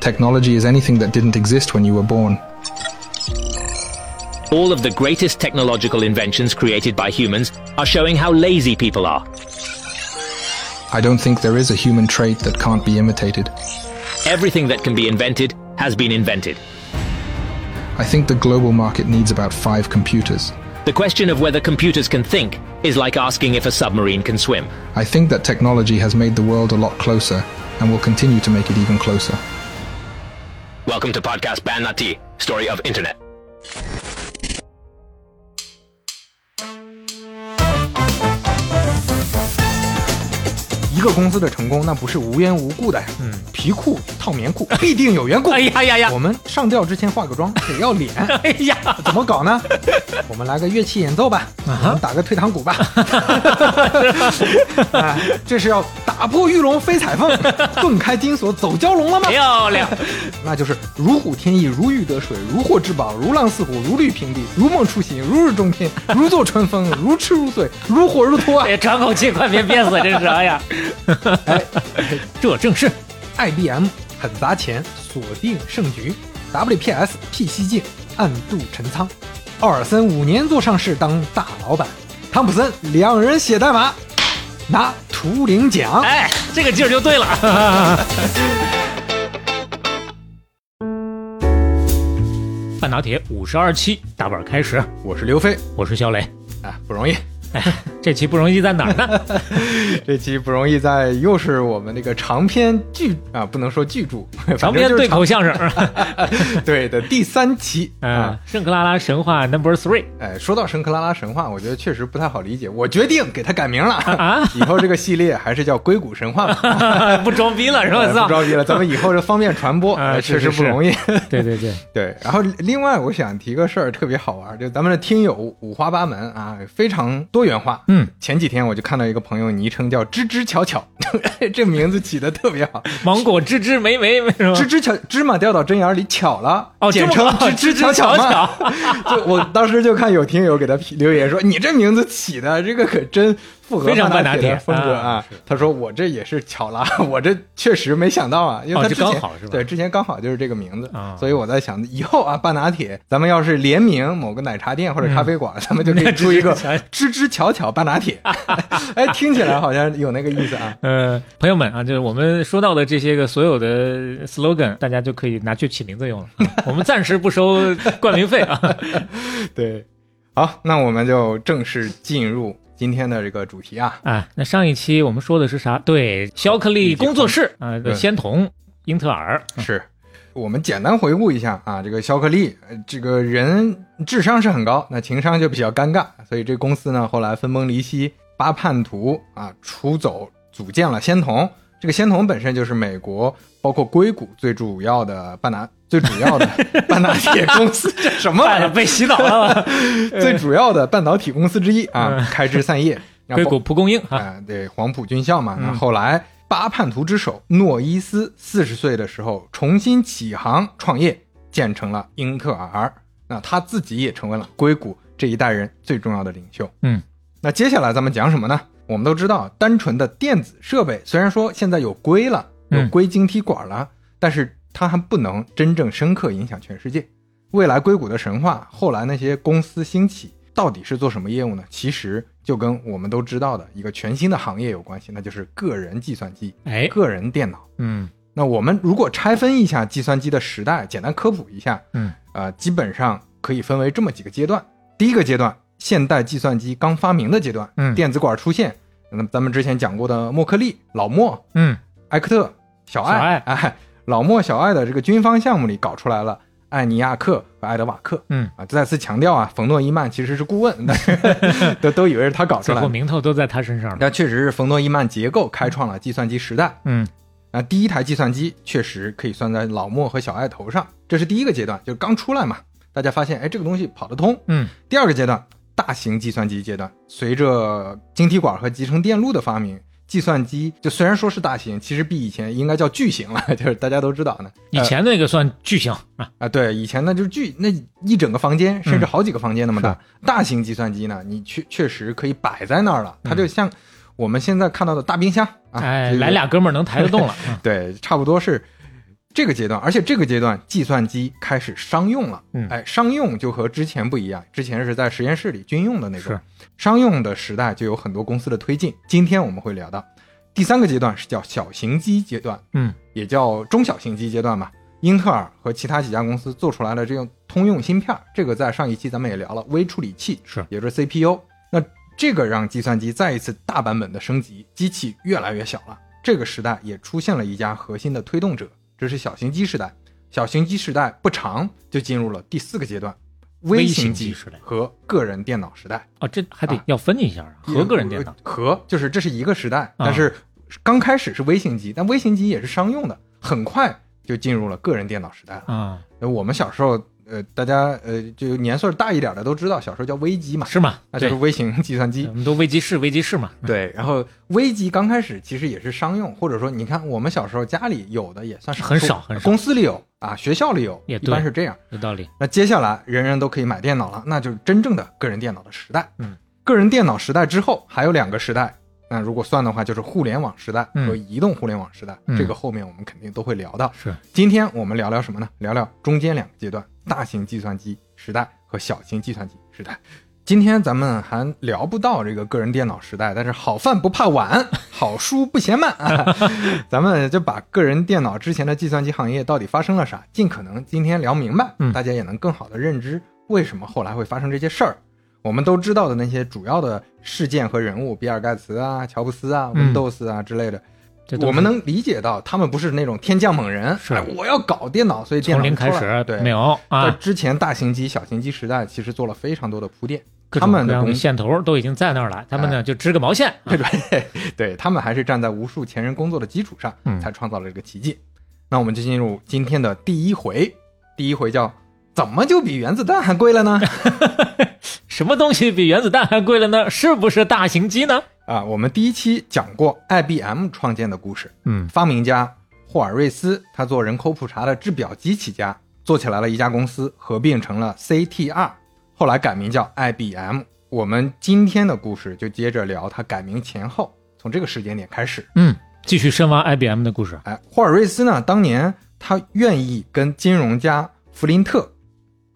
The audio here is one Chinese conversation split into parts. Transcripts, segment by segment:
Technology is anything that didn't exist when you were born. All of the greatest technological inventions created by humans are showing how lazy people are. I don't think there is a human trait that can't be imitated. Everything that can be invented has been invented. I think the global market needs about five computers. The question of whether computers can think is like asking if a submarine can swim. I think that technology has made the world a lot closer and will continue to make it even closer. Welcome to podcast Ban Nati, story of internet. 一个公司的成功，那不是无缘无故的呀。嗯，皮裤套棉裤，必定有缘故。哎呀呀呀我们上吊之前化个妆，得要脸。哎呀，怎么搞呢？我们来个乐器演奏吧，我们打个退堂鼓吧。哎，这是要打破玉龙飞彩凤，顿开金锁走蛟龙了吗？漂亮！那就是如虎添翼，如鱼得水，如获至宝，如狼似虎，如履平地，如梦初醒，如日中天，如坐春风，如痴如醉，如火如荼啊！哎，喘口气，快别憋死，真是哎呀！哎，这正是 IBM 很砸钱锁定胜局，WPS 辟蹊径暗度陈仓，奥尔森五年做上市当大老板，汤普森两人写代码拿图灵奖。哎，这个劲儿就对了。半打铁五十二期大本开始，我是刘飞，我是肖磊。哎，不容易，这期不容易在哪儿呢？这期不容易在又是我们那个长篇巨啊，不能说巨著，长篇对口相声，对的第三期嗯啊。，圣克拉拉神话 Number Three 哎，说到圣克拉拉神话，我觉得确实不太好理解，我决定给它改名了，啊 以后这个系列还是叫硅谷神话吧。不装逼了是哎吧？不装逼了，咱们以后就方便传播，确实不容易。对对对，对，然后另外我想提个事儿，特别好玩，就咱们的听友五花八门啊，非常多元化。嗯，前几天我就看到一个朋友昵称叫“吱吱巧巧”，这名字起的特别好，芒果吱吱梅梅？吱吱巧芝麻掉到针眼里巧了，哦简称吱吱巧巧嘛。就我当时就看有听友给他留言说：“你这名字起的这个可真非常半半打铁风格啊啊。”他说：“我这也是巧了，我这确实没想到啊，因为他之前、刚好是吧对之前刚好就是这个名字，啊所以我在想以后啊，半打铁咱们要是联名某个奶茶店或者咖啡馆，咱们就可以出一个吱吱吱巧巧半打铁。哎，听起来好像有那个意思啊。呃，朋友们啊，就是我们说到的这些个所有的 slogan，大家就可以拿去起名字用了。啊我们暂时不收冠名费啊。对，好，那我们就正式进入今天的这个主题啊。啊，那上一期我们说的是啥？对，肖克利工作室啊，仙童英特尔。是，我们简单回顾一下啊，这个肖克利，呃这个人智商是很高，那情商就比较尴尬，所以这公司呢后来分崩离析，八叛徒啊出走，组建了仙童。这个仙童本身就是美国包括硅谷最主要的半导最主要的 半导体公司，这什么玩意儿？哎 被洗脑了？最主要的半导体公司之一啊，嗯开枝散叶。然后硅谷蒲公英啊，啊、对，黄埔军校嘛。那嗯后来八叛徒之首诺伊斯四十岁的时候重新起航创业，建成了英特尔。那他自己也成为了硅谷这一代人最重要的领袖。嗯，那接下来咱们讲什么呢？我们都知道，单纯的电子设备虽然说现在有硅了，有嗯硅晶体管了，但是它还不能真正深刻影响全世界。未来硅谷的神话，后来那些公司兴起，到底是做什么业务呢？其实就跟我们都知道的一个全新的行业有关系，那就是个人计算机、哎，个人电脑。嗯那我们如果拆分一下计算机的时代，简单科普一下，嗯，呃，基本上可以分为这么几个阶段。第一个阶段，现代计算机刚发明的阶段，嗯电子管出现。那么咱们之前讲过的莫克利、老莫、嗯，埃克特、小爱，小爱哎，老莫、小爱的这个军方项目里搞出来了艾尼亚克和爱德瓦克。嗯啊，再次强调啊，冯诺依曼其实是顾问，但 是都都以为是他搞出最后来的。名头都在他身上了。但确实是冯诺依曼结构开创了计算机时代。嗯那第一台计算机确实可以算在老莫和小爱头上，这是第一个阶段，就是刚出来嘛，大家发现哎这个东西跑得通。嗯第二个阶段，大型计算机阶段，随着晶体管和集成电路的发明，计算机就虽然说是大型，其实比以前应该叫巨型了，就是大家都知道呢。以前那个算巨型啊，啊，对，以前那就是巨那一整个房间，甚至好几个房间那么大。是大型计算机呢，你确确实可以摆在那儿了，它就像我们现在看到的大冰箱啊，哎，来俩哥们儿能抬得动了。啊 对，差不多是这个阶段，而且这个阶段计算机开始商用了。嗯哎，商用就和之前不一样，之前是在实验室里军用的那种是，商用的时代就有很多公司的推进。今天我们会聊到第三个阶段是叫小型机阶段，嗯，也叫中小型机阶段嘛。英特尔和其他几家公司做出来了这种通用芯片，这个在上一期咱们也聊了，微处理器是也就是 CPU。那这个让计算机再一次大版本的升级，机器越来越小了。这个时代也出现了一家核心的推动者，这是小型机时代。小型机时代不长就进入了第四个阶段，微微型机时代和个人电脑时代。哦，这还得啊要分一下啊，和个人电脑和就是这是一个时代，啊但是刚开始是微型机，但微型机也是商用的，很快就进入了个人电脑时代了。啊，呃我们小时候，呃，大家呃就年岁大一点的都知道，小时候叫微机嘛，是吗？那就是，微型计算机我。们都微机室，微机室嘛。对，然后微机刚开始其实也是商用，或者说你看我们小时候家里有的也算是很少很少公司里有啊，学校里有，一也一般是这样。有道理。那接下来人人都可以买电脑了，那就是真正的个人电脑的时代。嗯，个人电脑时代之后还有两个时代，那如果算的话，就是互联网时代嗯和移动互联网时代。嗯这个后面我们肯定都会聊到。是，今天我们聊聊什么呢？聊聊中间两个阶段：大型计算机时代和小型计算机时代。今天咱们还聊不到这个个人电脑时代，但是好饭不怕晚，好书不嫌慢啊！咱们就把个人电脑之前的计算机行业到底发生了啥，尽可能今天聊明白，嗯大家也能更好的认知为什么后来会发生这些事儿。我们都知道的那些主要的事件和人物，比尔盖茨啊、乔布斯啊、嗯 Windows 啊之类的，我们能理解到他们不是那种天降猛人，是哎我要搞电脑，所以电从脑就零开始，对，没有啊，之前大型机、小型机时代，其实做了非常多的铺垫。他们的公线头都已经在那儿了，他们呢就织个毛线。啊 对对对，他们还是站在无数前人工作的基础上，嗯才创造了这个奇迹。那我们就进入今天的第一回，第一回叫怎么就比原子弹还贵了呢？什么东西比原子弹还贵了呢？是不是大型机呢？啊，我们第一期讲过 IBM 创建的故事，嗯，发明家霍尔瑞斯他做人口普查的制表机起家，做起来了一家公司，合并成了 CTR，后来改名叫 IBM。我们今天的故事就接着聊他改名前后，从这个时间点开始。嗯，继续深挖 IBM 的故事。哎，霍尔瑞斯呢，当年他愿意跟金融家弗林特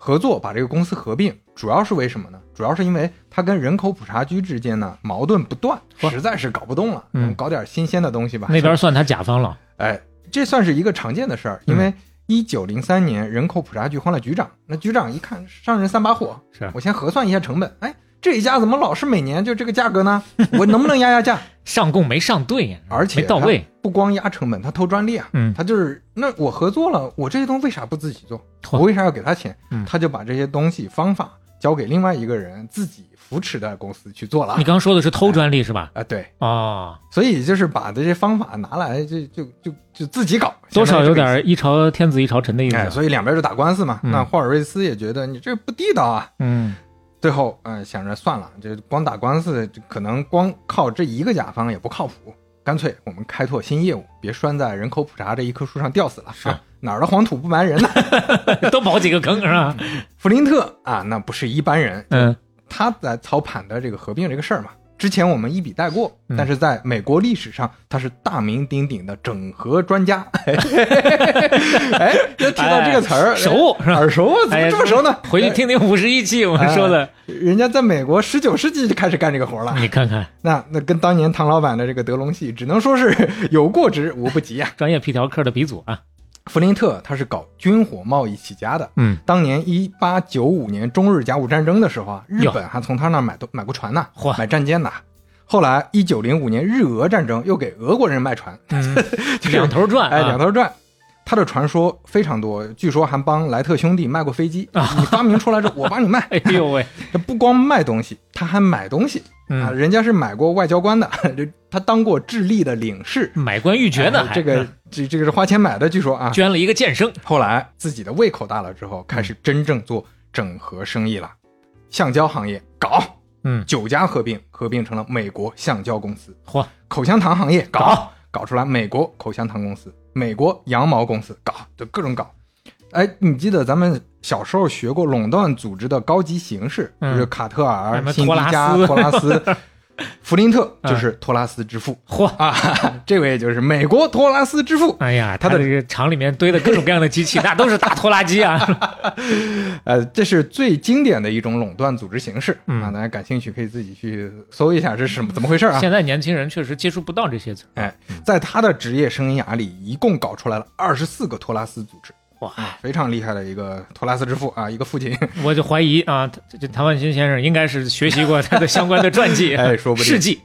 合作，把这个公司合并，主要是为什么呢？主要是因为它跟人口普查局之间呢矛盾不断，实在是搞不动了，嗯搞点新鲜的东西吧。那边算他甲方了。哎，这算是一个常见的事儿，因为一九零三年人口普查局换了局长，那局长一看上任三把火，是我先核算一下成本，哎，这一家怎么老是每年就这个价格呢？我能不能压压价？上供没上对呀，而且没到位。不光压成本，他偷专利啊，嗯他就是那我合作了，我这些东西为啥不自己做？我为啥要给他钱？嗯他就把这些东西方法交给另外一个人自己扶持的公司去做了你刚刚说的是偷专利是吧？啊，对，哦，所以就是把这些方法拿来就就就就自己搞，多少有点一朝天子一朝臣的意思。哎，所以两边就打官司嘛。嗯那霍尔瑞斯也觉得你这不地道啊，嗯，最后嗯、呃想着算了，这光打官司这可能光靠这一个甲方也不靠谱，干脆我们开拓新业务，别拴在人口普查这一棵树上吊死了。是啊哪儿的黄土不埋人呢？多刨几个坑是吧？弗林特啊，那不是一般人，嗯，他在操盘的这个合并这个事儿嘛。之前我们一笔带过，嗯但是在美国历史上，他是大名鼎鼎的整合专家。哎，又提到这个词儿，哎熟是吧耳熟啊？怎么这么熟呢？回去听听五十一期我们说的，人家在美国十九世纪就开始干这个活了。你看看那那跟当年唐老板的这个德隆系，只能说是有过之无不及啊。专业皮条客的鼻祖啊。弗林特他是搞军火贸易起家的，嗯，当年一八九五年中日甲午战争的时候啊，日本还从他那儿买都买过船呢嚯，买战舰呢。后来一九零五年日俄战争又给俄国人卖船，嗯，就是两头转啊，哎，两头转。他的传说非常多，据说还帮莱特兄弟卖过飞机。你发明出来之后，我帮你卖。哎呦喂，他不光卖东西，他还买东西啊！嗯，人家是买过外交官的，就他当过智利的领事。买官鬻爵呢，还哎这个这这个是花钱买的，据说啊。捐了一个剑生，后来自己的胃口大了之后，开始真正做整合生意了，橡胶行业搞，嗯，九家合并，合并成了美国橡胶公司；嚯，口香糖行业搞搞，搞出来美国口香糖公司、美国羊毛公司搞，就各种搞。哎，你记得咱们小时候学过垄断组织的高级形式，嗯就是卡特尔、什么辛迪加、托拉斯托拉斯。弗林特就是托拉斯之父、嚯，啊，这位就是美国托拉斯之父。哎呀，他的这个厂里面堆的各种各样的机器，那都是大拖拉机啊。呃，这是最经典的一种垄断组织形式、嗯啊，大家感兴趣可以自己去搜一下这是什么怎么回事啊？现在年轻人确实接触不到这些词。哎，在他的职业生涯里，一共搞出来了二十四个托拉斯组织，哇，非常厉害的一个托拉斯之父啊，一个父亲。我就怀疑啊，这这谭万新先生应该是学习过他的相关的传记，哎说不定事迹。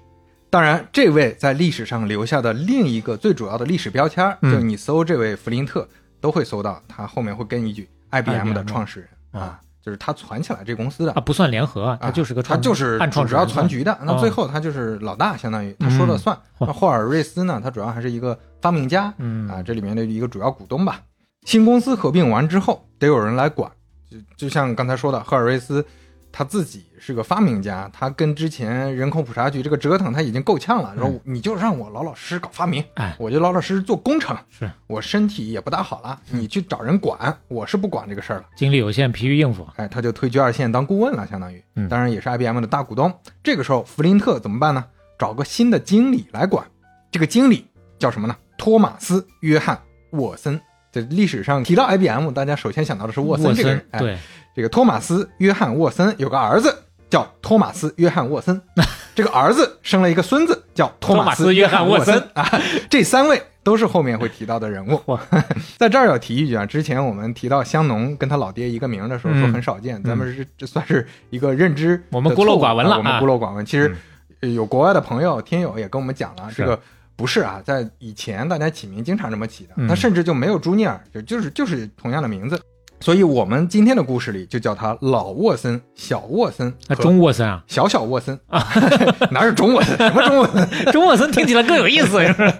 当然，这位在历史上留下的另一个最主要的历史标签，嗯就你搜这位弗林特，都会搜到他后面会跟一句 IBM 的创始人啊啊，就是他攒起来这公司的啊，。不算联合啊，他就是个创，他就是暗创主要攒局的，那哦最后他就是老大，相当于他说了算。嗯那霍尔瑞斯呢，他主要还是一个发明家，嗯啊，这里面的一个主要股东吧。新公司合并完之后，得有人来管，就就像刚才说的，赫尔瑞斯他自己是个发明家，他跟之前人口普查局这个折腾他已经够呛了，说你就让我老老实实搞发明，嗯哎我就老老实实做工程，是我身体也不大好了，你去找人管，我是不管这个事儿了。精力有限，疲于应付。哎，他就退居二线当顾问了，相当于，嗯当然也是 IBM 的大股东。这个时候，弗林特怎么办呢？找个新的经理来管。这个经理叫什么呢？托马斯·约翰·沃森。这历史上提到 IBM，大家首先想到的是沃森这个人。哎，对，这个托马斯·约翰·沃森有个儿子叫托马斯·约翰·沃森，这个儿子生了一个孙子叫托马斯·约翰·沃森啊。这三位都是后面会提到的人物。在这儿要提一句啊，之前我们提到香农跟他老爹一个名的时候嗯说很少见，咱们是这算是一个认知我们孤陋寡闻了我们啊孤陋寡闻。其实有国外的朋友、听友也跟我们讲了，这个不是啊，在以前大家起名经常这么起的，嗯他甚至就没有朱尼尔，就就是就是同样的名字。所以我们今天的故事里就叫他老沃森、小沃森和那中沃森啊，小小沃森啊，哪有中沃森？什么中沃森？中沃森听起来更有意思，是？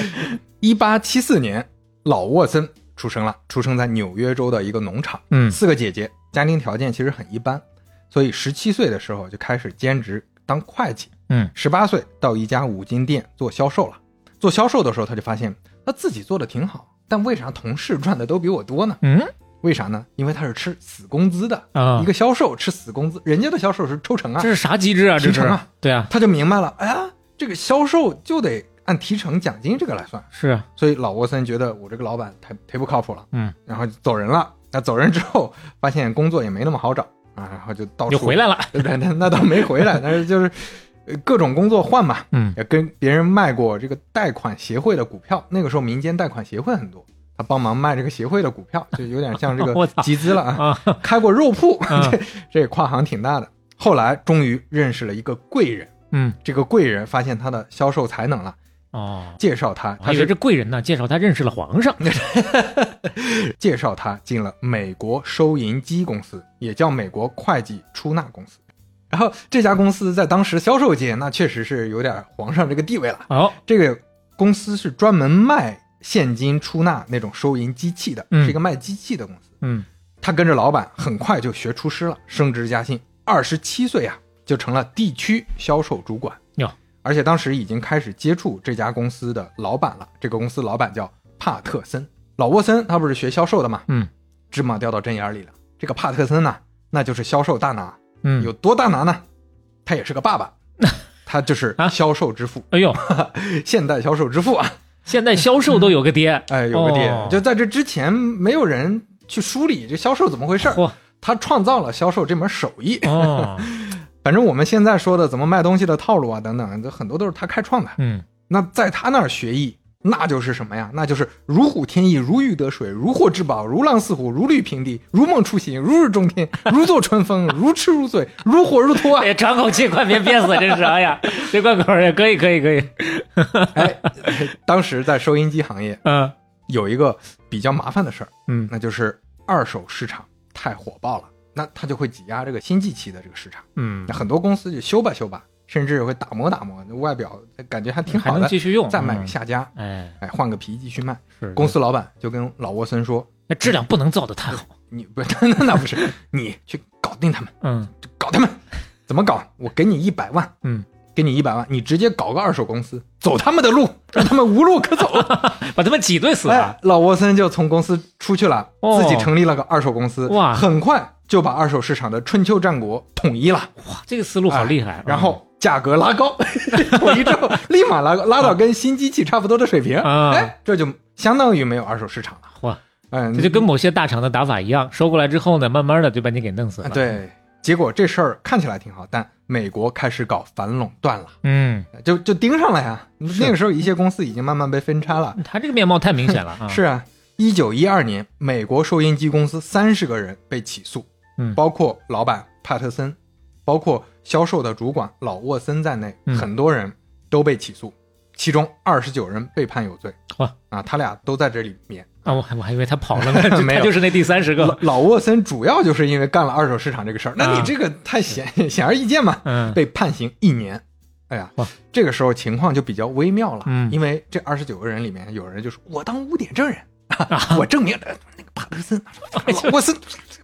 一八七四年，老沃森出生了，出生在纽约州的一个农场。嗯四个姐姐，家庭条件其实很一般，所以十七岁的时候就开始兼职当会计。嗯，十八岁到一家五金店做销售了。做销售的时候，他就发现他自己做的挺好，但为啥同事赚的都比我多呢？嗯为啥呢？因为他是吃死工资的，啊一，个销售吃死工资，人家的销售是抽成啊这。是啥机制啊？提成啊？对啊，他就明白了，哎呀，这个销售就得按提成奖金这个来算。是啊，所以老沃森觉得我这个老板太忒不靠谱了，嗯，然后就走人了。那走人之后，发现工作也没那么好找啊，然后就到处又回来了。那那倒没回来，但是就是呃各种工作换嘛，嗯也跟别人卖过这个贷款协会的股票。那个时候民间贷款协会很多，他帮忙卖这个协会的股票，就有点像这个 集资了啊。啊，开过肉铺，嗯这这跨行挺大的。后来终于认识了一个贵人，嗯，这个贵人发现他的销售才能了，哦，介绍他，他是这贵人呢，介绍他认识了皇上。介绍他进了美国收银机公司，也叫美国会计出纳公司。然后这家公司在当时销售界那确实是有点皇上这个地位了。哦，这个公司是专门卖现金出纳那种收银机器的，嗯是一个卖机器的公司。嗯，他跟着老板很快就学厨师了，升职加薪，二十七岁啊就成了地区销售主管哟。而且当时已经开始接触这家公司的老板了。这个公司老板叫帕特森，老沃森他不是学销售的嘛，嗯，芝麻掉到针眼里了。这个帕特森呢，那就是销售大拿，嗯，有多大拿呢？他也是个爸爸，他就是啊？销售之父，哎呦，现代销售之父啊。现在销售都有个爹，哎，有个爹，哦。就在这之前没有人去梳理这销售怎么回事他创造了销售这门手艺。哦，反正我们现在说的怎么卖东西的套路啊等等，这很多都是他开创的。嗯，那在他那儿学艺，那就是什么呀？那就是如虎添翼，如鱼得水，如获至宝，如狼似虎，如履平地，如梦初醒，如日中天，如坐春风，如痴如醉，如火如荼啊！哎，喘口气，快别憋死，这是，哎呀，这贯口也可以，可以，可以，哎，当时在收音机行业嗯有一个比较麻烦的事儿，嗯，那就是二手市场太火爆了，那它就会挤压这个新机器的这个市场。嗯那，很多公司就修吧修吧，甚至会打磨打磨，外表感觉还挺好的，能继续用，再卖给嗯，下家，哎，哎，换个皮继续卖。是公司老板就跟老沃森说那质量不能造的太好，：“ 你不，那那不是，你去搞定他们，嗯搞他们，怎么搞？我给你一百万，嗯，给你一百万，你直接搞个二手公司，走他们的路，让他们无路可走。把他们挤兑死哎，，老沃森就从公司出去了，哦自己成立了个二手公司，哇很快就把二手市场的春秋战国统一了，哇，这个思路好厉害。哎然后价格拉高，统一之后立马拉高，拉到跟新机器差不多的水平，啊哎，这就相当于没有二手市场了。哇，嗯，这就跟某些大厂的打法一样，收过来之后呢，慢慢的就把你给弄死了。啊，对，结果这事儿看起来挺好，但美国开始搞反垄断了，嗯，就就盯上了呀。那个时候，一些公司已经慢慢被分拆了。他这个面貌太明显了啊。是啊，一九一二年，美国收音机公司三十个人被起诉，嗯。包括老板帕特森，包括销售的主管老沃森在内，嗯。很多人都被起诉，其中二十九人被判有罪。哇。啊，他俩都在这里面。啊，我还我还以为他跑了呢，就没有。就是那第三十个。老沃森主要就是因为干了二手市场这个事儿，那啊。你这个太显显而易见嘛，嗯，被判刑一年。哎呀，这个时候情况就比较微妙了，嗯。因为这二十九个人里面有人就说我当污点证人，我证明呃那个帕特森、老沃森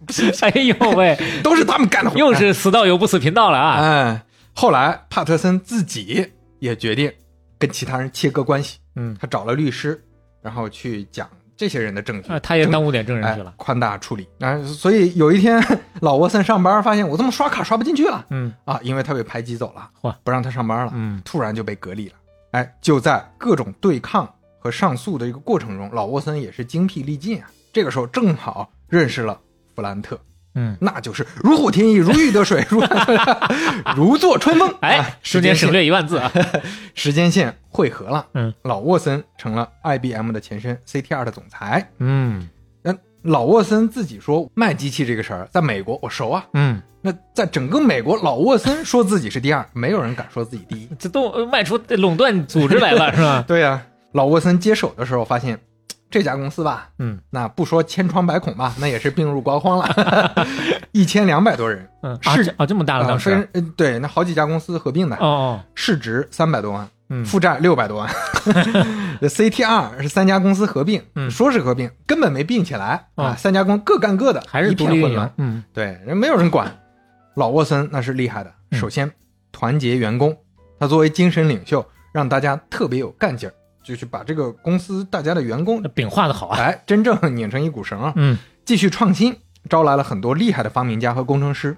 不行，哎呦喂，都是他们干的活，又是死道友不死贫道了啊！哎。后来帕特森自己也决定跟其他人切割关系，嗯他找了律师，然后去讲这些人的证据，啊，他也当污点证人哎去了。宽大处理啊。所以有一天，老沃森上班发现我这么刷卡刷不进去了嗯啊？因为他被排挤走了，不让他上班了，嗯突然就被隔离了。哎，就在各种对抗和上诉的一个过程中，老沃森也是精疲力尽啊。这个时候正好认识了弗兰特，嗯，那就是如虎添翼，如鱼得水，如 如坐春风。哎啊，瞬间省略一万字啊！时间线汇合了。嗯，老沃森成了 IBM 的前身 CTR 的总裁。嗯那老沃森自己说，卖机器这个事儿，在美国我熟啊。嗯，那在整个美国，老沃森说自己是第二，没有人敢说自己第一。这都呃卖出垄断组织来了是吧？对呀、老沃森接手的时候发现，这家公司吧，嗯那不说千疮百孔吧，那也是病入膏肓了，一千两百多人，嗯啊是啊这么大了啊当时呃对，那好几家公司合并的，哦哦市值三百多万，嗯负债六百多万。这 CTR 是三家公司合并，嗯说是合并，根本没并起来啊，哦三家公各干各的，还是一独立运营片混乱。嗯对，人没有人管。老沃森那是厉害的，嗯首先团结员工，他作为精神领袖，让大家特别有干劲儿，就是把这个公司大家的员工那，饼画的好啊。哎，真正拧成一股绳啊。嗯继续创新，招来了很多厉害的发明家和工程师。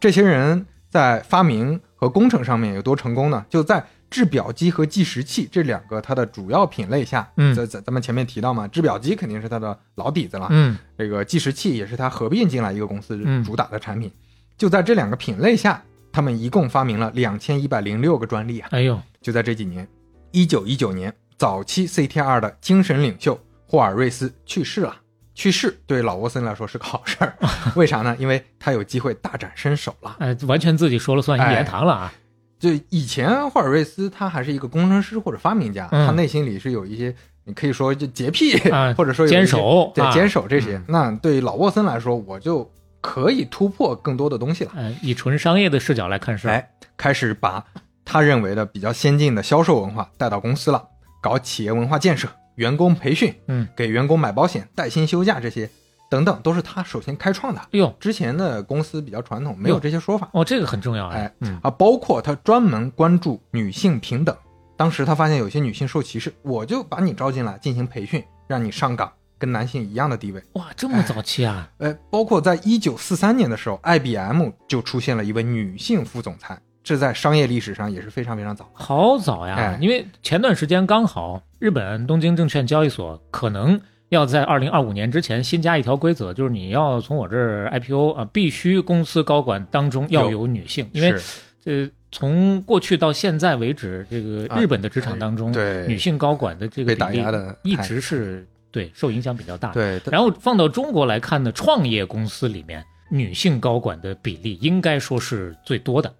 这些人在发明和工程上面有多成功呢？就在制表机和计时器这两个它的主要品类下，嗯咱咱咱们前面提到嘛，制表机肯定是它的老底子了，嗯这个计时器也是它合并进来一个公司嗯主打的产品。就在这两个品类下，他们一共发明了两千一百零六个专利啊！哎呦就在这几年，一九一九年，早期 CTR 的精神领袖霍尔瑞斯去世了。去世对老沃森来说是个好事儿，为啥呢？因为他有机会大展身手了。哎，完全自己说了算，一言堂了啊。就以前霍尔瑞斯他还是一个工程师或者发明家，嗯他内心里是有一些，你可以说就洁癖，啊 或者说有坚守对啊坚守这些。嗯那对于老沃森来说，我就可以突破更多的东西了。哎，以纯商业的视角来看事儿。哎，开始把他认为的比较先进的销售文化带到公司了，搞企业文化建设、员工培训，嗯，给员工买保险、带薪休假这些等等，都是他首先开创的。哎呦之前的公司比较传统，没有这些说法。哦，这个很重要哎，嗯啊，包括他专门关注女性平等。当时他发现有些女性受歧视，我就把你招进来进行培训，让你上岗，跟男性一样的地位。哇，这么早期啊？呃，包括在一九四三年的时候，IBM 就出现了一位女性副总裁，这在商业历史上也是非常非常早。好早呀！哎因为前段时间刚好日本东京证券交易所可能要在二零二五年之前新加一条规则，就是你要从我这儿 IPO 啊，必须公司高管当中要有女性，因为是这从过去到现在为止，这个啊日本的职场当中，对女性高管的这个比例一直是对受影响比较大。对，然后放到中国来看呢，创业公司里面女性高管的比例应该说是最多的。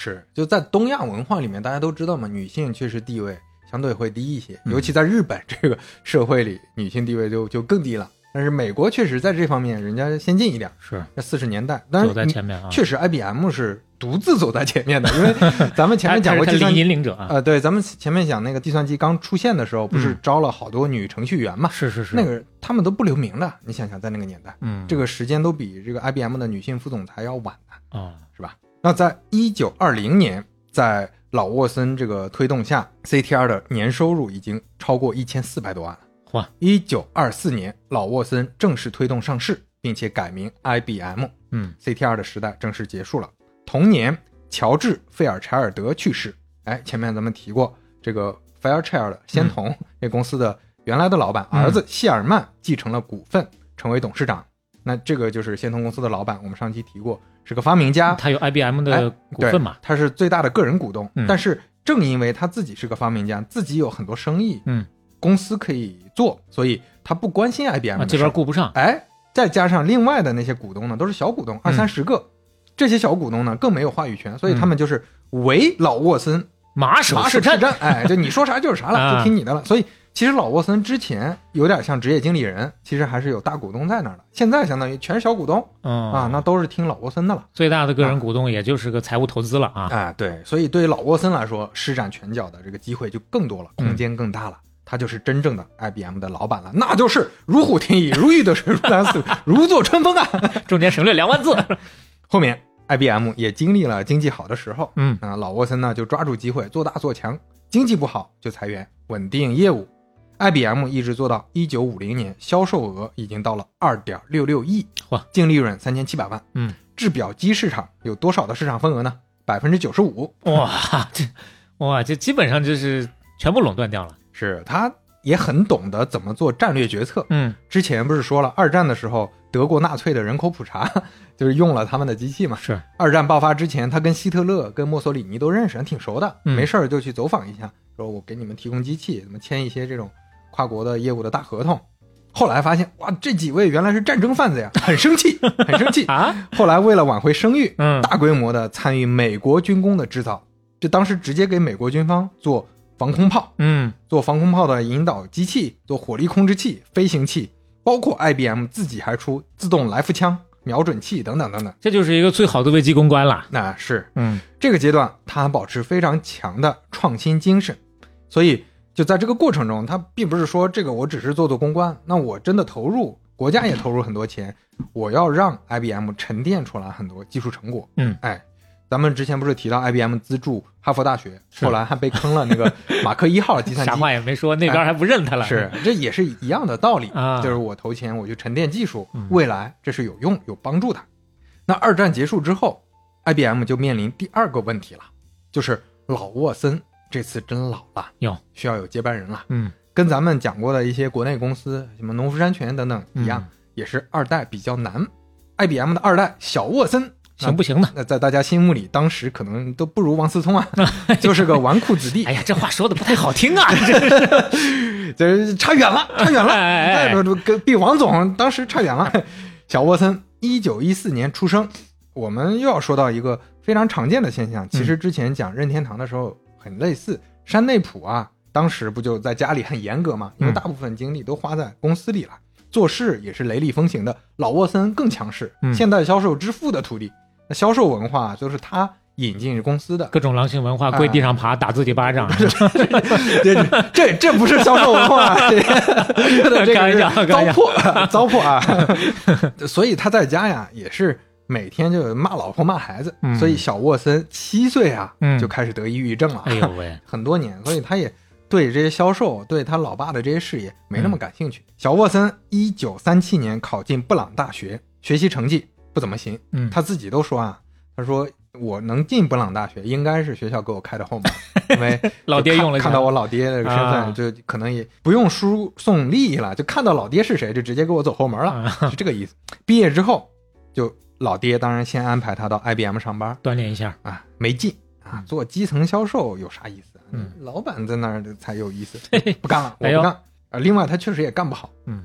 是就在东亚文化里面，大家都知道嘛，女性确实地位相对会低一些，嗯尤其在日本这个社会里，女性地位就就更低了。但是美国确实在这方面人家先进一点，是在四十年代，当走在前面啊，确实 IBM 是独自走在前面的，因为 咱们前面讲过计算机，引领者啊，呃，对，咱们前面讲那个计算机刚出现的时候，不是嗯招了好多女程序员嘛？是是是，那个他们都不留名的，你想想在那个年代，嗯这个时间都比这个 IBM 的女性副总裁要晚的。啊是吧？那在一九二零年，在老沃森这个推动下，CTR 的年收入已经超过一千四百多万了。哇！一九二四年，老沃森正式推动上市，并且改名 IBM。嗯 CTR 的时代正式结束了。同年，乔治·费尔柴尔德去世。哎，前面咱们提过，这个 Fairchild 仙童、这公司的原来的老板嗯儿子谢尔曼继承了股份，成为董事长。那这个就是仙童公司的老板，我们上期提过，是个发明家，他有 IBM 的哎股份嘛对？他是最大的个人股东。嗯但是正因为他自己是个发明家，自己有很多生意，嗯，公司可以做，所以他不关心 IBM 啊，这边顾不上。哎，再加上另外的那些股东呢，都是小股东，二三十个，这些小股东呢更没有话语权，所以他们就是唯老沃森马首是瞻，马首是瞻，哎，就你说啥就是啥了，啊就听你的了。所以其实老沃森之前有点像职业经理人，其实还是有大股东在那儿的。现在相当于全是小股东嗯啊，那都是听老沃森的了。最大的个人股东也就是个财务投资了啊。哎，对，所以对于老沃森来说，施展拳脚的这个机会就更多了，嗯空间更大了。他就是真正的 IBM 的老板了，那就是如虎添翼，如鱼得水，如狼似，如坐春风啊！中间省略两万字。后面 IBM 也经历了经济好的时候，嗯啊，老沃森呢就抓住机会做大做强，经济不好就裁员，稳定业务。IBM 一直做到一九五零年，销售额已经到了二点六六亿，哇，净利润三千七百万。嗯，制表机市场有多少的市场份额呢？百分之九十五。哇，这哇这基本上就是全部垄断掉了。是他也很懂得怎么做战略决策。嗯之前不是说了，二战的时候，德国纳粹的人口普查 就是用了他们的机器嘛。是二战爆发之前，他跟希特勒、跟墨索里尼都认识，挺熟的。嗯没事儿就去走访一下，说我给你们提供机器，怎么签一些这种跨国的业务的大合同。后来发现，哇，这几位原来是战争贩子呀，很生气，很生气。啊，后来为了挽回声誉，嗯大规模的参与美国军工的制造，就当时直接给美国军方做防空炮，嗯做防空炮的引导机器，做火力控制器、飞行器，包括 IBM 自己还出自动来福枪、瞄准器等等等等。这就是一个最好的危机公关了。那是嗯这个阶段，他保持非常强的创新精神，所以就在这个过程中，他并不是说这个我只是做做公关，那我真的投入，国家也投入很多钱，我要让 IBM 沉淀出来很多技术成果。嗯，哎，咱们之前不是提到 IBM 资助哈佛大学，后来还被坑了那个 马克一号计算机啥。话也没说，那边还不认他了。是，这也是一样的道理啊就是我投钱，我去沉淀技术嗯，未来这是有用有帮助的。那二战结束之后，IBM 就面临第二个问题了，就是老沃森这次真老了，哟，需要有接班人了。嗯跟咱们讲过的一些国内公司，什么农夫山泉等等一样，嗯也是二代比较难。IBM 的二代小沃森，行不行呢？那在大家心目里，当时可能都不如王思聪啊，就是个纨绔子弟 哎。呀，这话说的不太好听啊！这 这差远了，差远了，哎哎哎这这跟比王总当时差远了。小沃森一九一四年出生，我们又要说到一个非常常见的现象，其实之前讲任天堂的时候很类似。山内溥啊，当时不就在家里很严格嘛，因为嗯大部分精力都花在公司里了，做事也是雷厉风行的。老沃森更强势，嗯现代销售之父的徒弟，那销售文化就是他引进公司的。各种狼性文化，跪地上爬，打自己巴掌。这这这不是销售文化，这个是糟粕糟粕啊！所以他在家呀，也是每天就骂老婆骂孩子。嗯。所以小沃森七岁啊，嗯。就开始得抑郁症了，哎呦喂，很多年，所以他也对这些销售，对他老爸的这些事业没那么感兴趣。小沃森一九三七年考进布朗大学，学习成绩不怎么行，嗯，他自己都说啊，他说我能进布朗大学，应该是学校给我开的后门，因为老爹用了看看到我老爹的身份，啊。就可能也不用输送利益了，就看到老爹是谁，就直接给我走后门了，啊。是这个意思。毕业之后，就老爹当然先安排他到 IBM 上班锻炼一下。啊，没劲啊嗯，做基层销售有啥意思啊？嗯老板在那儿才有意思，不干了，我不干。啊，另外他确实也干不好，嗯。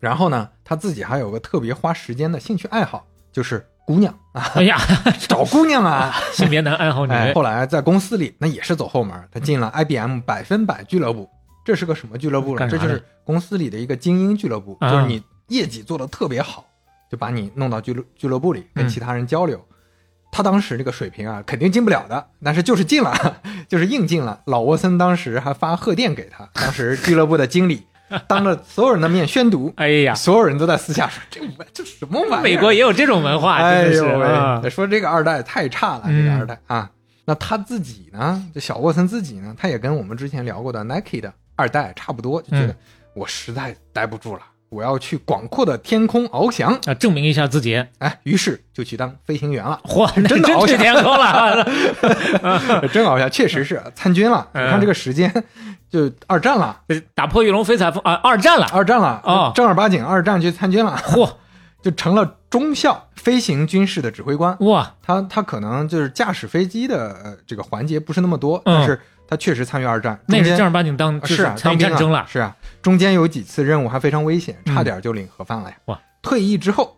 然后呢，他自己还有个特别花时间的兴趣爱好，就是姑娘啊，哎呀，找姑娘啊。性别男爱好女，哎，后来在公司里那也是走后门，他进了 IBM 百分百俱乐部。这是个什么俱乐部呢？这就是公司里的一个精英俱乐部，啊就是你业绩做的特别好，就把你弄到俱乐俱乐部里跟嗯其他人交流。他当时这个水平啊，肯定进不了的，但是就是进了，就是硬进了。老沃森当时还发贺电给他，当时俱乐部的经理当着所有人的面宣读，哎呀，所有人都在私下说这这什么玩意儿？美国也有这种文化，哎呦喂，啊说这个二代太差了，嗯这个二代啊。那他自己呢？这小沃森自己呢？他也跟我们之前聊过的 Nike 的二代差不多，就觉得嗯我实在待不住了，我要去广阔的天空翱翔。啊，证明一下自己。哎，于是就去当飞行员了。嚯，那真的翱翔去天空了。真翱翔，确实是参军了。你嗯看这个时间，就二战了，打破玉龙飞彩风啊，二战了。二战了，啊正儿八经二战去参军了，嚯就成了中校飞行军事的指挥官。哇，他他可能就是驾驶飞机的呃这个环节不是那么多，嗯但是他确实参与二战，那是正儿八经当是啊，当争了。是啊，中间有几次任务还非常危险，嗯差点就领盒饭了呀。哇！退役之后，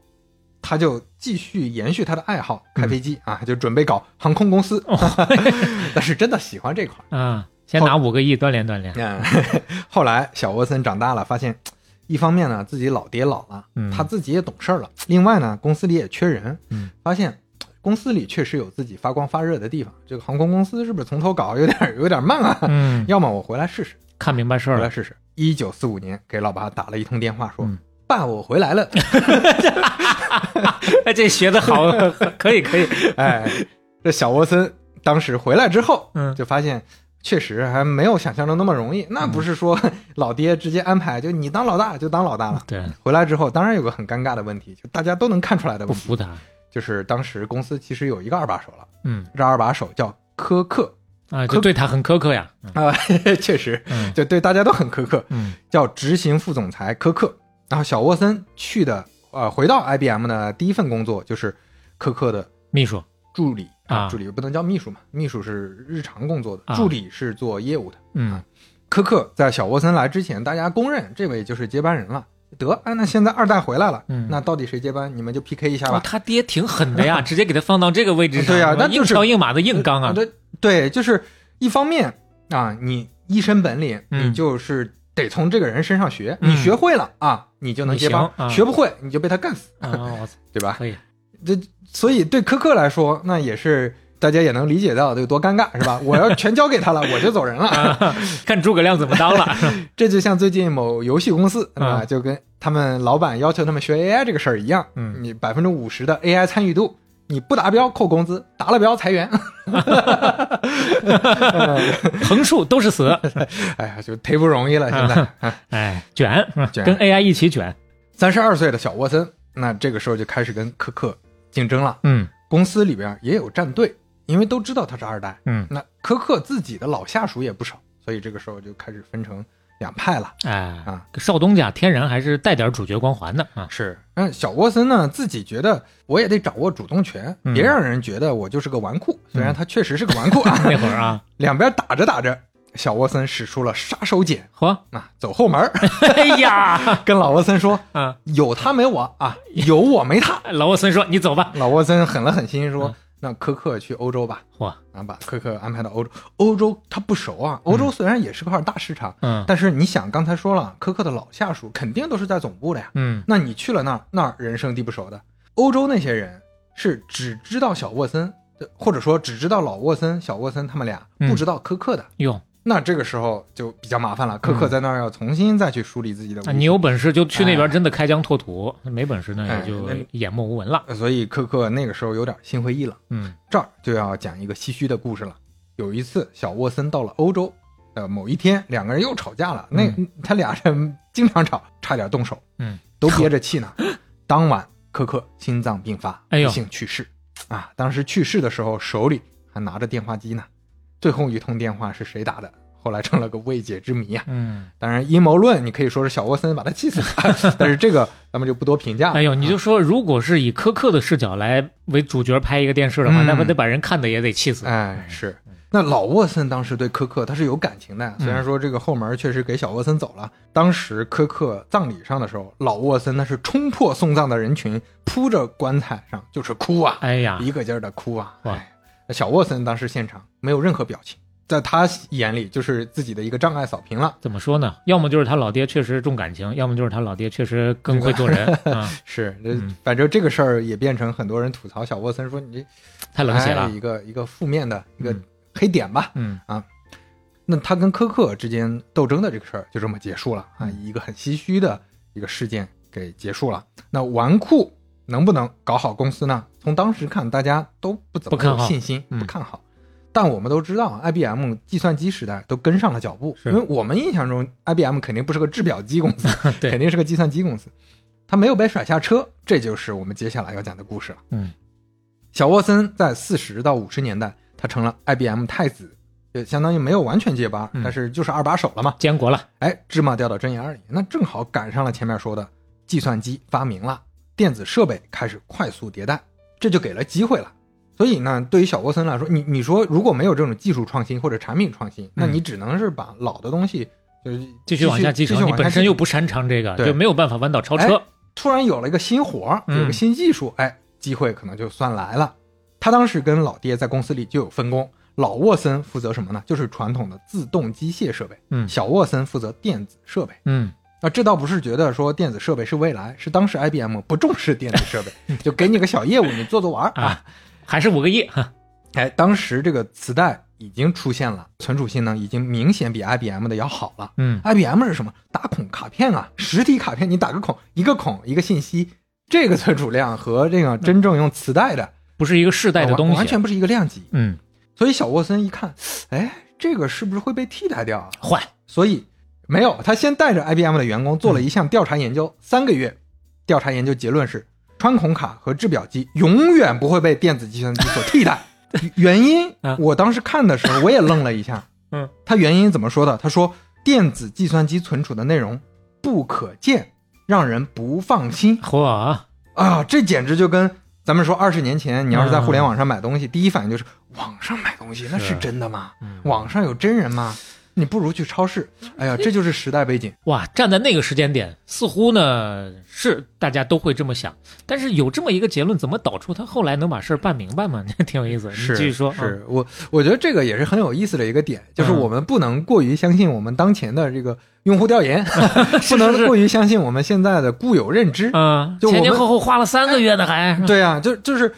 他就继续延续他的爱好，开飞机、嗯啊，就准备搞航空公司。哦 但是真的喜欢这块儿。啊，先拿五个亿锻炼锻炼。嗯，后来小沃森长大了，发现一方面呢自己老爹老了，嗯他自己也懂事儿了；另外呢，公司里也缺人，嗯，发现。公司里确实有自己发光发热的地方，这个航空公司是不是从头搞有点有点慢啊？嗯，要么我回来试试，看明白事儿了。回来试试。一九四五年给老爸打了一通电话，说：“嗯爸，我回来了。哎，这学的好，可以可以。”哎，这小沃森当时回来之后，嗯就发现确实还没有想象中那么容易。那不是说 老爹直接安排，就你当老大就当老大了。对，回来之后，当然有个很尴尬的问题，就大家都能看出来的问题，不服他。就是当时公司其实有一个二把手了，嗯。这二把手叫柯克。啊，就对他很苛刻呀。啊，确实嗯。就对大家都很苛刻，嗯。叫执行副总裁柯克。然后小沃森去的呃，回到 IBM 的第一份工作就是柯克的秘书。助理啊助理不能叫秘书嘛，秘书是日常工作的，啊。助理是做业务的。嗯。柯克在小沃森来之前，大家公认这位就是接班人了。得，哎，那现在二代回来了，嗯那到底谁接班？你们就 PK 一下哦吧。他爹挺狠的呀，直接给他放到这个位置上。对呀那硬就是桥硬马的硬刚啊。对对，就是一方面啊，你一身本领，嗯你就是得从这个人身上学，嗯你学会了啊，你就能接班；啊学不会，你就被他干死，啊，对吧？可以。这所以对科克来说，那也是大家也能理解到有多尴尬，是吧？我要全交给他了，我就走人了。啊，看诸葛亮怎么当了。这就像最近某游戏公司，啊？嗯就跟他们老板要求他们学 AI 这个事儿一样，嗯你百分之五十的 AI 参与度，你不达标扣工资，达了标裁员。横竖都是死。哎呀，就忒不容易了，现在。哎，卷，卷跟 AI 一起卷。三十二岁的小沃森，那这个时候就开始跟科克竞争了。嗯公司里边也有战队，因为都知道他是二代。嗯，那柯克自己的老下属也不少，所以这个时候就开始分成两派了。哎啊，少东家天然还是带点主角光环的啊。是，嗯，小沃森呢自己觉得我也得掌握主动权，嗯别让人觉得我就是个纨绔。虽然他确实是个纨绔啊。那会儿啊，两边打着打着，小沃森使出了杀手锏嚯，啊，走后门，哎呀，跟老沃森说啊，有他没我啊，有我没他。老沃森说：“你走吧。老沃森狠了狠心说嗯：“那科克去欧洲吧。”嚯，啊，把科克安排到欧洲。欧洲他不熟啊，欧洲虽然也是块大市场，嗯但是你想，刚才说了，科克的老下属肯定都是在总部的呀。嗯那你去了那儿，那儿人生地不熟的。欧洲那些人是只知道小沃森，呃或者说只知道老沃森、小沃森他们俩，嗯不知道科克的。哟，那这个时候就比较麻烦了，科克在那儿要重新再去梳理自己的威啊，信。你有本事就去那边真的开疆拓土，没本事呢哎也就那淹没无闻了。所以科克那个时候有点心灰意冷。嗯这儿就要讲一个唏嘘的故事了。有一次，小沃森到了欧洲，呃，某一天两个人又吵架了。那、他俩人经常吵，差点动手，嗯，都憋着 气呢。当晚，科克心脏病发，不幸去世。啊，当时去世的时候手里还拿着电话机呢。最后一通电话是谁打的？后来成了个未解之谜啊。嗯，当然，阴谋论你可以说是小沃森把他气死的，但是这个咱们就不多评价了。哎呦，你就说，如果是以苛刻的视角来为主角拍一个电视的话，嗯那不得把人看的也得气死。哎，是。那老沃森当时对科克他是有感情的，虽然说这个后门确实给小沃森走了。当时科克葬礼上的时候，老沃森那是冲破送葬的人群，扑着棺材上就是哭啊，哎呀，一个劲儿的哭啊。哇哎，小沃森当时现场没有任何表情，在他眼里就是自己的一个障碍扫平了。怎么说呢？要么就是他老爹确实重感情，要么就是他老爹确实更会做人啊，是，反正这个事儿也变成很多人吐槽小沃森说你这太冷血了。哎一个一个负面的一个嗯黑点吧。嗯啊那他跟科克之间斗争的这个事儿就这么结束了啊，一个很唏嘘的一个事件给结束了。那纨绔能不能搞好公司呢？从当时看，大家都不怎么不看好有信心，嗯不看好。但我们都知道，IBM 计算机时代都跟上了脚步，因为我们印象中 IBM 肯定不是个制表机公司，对肯定是个计算机公司，它没有被甩下车，这就是我们接下来要讲的故事了。嗯，小沃森在四十到五十年代，他成了 IBM 太子，就相当于没有完全接班，嗯但是就是二把手了嘛。监国了，哎，芝麻掉到针眼里，那正好赶上了前面说的计算机发明了，电子设备开始快速迭代，这就给了机会了。所以呢，对于小沃森来说，你你说如果没有这种技术创新或者产品创新，那你只能是把老的东西就是嗯继续往下继继承。你本身又不擅长这个，对就没有办法弯道超车。突然有了一个新活儿，嗯有个新技术，哎，机会可能就算来了。他当时跟老爹在公司里就有分工，老沃森负责什么呢？就是传统的自动机械设备，嗯小沃森负责电子设备。嗯，啊，这倒不是觉得说电子设备是未来，是当时 IBM 不重视电子设备，就给你个小业务，你做做玩儿啊。啊，还是五个亿。哈哎，当时这个磁带已经出现了，存储性能已经明显比 IBM 的要好了。嗯 IBM 是什么？打孔卡片啊，实体卡片，你打个孔，一个孔一个信息，这个存储量和这个真正用磁带的不是一个世代的东西，完全不是一个量级。嗯，所以小沃森一看，哎，这个是不是会被替代掉啊？坏，所以没有，他先带着 IBM 的员工做了一项调查研究，三个月，调查研究结论是，穿孔卡和制表机永远不会被电子计算机所替代。原因啊，我当时看的时候我也愣了一下。嗯，他原因怎么说的？他说电子计算机存储的内容不可见，让人不放心嚯啊，啊！这简直就跟咱们说二十年前你要是在嗯互联网上买东西，第一反应就是网上买东西那是真的吗？嗯网上有真人吗？你不如去超市。哎呀，这就是时代背景。哇，站在那个时间点，似乎呢是大家都会这么想，但是有这么一个结论，怎么导出他后来能把事儿办明白吗？挺有意思。你继续说，嗯是我我觉得这个也是很有意思的一个点，就是嗯我们不能过于相信我们当前的这个用户调研，不能过于相信我们现在的固有认知。嗯，就我们前前后后花了三个月呢，还对啊，就就是。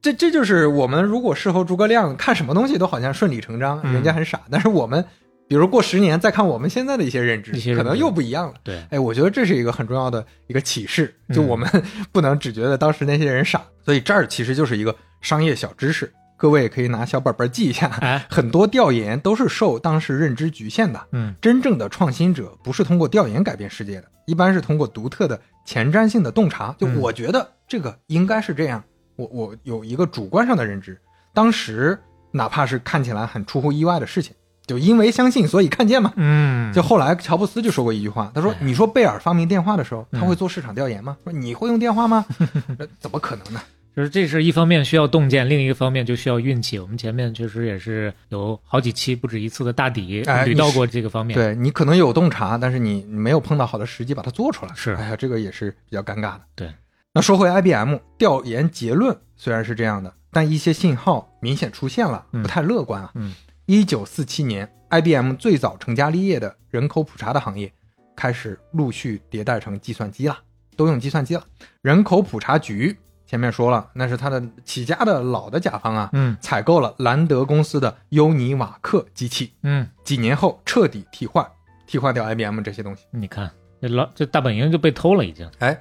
这这就是我们如果事后诸葛亮看什么东西都好像顺理成章，嗯人家很傻，但是我们比如过十年再看我们现在的一些认知，认知可能又不一样了。对，哎，我觉得这是一个很重要的一个启示，就嗯我们 不能只觉得当时那些人傻，所以这儿其实就是一个商业小知识，各位可以拿小本本记一下。哎，很多调研都是受当时认知局限的，嗯真正的创新者不是通过调研改变世界的，一般是通过独特的前瞻性的洞察。就嗯我觉得这个应该是这样，我我有一个主观上的认知，当时哪怕是看起来很出乎意外的事情，就因为相信所以看见嘛。嗯，就后来乔布斯就说过一句话，他说：“哎你说贝尔发明电话的时候，他嗯会做市场调研吗？说你会用电话吗？呃怎么可能呢？就是这是一方面需要洞见，另一个方面就需要运气。我们前面确实也是有好几期不止一次的大底哎捋到过这个方面。对你可能有洞察，但是你你没有碰到好的时机把它做出来，是哎呀，这个也是比较尴尬的。对，那说回 IBM 调研结论虽然是这样的，但一些信号明显出现了，嗯不太乐观啊。嗯，一九四七年，IBM 最早成家立业的人口普查的行业开始陆续迭代成计算机了，都用计算机了。人口普查局前面说了，那是他的起家的老的甲方啊，嗯采购了兰德公司的优尼瓦克机器，嗯，几年后彻底替换，替换掉 IBM 这些东西。你看这老这大本营就被偷了，已经。哎，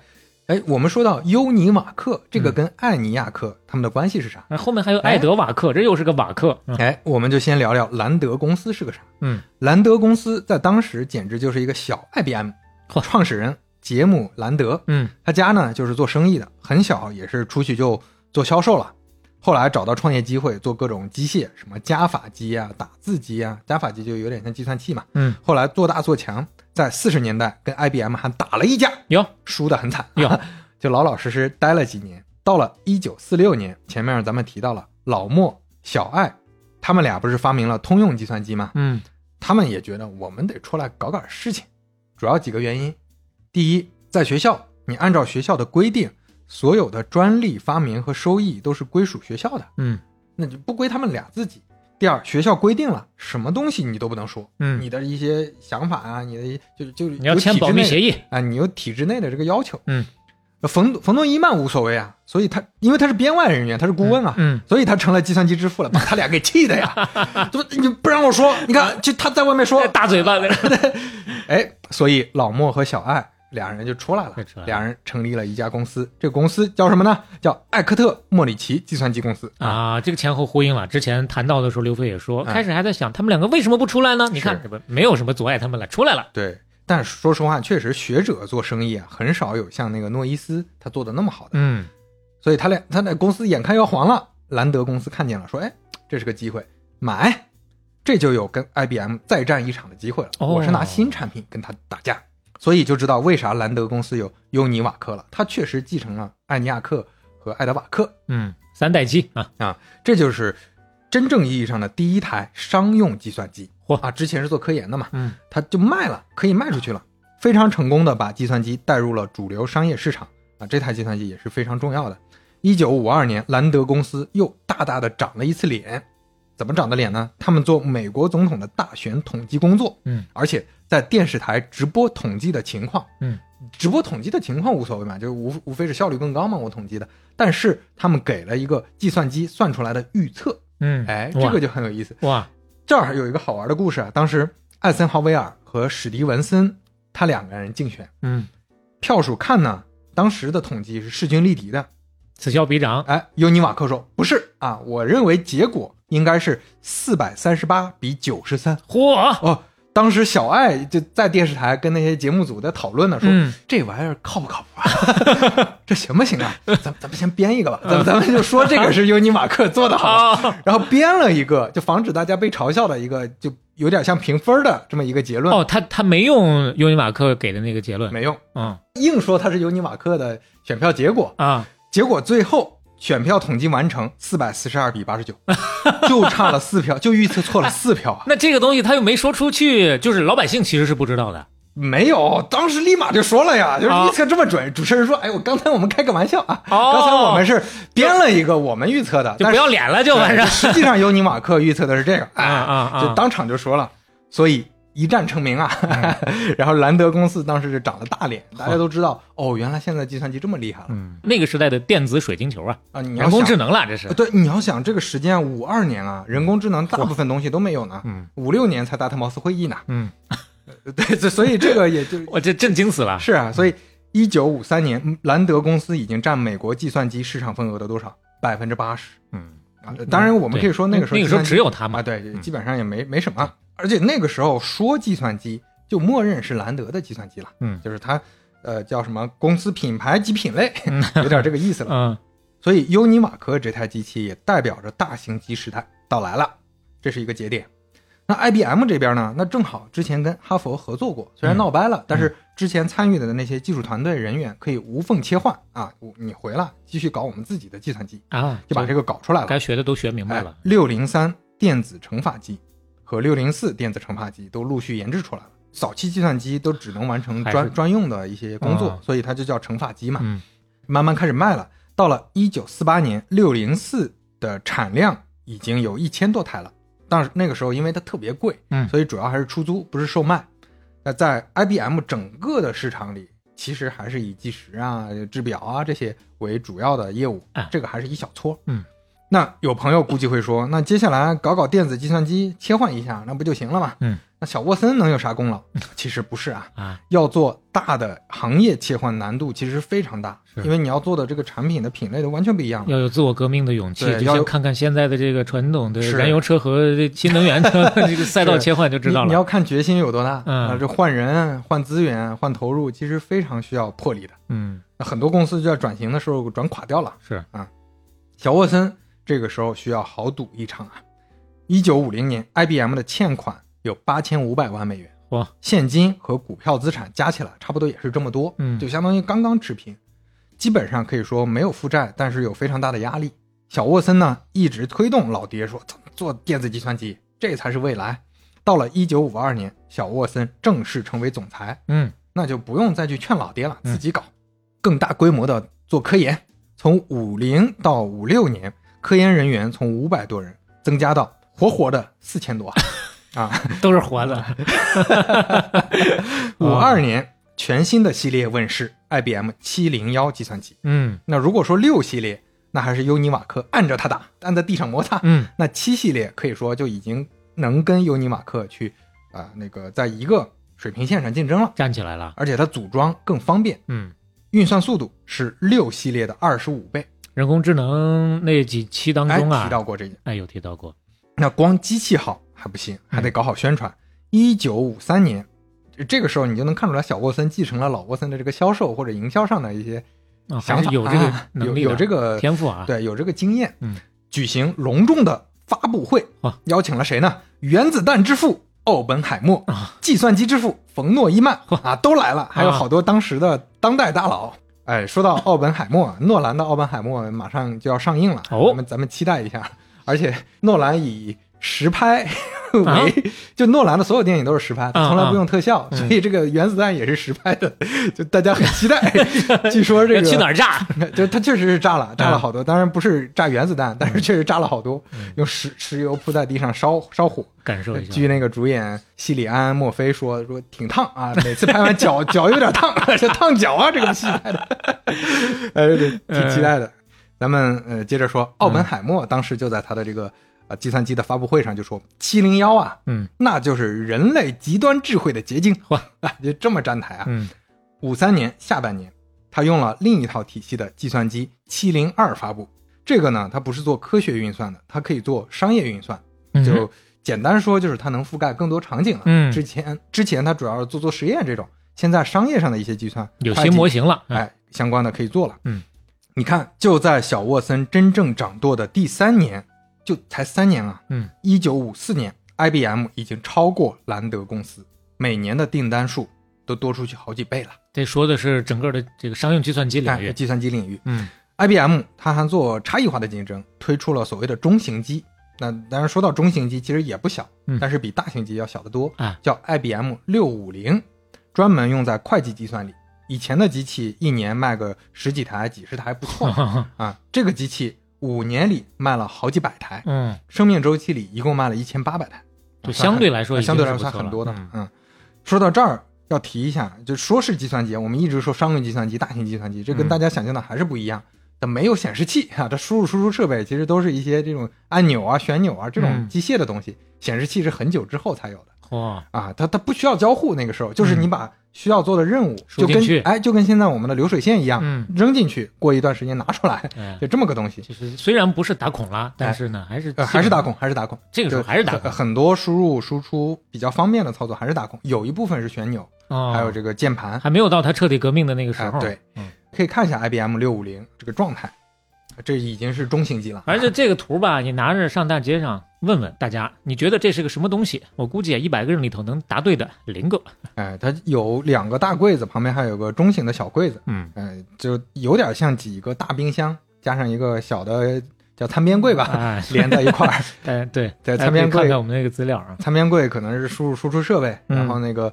哎，我们说到尤尼瓦克，这个嗯跟艾尼亚克他们的关系是啥？那后面还有艾德瓦克，这又是个瓦克。嗯哎，我们就先聊聊兰德公司是个啥。嗯兰德公司在当时简直就是一个小 IBM，嚯创始人杰姆兰德，嗯他家呢就是做生意的，很小也是出去就做销售了。后来找到创业机会，做各种机械，什么加法机啊、打字机啊，加法机就有点像计算器嘛。嗯，后来做大做强，在四十年代跟 IBM 还打了一架，哟输得很惨，哟 就老老实实待了几年。到了一九四六年，前面咱们提到了老莫、小爱，他们俩不是发明了通用计算机吗？嗯他们也觉得我们得出来搞点事情，主要几个原因：第一，在学校，你按照学校的规定，所有的专利发明和收益都是归属学校的，嗯那就不归他们俩自己。第二，学校规定了什么东西你都不能说，嗯，你的一些想法啊，你的就就你要签保密协议议。啊，你有体制内的这个要求。嗯，冯冯诺依曼无所谓啊，所以他因为他是编外人员，他是顾问啊，嗯所以他成了计算机之父了，把他俩给气的呀！怎么你不让我说？你看，就他在外面说，大嘴巴的。哎，所以老莫和小爱俩人就出来了就出来，了俩人成立了一家公司，这个公司叫什么呢？叫艾克特莫里奇计算机公司啊，这个前后呼应了。之前谈到的时候，刘飞也说，哎开始还在想他们两个为什么不出来呢？你看，没有什么阻碍他们了，出来了。对，但是说实话，确实学者做生意啊，很少有像那个诺伊斯他做的那么好的。嗯，所以他俩他那公司眼看要黄了，兰德公司看见了，说：“哎，这是个机会，买。”这就有跟 IBM 再战一场的机会了。哦我是拿新产品跟他打架，所以就知道为啥兰德公司有优尼瓦克了。他确实继承了艾尼亚克和爱德瓦克，嗯，三代机啊，这就是真正意义上的第一台商用计算机。嚯啊，之前是做科研的嘛，嗯，他就卖了，可以卖出去了，非常成功的把计算机带入了主流商业市场啊。这台计算机也是非常重要的。一九五二年，兰德公司又大大的长了一次脸。怎么长的脸呢？他们做美国总统的大选统计工作，嗯，而且在电视台直播统计的情况，嗯，直播统计的情况无所谓嘛，就无无非是效率更高嘛，我统计的。但是他们给了一个计算机算出来的预测，嗯，哎，这个就很有意思。哇，这儿有一个好玩的故事啊，当时艾森豪威尔和史蒂文森他两个人竞选，嗯，票数看呢，当时的统计是势均力敌的。此消彼长，哎，尤尼瓦克说不是啊，我认为结果应该是四百三十八比九十三。嚯，哦，当时小爱就在电视台跟那些节目组在讨论呢，说、嗯。这玩意儿靠不靠谱啊？这行不行啊？咱咱们先编一个吧，咱们咱们就说这个是尤尼马克做的好，啊，然后编了一个，就防止大家被嘲笑的一个，就有点像评分的这么一个结论。哦，他他没用尤尼马克给的那个结论，没用，嗯。硬说他是尤尼马克的选票结果，啊，结果最后选票统计完成四百四十二比八十九，就差了四票，就预测错了四票啊！那这个东西他又没说出去，就是老百姓其实是不知道的。没有，当时立马就说了呀，就是啊预测这么准。主持人说：“哎，我刚才我们开个玩笑啊，哦刚才我们是编了一个我们预测的，就不要脸了，就反正实际上尤尼马克预测的是这个，啊啊就当场就说了，所以一战成名啊。嗯 然后兰德公司当时是长了大脸，大家都知道，哦，原来现在计算机这么厉害了嗯，那个时代的电子水晶球啊，啊！你要人工智能了，这是。对，你要想这个时间五二年啊，人工智能大部分东西都没有呢，嗯五六年才达特茅斯会议呢，嗯，对，这所以这个也就 我这震惊死了。是啊，所以一九五三年，嗯兰德公司已经占美国计算机市场份额的多少？百分之八十嗯，啊！当然，我们可以说那个时候那个时候只有他嘛啊，对，嗯基本上也没没什么。而且那个时候说计算机，就默认是兰德的计算机了，嗯就是它呃叫什么公司品牌及品类，有点这个意思了。嗯所以尤尼瓦克这台机器也代表着大型机时代到来了，这是一个节点。那 IBM 这边呢，那正好之前跟哈佛合作过，虽然闹掰了，但是之前参与的那些技术团队人员可以无缝切换啊，你回来继续搞我们自己的计算机，啊，就把这个搞出来了。该学的都学明白了。六零三电子乘法机和六零四电子乘法机都陆续研制出来了。早期计算机都只能完成专专用的一些工作，啊所以它就叫乘法机嘛。嗯慢慢开始卖了。到了一九四八年，六零四的产量已经有一千多台了。但是那个时候因为它特别贵，嗯所以主要还是出租，不是售卖。那在 IBM 整个的市场里，其实还是以计时啊、制表啊这些为主要的业务哎，这个还是一小撮。嗯，那有朋友估计会说，那接下来搞搞电子计算机，切换一下，那不就行了吗？嗯，那小沃森能有啥功劳？其实不是啊，啊，要做大的行业切换难度其实非常大，因为你要做的这个产品的品类都完全不一样了。要有自我革命的勇气，要看看现在的这个传统的是燃油车和这新能源车 这个赛道切换就知道你。你要。看决心有多大，嗯啊，这换人、换资源、换投入，其实非常需要魄力的。嗯，那很多公司就在转型的时候转垮掉了。是啊小沃森这个时候需要豪赌一场啊！一九五零年，IBM 的欠款有八千五百万美元，哇，现金和股票资产加起来差不多也是这么多，嗯就相当于刚刚持平，基本上可以说没有负债，但是有非常大的压力。小沃森呢一直推动老爹说做电子计算机，这才是未来。到了一九五二年，小沃森正式成为总裁，嗯那就不用再去劝老爹了，嗯自己搞，更大规模的做科研。从五零到五六年，科研人员从五百多人增加到活活的四千多 啊！都是活的。五二年，全新的系列问世，IBM 七零幺计算机。嗯那如果说六系列，那还是尤尼瓦克按着它打，按在地上摩擦。嗯那七系列可以说就已经能跟尤尼瓦克去啊、那个在一个水平线上竞争了，站起来了。而且它组装更方便，嗯，运算速度是六系列的二十五倍。人工智能那几期当哎，中啊，提到过这个。哎有提到过。那光机器好还不行，还得搞好宣传。一九五三年，这个时候你就能看出来，小沃森继承了老沃森的这个销售或者营销上的一些啊，想法，有这个啊能力的、有有这个天赋啊。，对，有这个经验。嗯，举行隆重的发布会啊，邀请了谁呢？原子弹之父奥本海默啊，计算机之父冯诺依曼啊，都来了，还有好多当时的当代大佬。哎，说到奥本海默，诺兰的奥本海默马上就要上映了，哦咱们咱们期待一下。而且诺兰以实拍为，啊就诺兰的所有电影都是实拍，啊从来不用特效，嗯所以这个原子弹也是实拍的，就大家很期待。据说这个要去哪儿炸？就它确实是炸了，炸了嗯好多，当然不是炸原子弹，但是确实炸了好多，用石石油铺在地上烧烧火。感受一下。据那个主演西里安·墨菲说，说挺烫啊，每次拍完脚脚有点烫，这烫脚啊，这个戏拍的，呃，这挺期待的。咱们呃接着说，奥本海默当时就在他的这个呃计算机的发布会上就说，七零幺啊，嗯那就是人类极端智慧的结晶，哇啊，就这么站台啊。嗯五三年下半年，他用了另一套体系的计算机七零二发布。这个呢，它不是做科学运算的，它可以做商业运算。嗯就简单说，就是它能覆盖更多场景了。嗯之前之前它主要是做做实验这种，现在商业上的一些计算有新模型了。哎，相关的可以做了。嗯，你看，就在小沃森真正掌舵的第三年，就才三年啊。嗯，一九五四年，IBM 已经超过兰德公司，每年的订单数都多出去好几倍了。这说的是整个的这个商用计算机领哎，域。计算机领域嗯，IBM 它还做差异化的竞争，推出了所谓的中型机。那当然说到中型机，其实也不小，嗯但是比大型机要小得多。啊叫 IBM 六五零，专门用在会计计算里。以前的机器一年卖个十几台、几十台不错了 啊，这个机器五年里卖了好几百台，嗯，生命周期里一共卖了一千八百台，就相对来说相对来说算很多的。嗯。嗯，说到这儿要提一下，就说是计算机，我们一直说商用计算机、大型计算机，这跟嗯。大家想象的还是不一样。它没有显示器 啊，它输入输出设备其实都是一些这种按钮啊、旋钮啊这种嗯。机械的东西，显示器是很久之后才有的。哇，啊，它它不需要交互，那个时候就是你把需要做的任务，就跟哎就跟现在我们的流水线一样，嗯。扔进去，过一段时间拿出来，哎，就这么个东西。其实虽然不是打孔啦，但是呢，还是呃，还是打孔，还是打孔，这个时候还是打孔。很很多输入输出比较方便的操作还是打孔，有一部分是旋钮，哦，还有这个键盘。还没有到它彻底革命的那个时候。哎对。嗯，可以看一下 IBM 六五零这个状态，这已经是中型机了。而且这个图吧，你拿着上大街上问问大家，你觉得这是个什么东西？我估计啊，一百个人里头能答对的零个。哎，它有两个大柜子，旁边还有个中型的小柜子，嗯，哎，就有点像几个大冰箱加上一个小的叫餐边柜吧，哎，连在一块儿。哎，对，在餐边柜看看我们那个资料啊。餐边柜可能是输入输出设备，嗯然后那个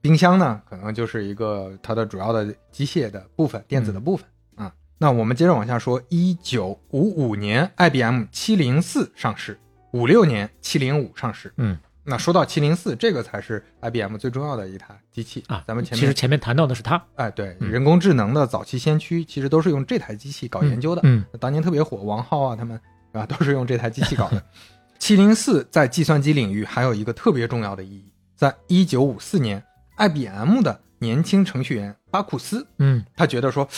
冰箱呢，可能就是一个它的主要的机械的部分、电子的部分啊。那我们接着往下说，一九五五年，IBM 七零四上市，五六年七零五上市。嗯，那说到七零四，这个才是 IBM 最重要的一台机器啊，咱们前面其实前面谈到的是它哎，对，嗯人工智能的早期先驱其实都是用这台机器搞研究的。嗯当年特别火，王浩啊他们啊都是用这台机器搞的。七零四在计算机领域还有一个特别重要的意义，在一九五四年，IBM 的年轻程序员巴库斯，嗯他觉得说，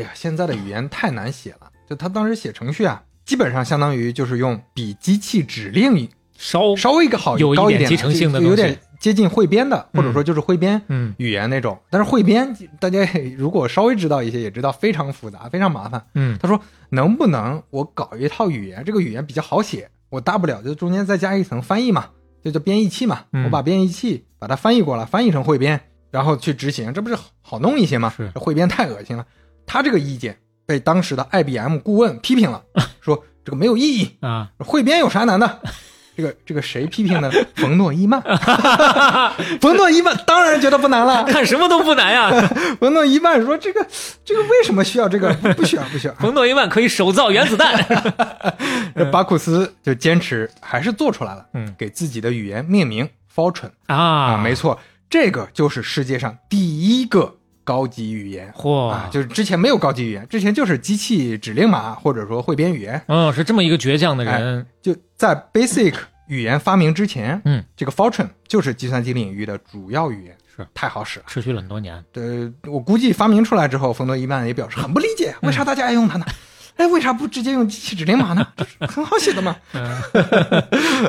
哎呀，现在的语言太难写了，就他当时写程序啊，基本上相当于就是用比机器指令稍稍微一个好有一高一点点集成性的就有点接近汇编的，或者说就是汇编嗯语言那种。但是汇编大家如果稍微知道一些，也知道非常复杂，非常麻烦。嗯他说能不能我搞一套语言，这个语言比较好写，我大不了就中间再加一层翻译嘛，就叫编译器嘛。嗯我把编译器把它翻译过来，翻译成汇编，然后去执行，这不是好好弄一些吗？是汇编太恶心了。他这个意见被当时的 IBM 顾问批评了，说这个没有意义，啊，汇编有啥难的？这个这个谁批评的？冯诺依曼。冯诺依曼当然觉得不难了。看什么都不难呀。冯诺依曼说：“这个这个为什么需要这个？不不需要，不需要。冯诺依曼可以手造原子弹。这巴库斯就坚持还是做出来了，嗯给自己的语言命名 Fortran 啊啊，没错，这个就是世界上第一个高级语言嚯啊，就是之前没有高级语言，之前就是机器指令码或者说汇编语言，嗯，是这么一个倔强的人。就在 Basic 语言发明之前，嗯，这个 Fortran 就是计算机领域的主要语言。是是太好使了。持续了很多年。呃，我估计发明出来之后，冯诺依曼也表示很不理解，为啥大家爱用它呢？哎，为啥不直接用机器指令码呢？这是很好写的嘛。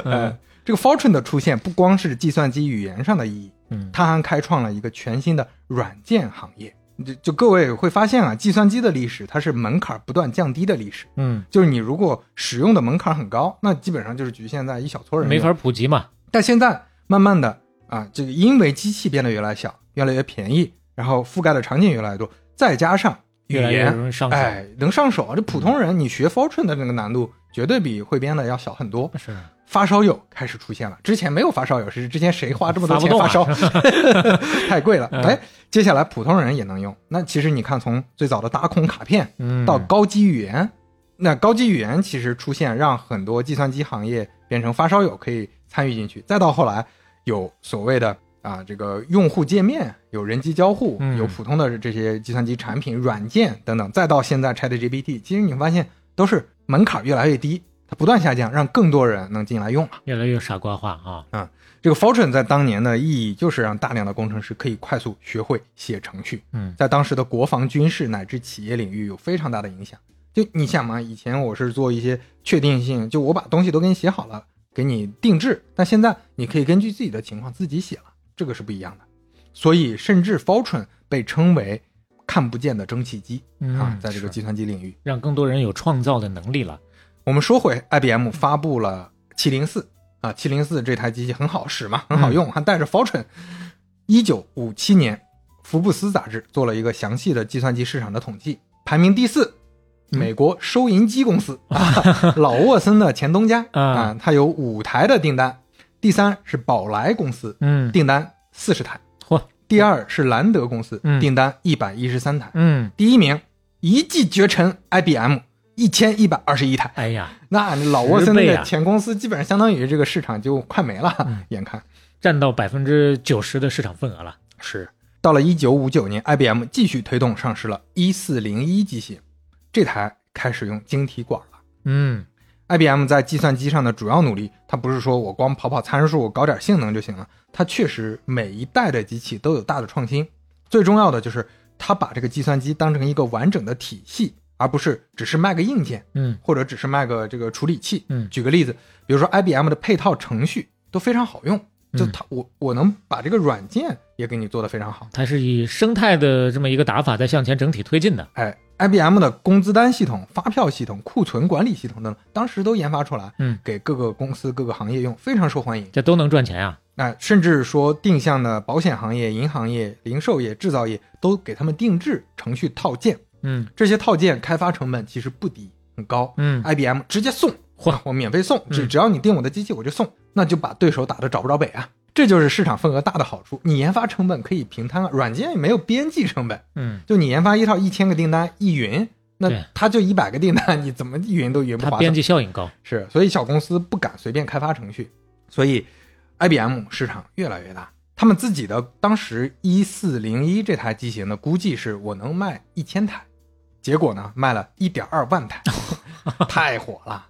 呃，这个 Fortran 的出现不光是计算机语言上的意义，嗯，它还开创了一个全新的软件行业。就就各位会发现啊，计算机的历史它是门槛不断降低的历史。嗯，就是你如果使用的门槛很高，那基本上就是局限在一小撮人没法普及嘛。但现在慢慢的啊，这个因为机器变得越来越小，越来越便宜，然后覆盖的场景越来越多，再加上语言。哎，能上手。这普通人你学 Fortran 的那个难度绝对比汇编的要小很多。是发烧友开始出现了，之前没有发烧友，是之前谁花这么多钱发烧？太贵了。嗯哎，接下来普通人也能用。那其实你看，从最早的打孔卡片嗯，到高级语言，那高级语言其实出现，让很多计算机行业变成发烧友可以参与进去，再到后来有所谓的啊这个用户界面，有人机交互，嗯有普通的这些计算机产品、软件等等，再到现在 ChatGPT，其实你会发现都是门槛越来越低，它不断下降，让更多人能进来用了。越来越傻瓜化啊。嗯这个 Fortran 在当年的意义就是让大量的工程师可以快速学会写程序，嗯在当时的国防、军事乃至企业领域有非常大的影响。就你想嘛，以前我是做一些确定性，就我把东西都给你写好了，给你定制，但现在你可以根据自己的情况自己写了，这个是不一样的。所以，甚至 Fortran 被称为看不见的蒸汽机嗯啊，在这个计算机领域。让更多人有创造的能力了。我们说回 IBM 发布了七零四啊，七零四这台机器很好使嘛，很好用，还带着 Fortran。一九五七年，福布斯杂志做了一个详细的计算机市场的统计，排名第四，美国收银机公司、啊，老沃森的前东家啊 啊，它有五台的订单。第三是宝来公司，嗯订单四十台。嚯，第二是兰德公司，嗯订单一百一十三台。嗯，第一名一骑绝尘 IBM 一千一百二十一台。哎呀，那老沃森那十倍啊个前公司基本上相当于这个市场就快没了，嗯眼看占到百分之九十的市场份额了。是。到了一九五九年，IBM 继续推动上市了一四零一机型，这台开始用晶体管了。嗯 IBM 在计算机上的主要努力，它不是说我光跑跑参数、搞点性能就行了，它确实每一代的机器都有大的创新。最重要的就是它把这个计算机当成一个完整的体系，而不是只是卖个硬件。嗯或者只是卖个这个处理器。嗯举个例子，比如说 IBM 的配套程序都非常好用，就嗯它我我能把这个软件也给你做得非常好。它是以生态的这么一个打法在向前整体推进的。哎，IBM 的工资单系统、发票系统、库存管理系统等，当时都研发出来，嗯，给各个公司、各个行业用，非常受欢迎。这都能赚钱啊。那甚至说定向的保险行业、银行业、零售业、制造业都给他们定制程序套件，嗯这些套件开发成本其实不低，很高。嗯 IBM 直接送，嚯啊我免费送，只嗯只要你订我的机器我就送，那就把对手打得找不着北啊！这就是市场份额大的好处，你研发成本可以平摊啊，软件也没有边际成本，嗯，就你研发一套一千个订单一云，那对它就一百个订单，你怎么云都云不划算。它边际效应高。是，所以小公司不敢随便开发程序，所以 IBM 市场越来越大。他们自己的当时一四零一这台机型呢估计是我能卖一千台，结果呢卖了一点二万台，太火了。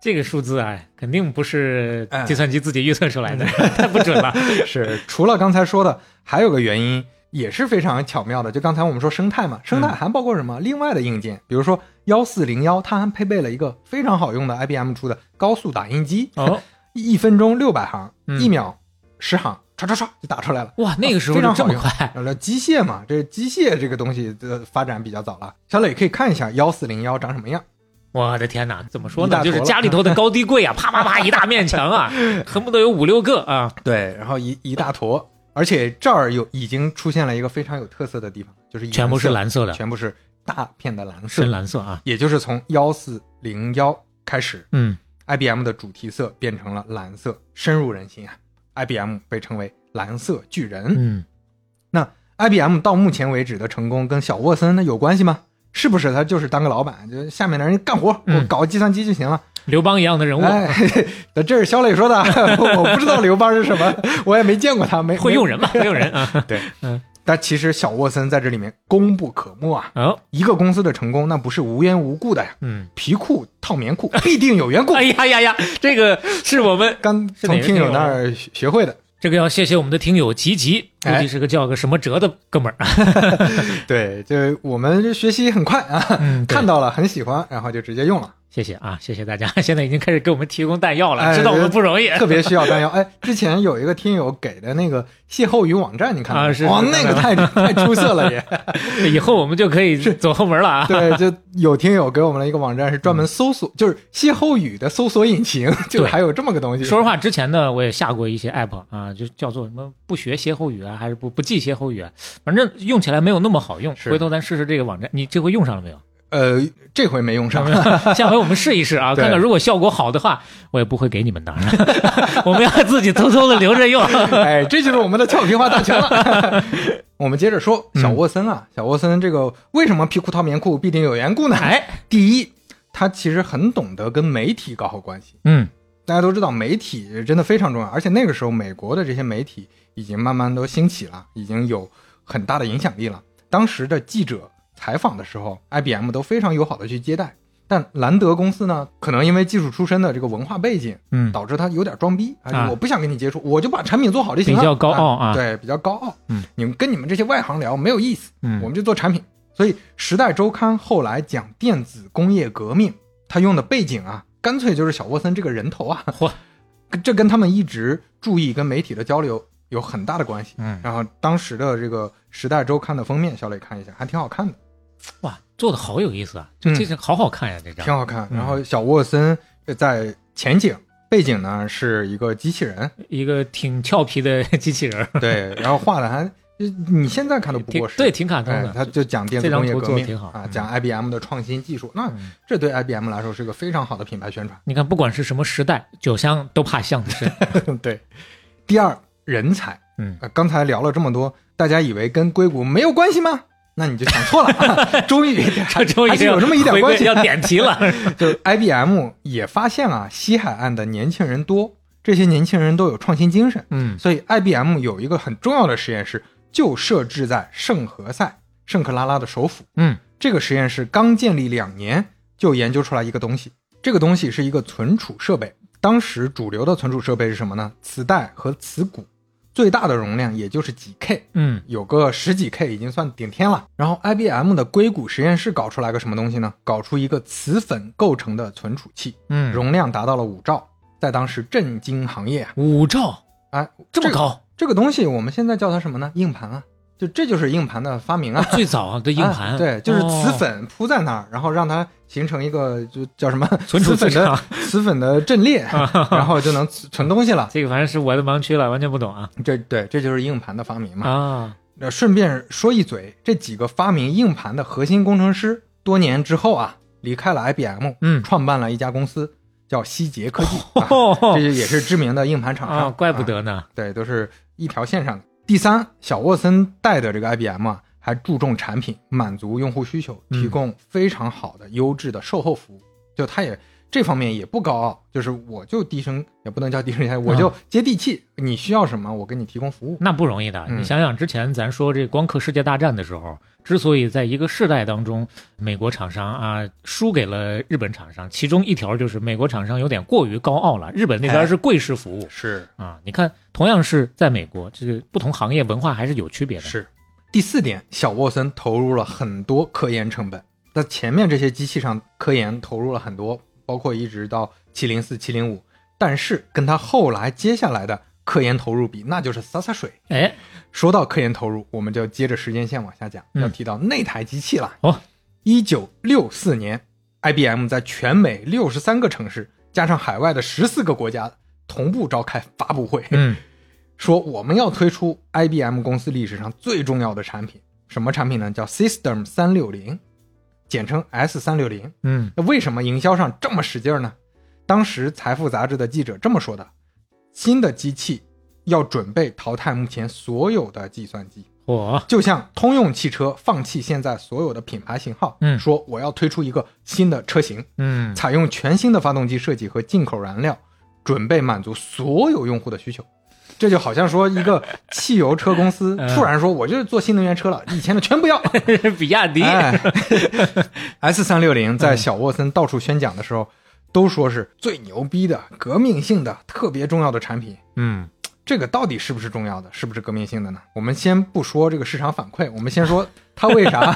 这个数字啊，肯定不是哎计算机自己预测出来的，太不准了。是，除了刚才说的，还有个原因也是非常巧妙的。就刚才我们说生态嘛，生态还包括什么？另外的硬件，比如说幺四零幺，它还配备了一个非常好用的 IBM 出的高速打印机，哦，一分钟六百行，嗯一秒十行，唰唰唰就打出来了。哇，那个时候就非常这么快，呃，机械嘛，这机械这个东西的发展比较早了。小磊可以看一下幺四零幺长什么样。我的天哪，怎么说呢？就是家里头的高低柜啊，啪啪啪一大面墙啊，恨不得有五六个啊。对，然后一一大坨，而且这儿有已经出现了一个非常有特色的地方，就是全部是蓝色的，全部是大片的蓝色深，蓝色啊。也就是从幺四零幺开始嗯，，IBM 的主题色变成了蓝色，深入人心啊。IBM 被称为蓝色巨人。嗯，IBM 到目前为止的成功跟小沃森那有关系吗？是不是他就是当个老板，就下面的人干活，搞计算机就行了？刘邦一样的人物，哎，这这是肖磊说的，我不知道刘邦是什么，我也没见过他，没会用人嘛？会用人啊。但其实小沃森在这里面功不可没啊！哦，一个公司的成功那不是无缘无故的呀，嗯，皮裤套棉裤 必定有缘故。哎呀呀呀，这个是我们 刚从听友那儿学学会的，这个要谢谢我们的听友吉吉，估哎计是个叫个什么哲的哥们儿。对，就我们学习很快啊，嗯看到了很喜欢，然后就直接用了，谢谢啊，谢谢大家，现在已经开始给我们提供弹药了，哎知道我们不容易。特别需要弹药。哎，之前有一个听友给的那个歇后语网站，你看啊是哇，是那个太太出色了也。以后我们就可以走后门了啊。对，就有听友给我们了一个网站，是专门搜索，就是歇后语的搜索引擎，就还有这么个东西。说实话，之前呢，我也下过一些 app 啊，就叫做什么不学歇后语啊，还是不不记歇后语啊，反正用起来没有那么好用。回头咱试试这个网站，你这回用上了没有？呃，这回没用上。下回我们试一试啊，看看如果效果好的话，我也不会给你们的，我们要自己偷偷的留着用。哎，这就是我们的俏皮话大全了。我们接着说小沃森啊，小沃森这个为什么皮裤套棉裤必定有缘故呢？哎，第一，他其实很懂得跟媒体搞好关系。嗯，大家都知道媒体真的非常重要，而且那个时候美国的这些媒体已经慢慢都兴起了，已经有很大的影响力了。当时的记者采访的时候，IBM 都非常友好的去接待。但兰德公司呢，可能因为技术出身的这个文化背景，嗯导致他有点装逼啊我不想跟你接触，我就把产品做好就行了。比较高傲啊对，比较高傲。嗯，你们跟你们这些外行聊没有意思，嗯我们就做产品。所以《时代周刊》后来讲电子工业革命，他用的背景啊，干脆就是小沃森这个人头啊。嚯，这跟他们一直注意跟媒体的交流有很大的关系。嗯然后当时的这个《时代周刊》的封面，小磊看一下，还挺好看的，哇，做的好有意思啊，这嗯这张好好看呀，这张挺好看。嗯然后小沃森在前景背景呢是一个机器人，一个挺俏皮的 机器人，对，然后画的还，你现在看都不过时。对，挺卡通的，。哎他就讲电子工业革命挺好啊，嗯讲 IBM 的创新技术，那嗯这对 IBM 来说是个非常好的品牌宣传。你看，不管是什么时代，酒香都怕巷子深。对，第二人才，嗯呃刚才聊了这么多，大家以为跟硅谷没有关系吗？那你就想错了，啊终于这 终于有这么一点关系。要点题了。就 IBM 也发现啊，西海岸的年轻人多，这些年轻人都有创新精神，嗯所以 IBM 有一个很重要的实验室，就设置在圣何塞，圣克拉拉的首府。嗯这个实验室刚建立两年，就研究出来一个东西。这个东西是一个存储设备。当时主流的存储设备是什么呢？磁带和磁鼓，最大的容量也就是几 K，嗯有个十几 K 已经算顶天了。然后 IBM 的硅谷实验室搞出来个什么东西呢？搞出一个磁粉构成的存储器，嗯，容量达到了五兆，在当时震惊行业啊！五兆哎，这么高，这个东西我们现在叫它什么呢？硬盘啊，就这就是硬盘的发明啊。最早的 硬盘，啊对，就是磁哦粉铺在那儿，然后让它形成一个就叫什么 存储磁粉的 磁粉的阵列，然后就能存存东西了。这个反正是我的盲区了，完全不懂啊这对，这就是硬盘的发明嘛。啊！那顺便说一嘴，这几个发明硬盘的核心工程师，多年之后啊，离开了 IBM，嗯创办了一家公司，叫希捷科技，啊哦这也是知名的硬盘厂商啊，怪不啊得呢。对，都是一条线上的。第三，小沃森带的这个 IBM 啊，还注重产品，满足用户需求，嗯提供非常好的优质的售后服务。就他也这方面也不高傲，就是我就低声，也不能叫低声下气，我就接地气。你需要什么，我给你提供服务。那不容易的，嗯你想想之前咱说这光刻世界大战的时候，之所以在一个世代当中，美国厂商啊输给了日本厂商，其中一条就是美国厂商有点过于高傲了，日本那边是贵式服务是啊。你看，同样是在美国，这个不同行业文化还是有区别的。是。第四点，小沃森投入了很多科研成本，在前面这些机器上科研投入了很多，包括一直到七零四、七零五，但是跟他后来接下来的科研投入比，那就是洒洒水。哎，说到科研投入，我们就接着时间线往下讲，嗯要提到那台机器了。哦，一九六四年，IBM 在全美六十三个城市加上海外的十四个国家同步召开发布会，嗯，说我们要推出 IBM 公司历史上最重要的产品，什么产品呢？叫 System 三六零，简称 S 三六零。嗯那为什么营销上这么使劲儿呢？当时《财富》杂志的记者这么说的：新的机器要准备淘汰目前所有的计算机，嚯，就像通用汽车放弃现在所有的品牌型号，嗯说我要推出一个新的车型，嗯，采用全新的发动机设计和进口燃料，准备满足所有用户的需求。这就好像说一个汽油车公司 嗯突然说，我就是做新能源车了，以前的全不要。比亚迪，哎，S 三六零在小沃森到处宣讲的时候，都说是最牛逼的、革命性的、特别重要的产品。嗯，这个到底是不是重要的，是不是革命性的呢？我们先不说这个市场反馈，我们先说它为啥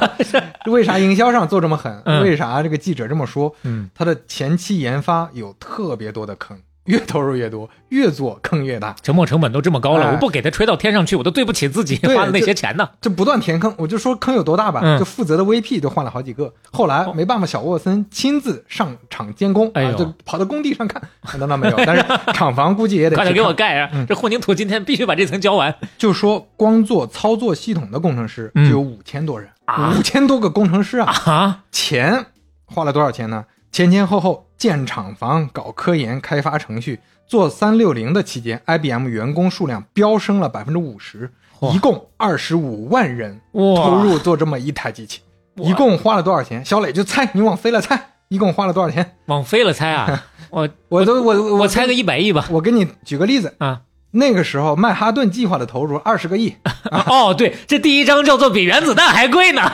为啥营销上做这么狠？嗯为啥这个记者这么说？嗯，它的前期研发有特别多的坑，越投入越多，越做坑越大。沉没成本都这么高了，哎我不给他吹到天上去，我都对不起自己花的那些钱呢。就不断填坑，我就说坑有多大吧，嗯就负责的 VP 都换了好几个，后来没办法，小沃森亲自上场监工，啊，就跑到工地上看，那倒没有，但是厂房估计也得快点给我盖啊！嗯这混凝土今天必须把这层浇完。就说光做操作系统的工程师嗯就有五千多人，啊五千多个工程师啊，啊，钱花了多少钱呢？前前后后建厂房、搞科研、开发程序，做三六零的期间，IBM 员工数量飙升了百分之五十，一共二十五万人哇投入做这么一台机器，一共花了多少钱？小磊就猜，你往飞了猜，一共花了多少钱？往飞了猜啊！我我都我我我猜个一百亿吧。我给你举个例子啊，那个时候曼哈顿计划的投入二十个亿，哦，对，这第一张叫做比原子弹还贵呢，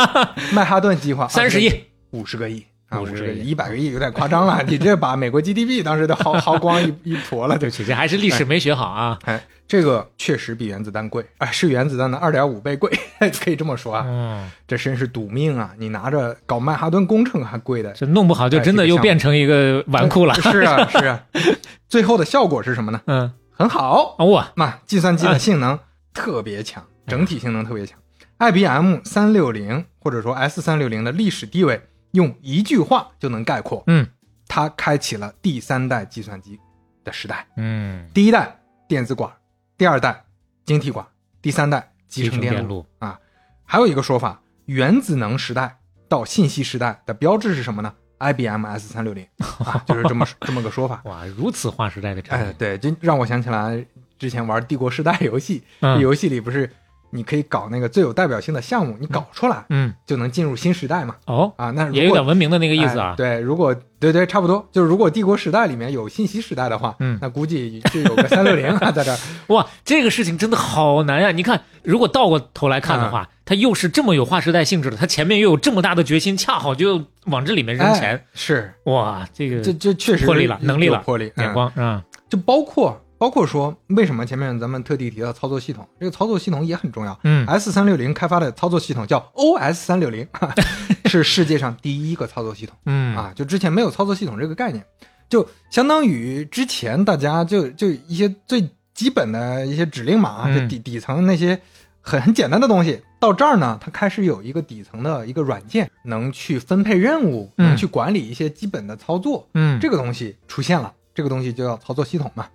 曼哈顿计划三十亿。五十个亿啊，五50十个亿，一百个亿有点夸张了，你这把美国 GDP 当时都耗耗光一一坨了，对 对不起，这还是历史没学好啊。哎，这个确实比原子弹贵，哎，是原子弹的二点五倍贵，可以这么说啊。嗯，这真是赌命啊！你拿着搞曼哈顿工程还贵的，这弄不好就真的又变成一个纨绔了。是啊，是啊。最后的效果是什么呢？嗯，很好，啊哇，那计算机的性能特别强，整体性能特别强。IBM 三六零或者说 S 三六零的历史地位，用一句话就能概括：嗯它开启了第三代计算机的时代。嗯，第一代电子管，第二代晶体管，第三代集成电电路啊。还有一个说法，原子能时代到信息时代的标志是什么呢？IBM S 三六零啊，就是这么这么个说法。哇，如此划时代的产哎，对，就让我想起来之前玩《帝国时代》游戏，嗯游戏里不是你可以搞那个最有代表性的项目，你搞出来嗯，就能进入新时代嘛？哦，啊，那如果也有点文明的那个意思哎啊。对，如果对对，差不多，就是如果帝国时代里面有信息时代的话，嗯。那估计就有个三六零啊 在这儿。哇，这个事情真的好难呀！你看，如果倒过头来看的嗯话，它又是这么有划时代性质的，它前面又有这么大的决心，恰好就往这里面扔钱。哎，是。哇，这个这这确实魄力了，能力了，有魄力，眼嗯光啊，就包括包括说，为什么前面咱们特地提到操作系统，这个操作系统也很重要。嗯 S 三六零开发的操作系统叫 OS 三六零，是世界上第一个操作系统嗯啊！就之前没有操作系统这个概念，就相当于之前大家就就一些最基本的一些指令码，啊就底底层那些很很简单的东西，到这儿呢，它开始有一个底层的一个软件，能去分配任务，嗯能去管理一些基本的操作。嗯，这个东西出现了，这个东西就叫操作系统嘛。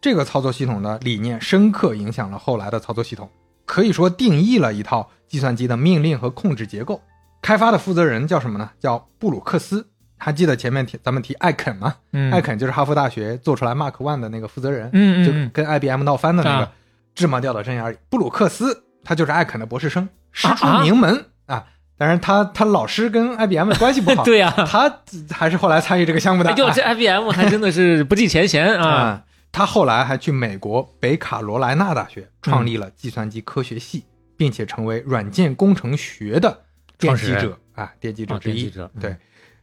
这个操作系统的理念深刻影响了后来的操作系统，可以说定义了一套计算机的命令和控制结构。开发的负责人叫什么呢？叫布鲁克斯。还记得前面提咱们提艾肯吗？嗯艾肯就是哈佛大学做出来 Mark One 的那个负责人，就嗯嗯就跟 IBM 闹翻的那个啊芝麻掉到针眼里。布鲁克斯他就是艾肯的博士生，师出啊名门啊。当然他他老师跟 IBM 的关系不好，对呀，他还是后来参与这个项目的。哎 呦，这 IBM 还真的是不计前嫌啊！啊，他后来还去美国北卡罗来纳大学创立了计算机科学系，并且成为软件工程学的奠基者啊，奠基者哦之一。对，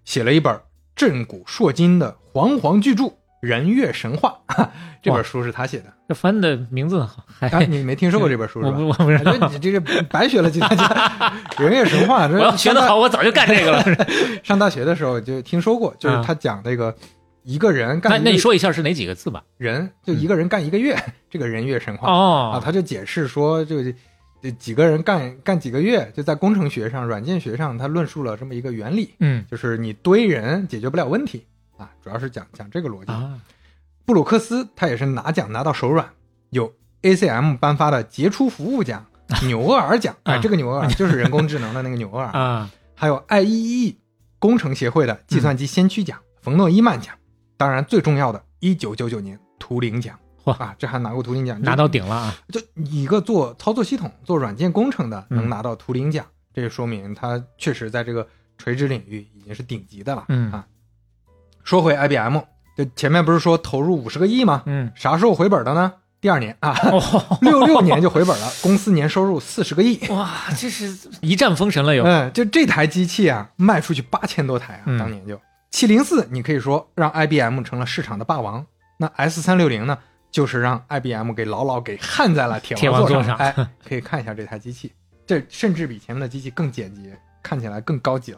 写了一本震古烁今的煌煌巨著《人月神话》这本书是他写的。这翻的名字好，你没听说过这本书是吧？我不我不知道我觉得你这个白学了计算机，人月神话。这 我要学得好，我早就干这个了。上大学的时候就听说过，就是啊他讲那个一个人干那那你说一下是哪几个字吧？人，就一个人干一个月，这个人月神话。哦。啊，哦，他就解释说，这个这几个人干干几个月，就在工程学上、软件学上，他论述了这么一个原理，嗯。就是你堆人解决不了问题啊，主要是讲讲这个逻辑。啊，布鲁克斯他也是拿奖拿到手软，有 ACM 颁发的杰出服务奖、纽厄尔奖，哎，啊这个纽厄尔 就是人工智能的那个纽厄尔，啊，还有 IEEE 工程协会的计算机先驱奖、冯诺依曼奖，当然最重要的，一九九九年图灵奖。哇啊，这还拿过图灵奖，拿到顶了啊！就一个做操作系统、做软件工程的嗯能拿到图灵奖，这就说明他确实在这个垂直领域已经是顶级的了。嗯啊，说回 IBM，就前面不是说投入五十个亿吗？嗯，啥时候回本的呢？第二年啊，哦，六六年就回本了，公司年收入四十个亿。哇，这是一战封神了又。嗯，就这台机器啊，卖出去八千多台啊，嗯当年就七零四，你可以说让 IBM 成了市场的霸王。那 S 三六零呢，就是让 IBM 给牢牢给焊在了铁铁王座上。哎，可以看一下这台机器，这甚至比前面的机器更简洁，看起来更高级了，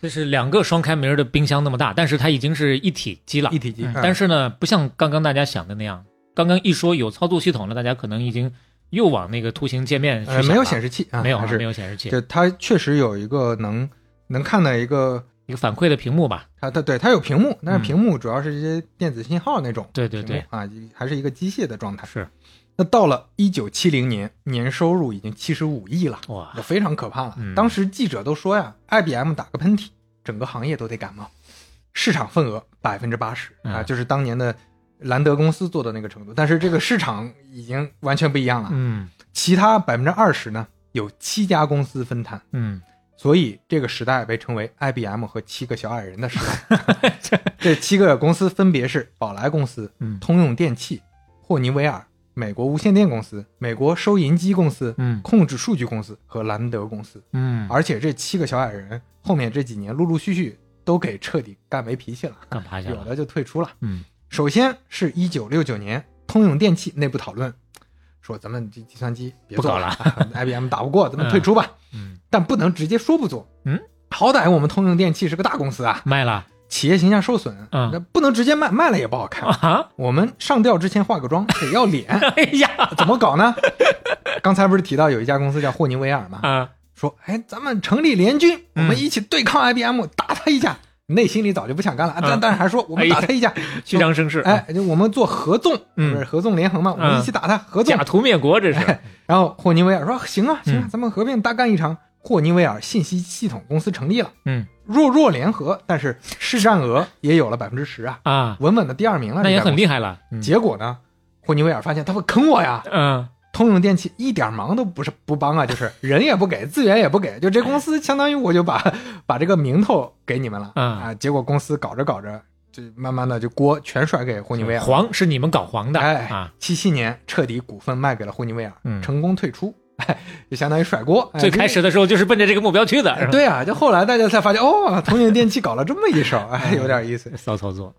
这是两个双开门的冰箱那么大，但是它已经是一体机了。一体机。但是呢，不像刚刚大家想的那样，刚刚一说有操作系统了，大家可能已经又往那个图形界面去呃没有显示器啊，没有是没有显示器，就它确实有一个能能看到一个，一个反馈的屏幕吧。它它对它有屏幕，但是嗯屏幕主要是一些电子信号那种对对对，啊，还是一个机械的状态。是那到了一九七零年，年收入已经七十五亿了，哇这，非常可怕了。嗯当时记者都说呀，IBM 打个喷嚏，整个行业都得感冒，市场份额百分之八十啊，嗯就是当年的兰德公司做的那个程度。但是这个市场已经完全不一样了，嗯其他百分之二十呢，有七家公司分摊。嗯，所以这个时代被称为 IBM 和七个小矮人的时代。这七个公司分别是宝来公司、嗯通用电气、霍尼韦尔、美国无线电公司、美国收银机公司、嗯控制数据公司和兰德公司。嗯，而且这七个小矮人后面这几年陆陆续续都给彻底干没脾气了，干趴下了。有的就退出了。嗯首先是一九六九年，通用电气内部讨论，说咱们这计算机别做了啊，IBM 打不过，咱们退出吧。嗯，但不能直接说不做。嗯，好歹我们通用电气是个大公司啊，卖了企业形象受损，嗯那不能直接卖，卖了也不好看。啊！我们上吊之前化个妆，得要脸，哎呀 怎么搞呢？刚才不是提到有一家公司叫霍尼韦尔吗？啊，说，哎，咱们成立联军，我嗯们一起对抗 IBM，打他一架。内心里早就不想干了，但嗯但是还说我们打他一架，虚张声势，哎，就我们做合纵，嗯不是合纵连横嘛，我们一起打他合纵假。图灭国这是。然后霍尼韦尔说行啊行啊嗯，咱们合并大干一场。霍尼韦尔信息系统公司成立了，嗯弱弱联合，但是市占额也有了百分之十啊，啊，稳稳的第二名了。那也很厉害。了。嗯结果呢，霍尼韦尔发现他会坑我呀，嗯通用电气一点忙都不是不帮啊，就是 人也不给，资源也不给，就这公司相当于我就把 把这个名头给你们了、嗯啊。结果公司搞着搞着，就慢慢的就锅全甩给霍尼韦尔。黄是你们搞黄的哎啊，，七七年彻底股份卖给了霍尼韦尔，嗯成功退出，哎，就相当于甩锅。哎最开始的时候就是奔着这个目标去的，对啊，就后来大家才发现，哦，通用电气搞了这么一手，哎，有点意思。骚操作。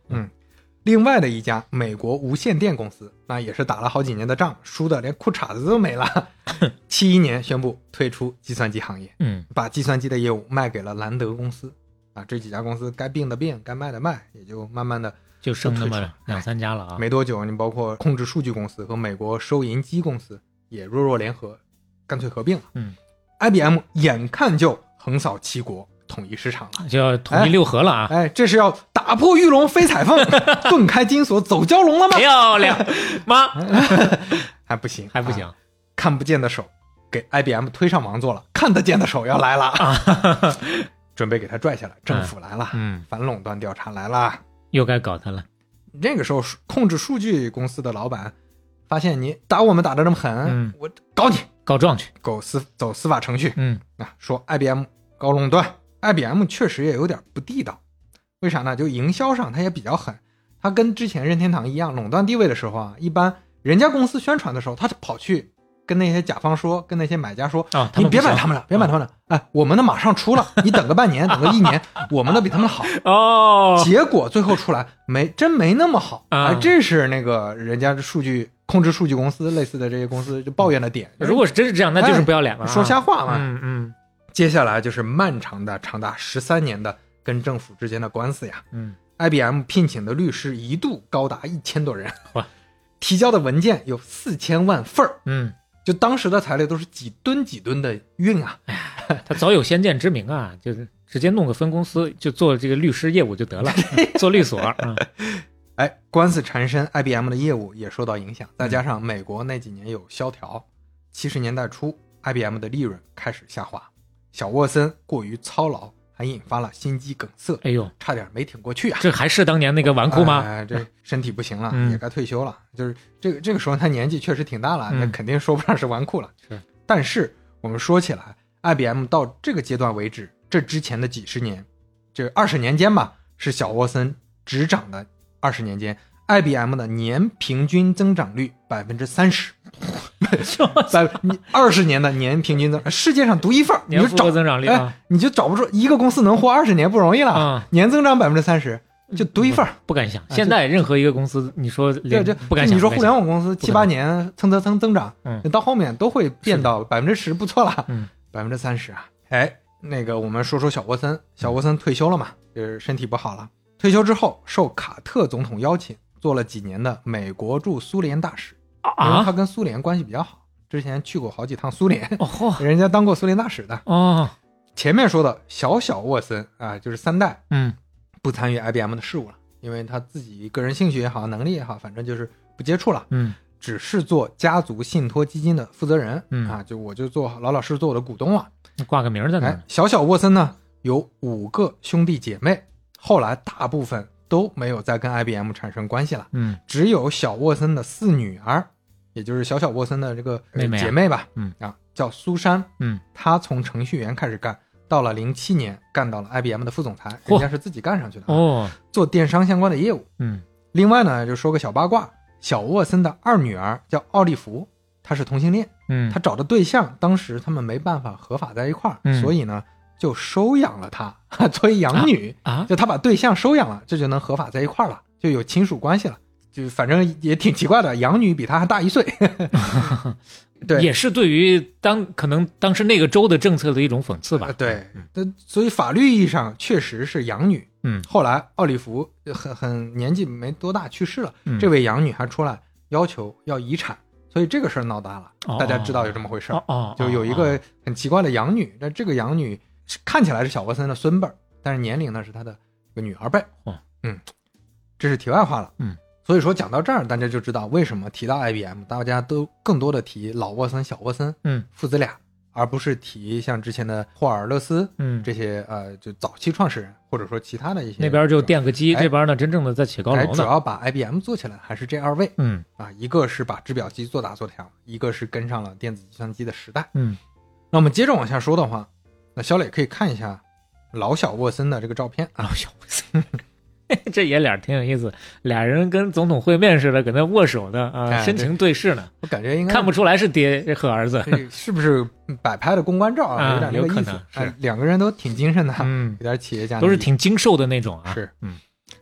另外的一家美国无线电公司，那也是打了好几年的仗，输的连裤衩子都没了。七一年宣布退出计算机行业，嗯把计算机的业务卖给了兰德公司。啊，这几家公司该并的并，该卖的卖，也就慢慢的就剩那么两三家了啊。没多久，你包括控制数据公司和美国收银机公司也弱弱联合，干脆合并了。嗯，IBM 眼看就横扫七国，统一市场了。就要统一六合了啊！哎，这是要打破玉龙飞彩凤，顿开金锁走蛟龙了吗？漂亮 妈还不行，还不行啊看不见的手给 IBM 推上王座了，看得见的手要来了，准备给他拽下来。政府来了，嗯，反垄断调查来了。又该搞他了。那个时候，控制数据公司的老板发现你打我们打的这么狠，嗯我搞你，告状去。走司走司法程序嗯啊，说 IBM 搞垄断，IBM 确实也有点不地道。为啥呢？就营销上它也比较狠，它跟之前任天堂一样，垄断地位的时候啊，一般人家公司宣传的时候，他跑去跟那些甲方说，跟那些买家说，啊，你别买他们了，别买他们了，哎，我们的马上出了，你等个半年，等个一年，我们的比他们好。哦。结果最后出来没真没那么好啊哎这是那个人家的数据控制数据公司类似的这些公司就抱怨的点。如果是真是这样，那就是不要脸了啊。说瞎话嘛。嗯嗯接下来就是漫长的长达十三年的跟政府之间的官司呀。嗯。IBM 聘请的律师一度高达一千多人。哇，提交的文件有四千万份儿，嗯，就当时的材料都是几吨几吨的运啊。他早有先见之明啊，就是直接弄个分公司就做这个律师业务就得了，做律所。嗯。哎，官司缠身，IBM 的业务也受到影响，再嗯加上美国那几年有萧条，七十年代初，IBM 的利润开始下滑，小沃森过于操劳，还引发了心肌梗塞，哎呦，差点没挺过去啊。这还是当年那个纨绔吗？哎，这身体不行了，嗯也该退休了。就是这个这个时候，他年纪确实挺大了，嗯那肯定说不上是纨绔了。是，但是我们说起来，IBM 到这个阶段为止，这之前的几十年，这二十年间吧，是小沃森执掌的二十年间，IBM 的年平均增长率百分之三十，百你二十年的年平均增，世界上独一份儿，你就找增长率啊哎，你就找不出一个公司能活二十年不容易了，嗯年增长百分之三十。就独一份儿。不敢想。啊现在任何一个公司，你说对，连就不敢想。你说互联网公司七八年蹭蹭蹭增长，嗯到后面都会变到百分之十，不错了，嗯，百分之三十啊。哎，那个我们说说小沃森，小沃森退休了嘛，就是身体不好了。退休之后，受卡特总统邀请，做了几年的美国驻苏联大使，因为他啊，跟苏联关系比较好，之前去过好几趟苏联，哦人家当过苏联大使的。哦，前面说的小小沃森啊，就是三代嗯不参与 IBM 的事务了，因为他自己个人兴趣也好，能力也好，反正就是不接触了。嗯只是做家族信托基金的负责人，嗯啊，就我就做老老实实做我的股东了。挂个名儿在那哎儿，，小小沃森呢有五个兄弟姐妹，后来大部分都没有再跟 IBM 产生关系了，嗯只有小沃森的四女儿，也就是小小沃森的这个呃妹妹啊姐妹吧，嗯啊，叫苏珊，嗯，她从程序员开始干，到了零七年干到了 IBM 的副总裁，人家是自己干上去的，，哦，做电商相关的业务。嗯另外呢，就说个小八卦，小沃森的二女儿叫奥利弗，她是同性恋，嗯，她找的对象当时他们没办法合法在一块儿，嗯所以呢就收养了她 作为养女，啊，就她把对象收养了，这就能合法在一块儿了，就有亲属关系了。就反正也挺奇怪的，养女比他还大一岁，对，也是对于当可能当时那个州的政策的一种讽刺吧呃。对嗯，那所以法律意义上确实是养女。嗯后来奥利弗很很年纪没多大去世了，嗯这位养女还出来要求要遗产，所以这个事儿闹大了，哦大家知道有这么回事儿。哦哦，就有一哦个很奇怪的养女，但这个养女看起来是小沃森的孙辈儿，但是年龄呢是他的这个女儿辈。哦嗯，这是题外话了。嗯，所以说讲到这儿，大家就知道为什么提到 IBM，大家都更多的提老沃森、小沃森，嗯，父子俩，而不是提像之前的霍尔勒斯嗯，这些呃就早期创始人，或者说其他的一些那边就垫个基，哎这边呢真正的在起高哎，楼呢。主要把 IBM 做起来还是这二位嗯。啊，一个是把制表机做大做强，一个是跟上了电子计算机的时代。嗯。那我们接着往下说的话，那小磊可以看一下老小沃森的这个照片啊，老小沃森，这爷俩挺有意思，俩人跟总统会面似的，搁那握手呢啊，哎深情对视呢，我感觉应该看不出来是爹和儿子。是不是摆拍的公关照啊有点那个意思有可能。是哎两个人都挺精神的，嗯有，点企业家，都是。挺精瘦的那种啊。是嗯，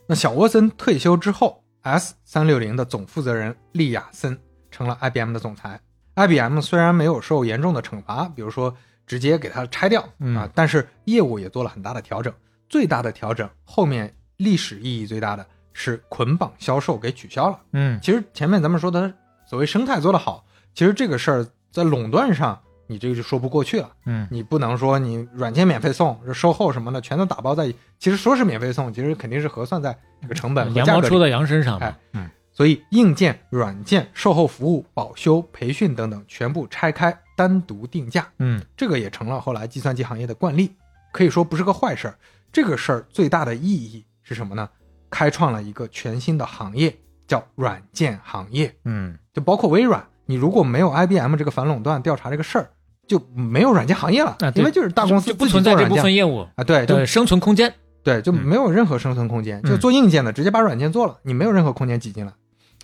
那小沃森退休之后，S 三六零的总负责人利亚森成了 IBM 的总裁。IBM 虽然没有受严重的惩罚，比如说直接给它拆掉嗯啊，但是业务也做了很大的调整。最大的调整，后面历史意义最大的是捆绑销售给取消了。嗯其实前面咱们说的所谓生态做得好，其实这个事儿在垄断上你这个就说不过去了。嗯你不能说你软件免费送，售后什么的全都打包在一，其实说是免费送，其实肯定是核算在这个成本。羊毛出在羊身上嘛哎。嗯所以硬件、软件、售后服务、保修、培训等等全部拆开单独定价，嗯这个也成了后来计算机行业的惯例，可以说不是个坏事儿。这个事儿最大的意义是什么呢？开创了一个全新的行业，叫软件行业。嗯就包括微软，你如果没有 IBM 这个反垄断调查这个事儿，就没有软件行业了，啊，对因为就是大公司就不存在这部分业务啊，对，就的生存空间。对，就嗯没有任何生存空间，嗯就做硬件的直接把软件做了，你没有任何空间挤进来，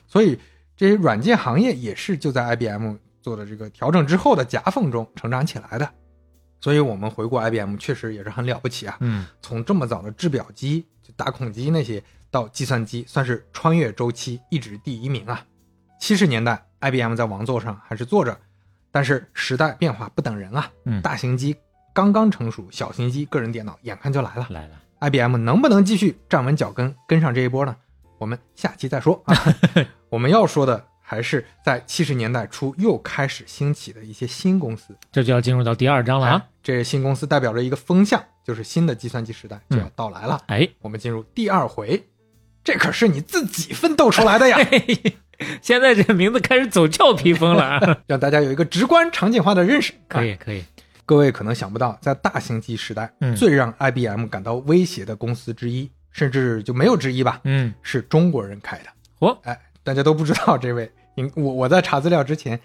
所以这些软件行业也是就在 IBM 做的这个调整之后的夹缝中成长起来的。所以我们回顾 IBM 确实也是很了不起啊，嗯从这么早的制表机、就打孔机那些，到计算机，算是穿越周期一直第一名啊。七十年代，IBM 在王座上还是坐着，但是时代变化不等人啊，嗯，大型机刚刚成熟，小型机、个人电脑眼看就来了。来了。IBM 能不能继续站稳脚跟，跟上这一波呢？我们下期再说啊。我们要说的还是在七十年代初又开始兴起的一些新公司。这就要进入到第二章了啊！这新公司代表着一个风向，就是新的计算机时代就要嗯到来了。哎，我们进入第二回，这可是你自己奋斗出来的呀！现在这名字开始走俏皮风了啊！让大家有一个直观场景化的认识。啊可以可以，各位可能想不到，在大型机时代，嗯最让 IBM 感到威胁的公司之一，甚至就没有之一吧，嗯，是中国人开的。嚯，哎，大家都不知道这位，隐我我在查资料之前，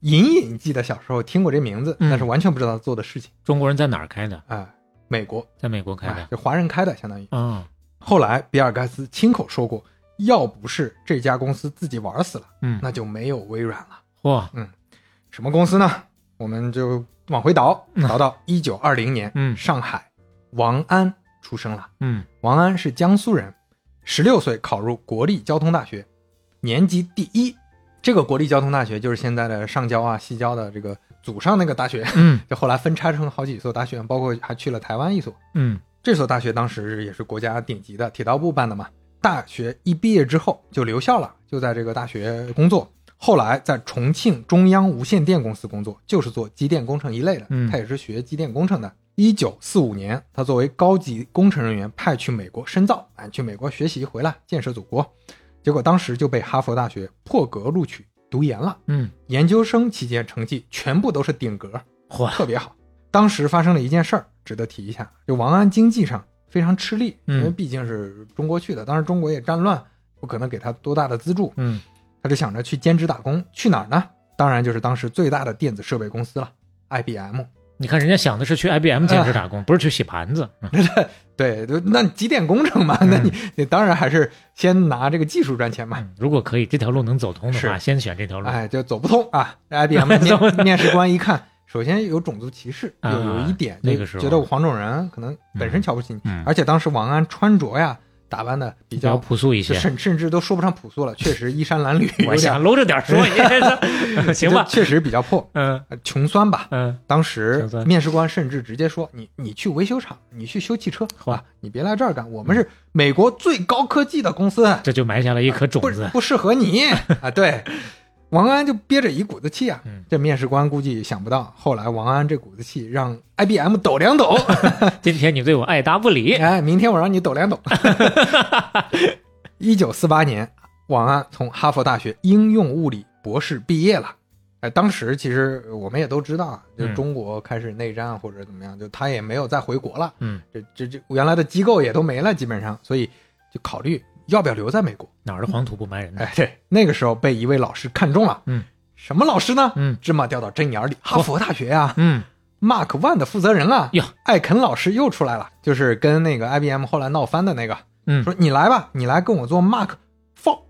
隐隐记得小时候听过这名字，嗯但是完全不知道他做的事情中国人在哪儿开的？啊、美国在美国开的。啊就华人开的，相当于。嗯后来比尔盖茨亲口说过，要不是这家公司自己玩死了，嗯，那就没有微软了。嚯，什么公司呢？我们就往回倒，倒到一九二零年，嗯上海，王安出生了。嗯王安是江苏人，十六岁考入国立交通大学，年级第一。这个国立交通大学就是现在的上交啊、西交的这个祖上那个大学，嗯 就后来分拆成好几所大学，包括还去了台湾一所。嗯这所大学当时也是国家顶级的，铁道部办的嘛。大学一毕业之后就留校了，就在这个大学工作。后来在重庆中央无线电公司工作，就是做机电工程一类的。嗯他也是学机电工程的。一九四五年，他作为高级工程人员派去美国深造，哎，去美国学习，回来建设祖国。结果当时就被哈佛大学破格录取，读研了。嗯，研究生期间成绩全部都是顶格，嚯，特别好。当时发生了一件事儿，值得提一下，就王安经济上非常吃力，嗯因为毕竟是中国去的，当时中国也战乱，不可能给他多大的资助，嗯他就想着去兼职打工，去哪儿呢？当然就是当时最大的电子设备公司了，IBM。你看人家想的是去 IBM 兼职打工，不是去洗盘子。对那机电工程嘛，那你你当然还是先拿这个技术赚钱嘛。嗯如果可以，这条路能走通的话，先选这条路。哎，就走不通啊！IBM 的面面试官一看，首先有种族歧视，啊有有一点，就那个时候觉得我黄种人可能本身瞧不起你，嗯而且当时王安穿着呀打扮的比比较较朴素一些。甚甚至都说不上朴素了，确实衣衫褴褛，我想搂着点说，你行吧？确实比较破，嗯呃穷酸吧。嗯，当时面试官甚至直接说：“你你去维修厂，你去修汽车，好吧，你别来这儿干，我们是美国最高科技的公司，这就埋下了一颗种子。不适合你 啊。”对，王安就憋着一股子气啊。嗯这面试官估计想不到，后来王安这股子气让 IBM 抖两抖 今天你对我爱答不理。哎，明天我让你抖两抖。一九四八年，王安从哈佛大学应用物理博士毕业了。哎，当时其实我们也都知道啊，就嗯中国开始内战或者怎么样，就他也没有再回国了。嗯，这这这原来的机构也都没了，基本上，所以就考虑要不要留在美国。哪儿的黄土不埋人呢？哎，对，那个时候被一位老师看中了。嗯，什么老师呢？嗯芝麻掉到针眼里，哈佛大学呀、嗯 Mark One 的负责人了，哟艾肯老师又出来了，就是跟那个 IBM 后来闹翻的那个，嗯，说你来吧，你来跟我做 Mark Four。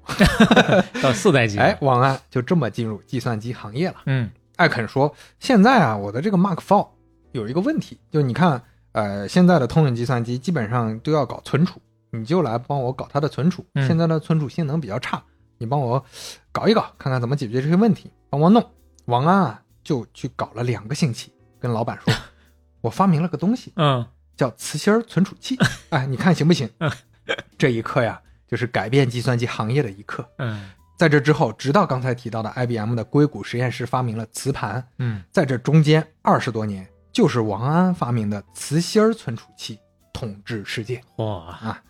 到四代机。哎，，王安就这么进入计算机行业了。嗯艾肯说，现在啊，我的这个 Mark Four 有一个问题，就你看，呃，现在的通用计算机基本上都要搞存储，你就来帮我搞它的存储。嗯现在的存储性能比较差，你帮我搞一搞，看看怎么解决这些问题，帮我弄。王安啊，就去搞了两个星期，跟老板说，我发明了个东西，嗯叫磁芯儿存储器，哎，你看行不行？这一刻呀，就是改变计算机行业的一刻。嗯在这之后，直到刚才提到的 IBM 的硅谷实验室发明了磁盘，嗯，在这中间二十多年，就是王安发明的磁芯儿存储器统治世界。哇，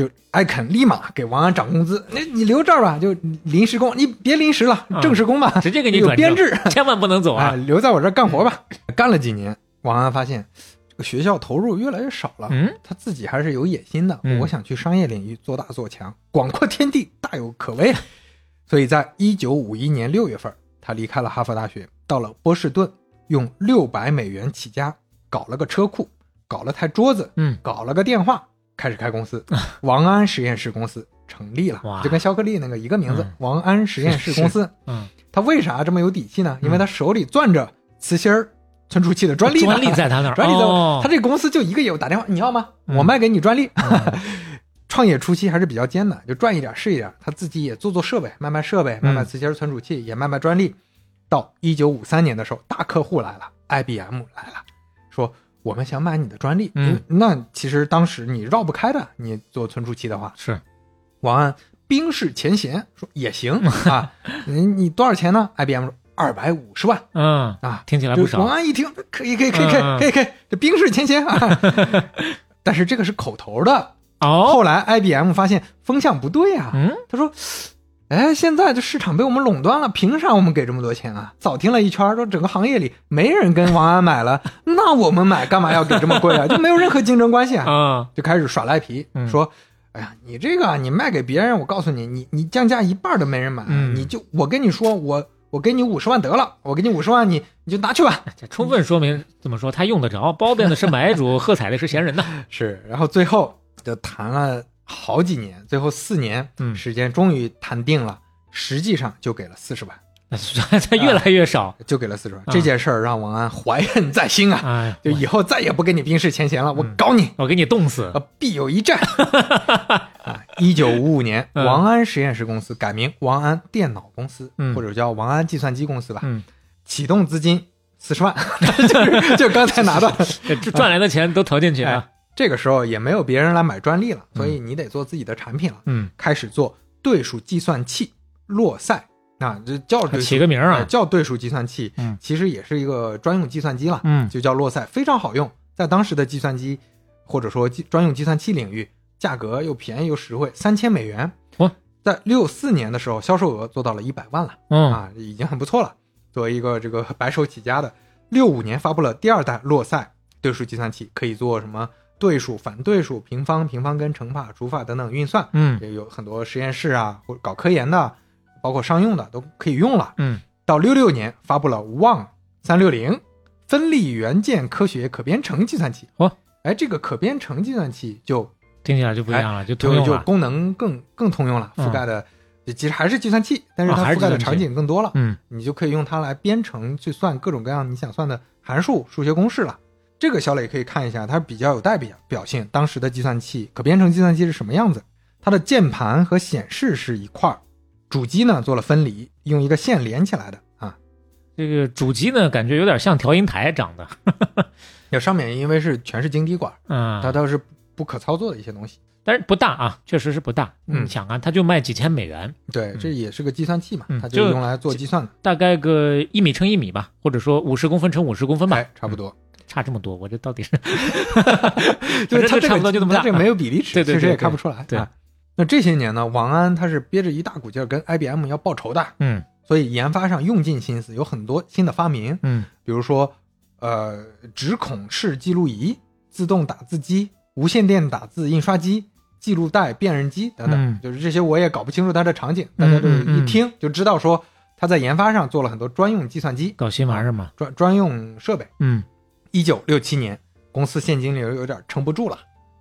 就艾肯立马给王安涨工资，那你留这儿吧，就临时工，你别临时了，嗯正式工吧，直接给你有转编制，千万不能走哎，啊！留在我这儿干活吧。干了几年，王安发现这个学校投入越来越少了，嗯他自己还是有野心的。嗯我想去商业领域做大做强，广阔天地大有可为。所以在一九五一年六月份，他离开了哈佛大学，到了波士顿，用六百美元起家，搞了个车库，搞了台桌子，嗯，搞了个电话，开始开公司，王安实验室公司成立了，就跟肖克利那个一个名字嗯，王安实验室公司。嗯，他为啥这么有底气呢？因为他手里攥着磁芯儿存储器的专利，专利在他那儿，专利在他这公司就一个业务，打电话你要吗？嗯我卖给你专利。创业初期还是比较艰难，就赚一点是一点。他自己也做做设备，卖卖设备，卖卖磁芯存储器，也卖卖专利。到一九五三年的时候，大客户来了，IBM 来了，说我们想买你的专利。嗯，那其实当时你绕不开的，你做存储器的话，是王安冰释前嫌，说也行 啊。你你多少钱呢？IBM 说二百五十万。嗯，啊，听起来不少王，安一听，可以，可以，可以，可以，可以，可以，这冰释前嫌啊。但是这个是口头的，哦，后来 IBM 发现风向不对啊，嗯，他说：“哎，现在这市场被我们垄断了，凭啥我们给这么多钱啊？”早听了一圈，说整个行业里没人跟王安买了，那我们买干嘛要给这么贵啊？就没有任何竞争关系啊，啊，就开始耍赖皮，嗯说。哎呀，你这个啊你卖给别人，我告诉你，你你降价一半都没人买，嗯你就我跟你说，我我给你五十万得了，我给你五十万，你你就拿去吧。这 充分说明怎么说，他用得着，包庇的是买主，喝彩的是闲人呐。是，然后最后就谈了好几年，最后四年嗯时间终于谈定了，实际上就给了四十万，他越来越少，就给了四十万。啊这件事儿让王安怀恨在心啊，哎，就以后再也不跟你冰释前嫌了，我嗯搞你，我给你冻死。呃，必有一战。啊，一九五五年，嗯王安实验室公司改名王安电脑公司，嗯或者叫王安计算机公司吧。嗯，启动资金四十万，就是就刚才拿到赚来的钱都投进去啊。这个时候也没有别人来买专利了，所以你得做自己的产品了，嗯，开始做对数计算器洛赛。啊，这叫起个名儿啊。哎叫对数计算器，嗯。其实也是一个专用计算机了，嗯。就叫洛赛，非常好用，在当时的计算机或者说计专用计算器领域，价格又便宜又实惠，三千美元。哇，在六四年的时候，销售额做到了一百万了。嗯。啊，已经很不错了。作为一个这个白手起家的，六五年发布了第二代洛赛对数计算器，可以做什么对数、反对数、平方、平方根、乘法、除法等等运算。嗯也有很多实验室啊，或者搞科研的，包括商用的都可以用了。嗯，到六六年发布了旺三六零分立元件科学可编程计算器。哦，哎，这个可编程计算器就听起来就不一样了，就通就用了。就功能更更通用了，嗯覆盖的、其实还是计算器，但是啊它覆盖的场景更多了。嗯你就可以用它来编程去算各种各样你想算的函数、数学公式了。这个小磊可以看一下，它比较有代表表性。当时的计算器可编程计算器是什么样子？它的键盘和显示是一块儿，主机呢做了分离，用一个线连起来的啊。这个主机呢，感觉有点像调音台长的。那上面因为是全是晶体管，嗯，它倒是不可操作的一些东西。但是不大啊，确实是不大。嗯你想啊，它就卖几千美元，对，这也是个计算器嘛，嗯它就是用来做计算的。大概个一米乘一米吧，或者说五十公分乘五十公分吧，哎，差不多。差这么多，我这到底是 就是它这个差不多就这么大。这个没有比例尺，其实也看不出来。对。啊那这些年呢，王安他是憋着一大股劲儿跟 IBM 要报仇的，嗯。所以研发上用尽心思，有很多新的发明，嗯。比如说呃直孔式记录仪、自动打字机、无线电打字印刷机、记录带辨认机等等，嗯。就是这些我也搞不清楚它的场景，大家就一听就知道说他在研发上做了很多专用计算机、搞新玩意儿嘛，专专用设备。嗯一九六七年，公司现金流有点撑不住了，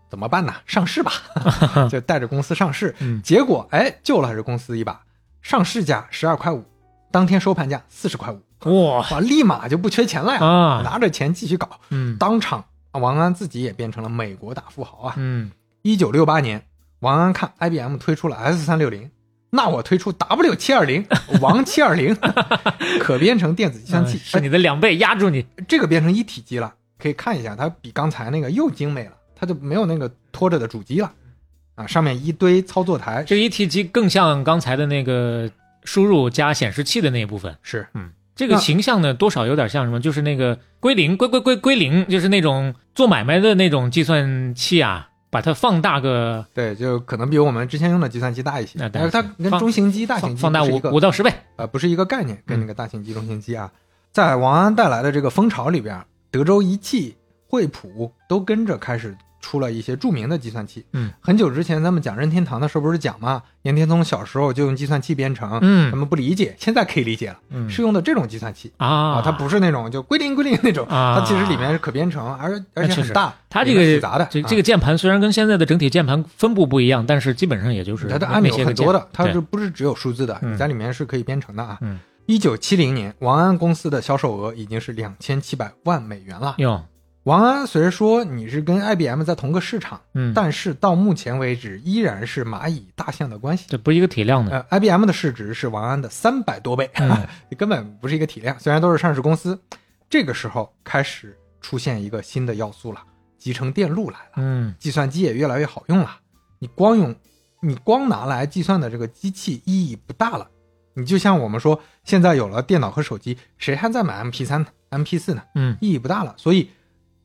怎么办呢？上市吧，就带着公司上市。嗯结果哎，救了这公司一把，上市价十二块五，当天收盘价四十块五，哇哇，立马就不缺钱了呀，啊拿着钱继续搞。嗯当场，王安自己也变成了美国大富豪啊。嗯一九六八年，王安看 IBM 推出了 S 三六零，那我推出 W 七二零，王七二零，可编程电子计算器，嗯是你的两倍压住你，这个变成一体机了，可以看一下，它比刚才那个又精美了，它就没有那个拖着的主机了，啊，上面一堆操作台，这个一体机更像刚才的那个输入加显示器的那一部分。是嗯这个形象呢，多少有点像什么？就是那个归零、归归归归零，就是那种做买卖的那种计算器啊，把它放大个对，就可能比我们之前用的计算机大一些，但是它跟中型机、大型放放大五机不是一个五到十倍。呃不是一个概念，跟嗯那个大型机、中型机啊，在王安带来的这个风潮里边，德州仪器、惠普都跟着开始出了一些著名的计算器。嗯，很久之前咱们讲任天堂的时候不是讲吗，任天堂小时候就用计算器编程，咱嗯们不理解，现在可以理解了，嗯。是用的这种计算器。啊。啊，它不是那种就归零归零那种，啊。它其实里面是可编程，而而且很大，它这个复杂的，这啊这个键盘虽然跟现在的整体键盘分布不一样，但是基本上也就是它的按钮很多的，它对。是不是只有数字的？在里面是可以编程的啊。嗯，一九七零年，王安公司的销售额已经是两千七百万美元了。哟，王安虽然说你是跟 IBM 在同个市场，嗯，但是到目前为止依然是蚂蚁大象的关系。这不是一个体量的，呃，IBM 的市值是王安的三百多倍，嗯 根本不是一个体量。虽然都是上市公司，这个时候开始出现一个新的要素了，集成电路来了。嗯计算机也越来越好用了。你光用，你光拿来计算的这个机器意义不大了。你就像我们说，现在有了电脑和手机，谁还在买 MP 三呢、MP 四呢？嗯意义不大了。所以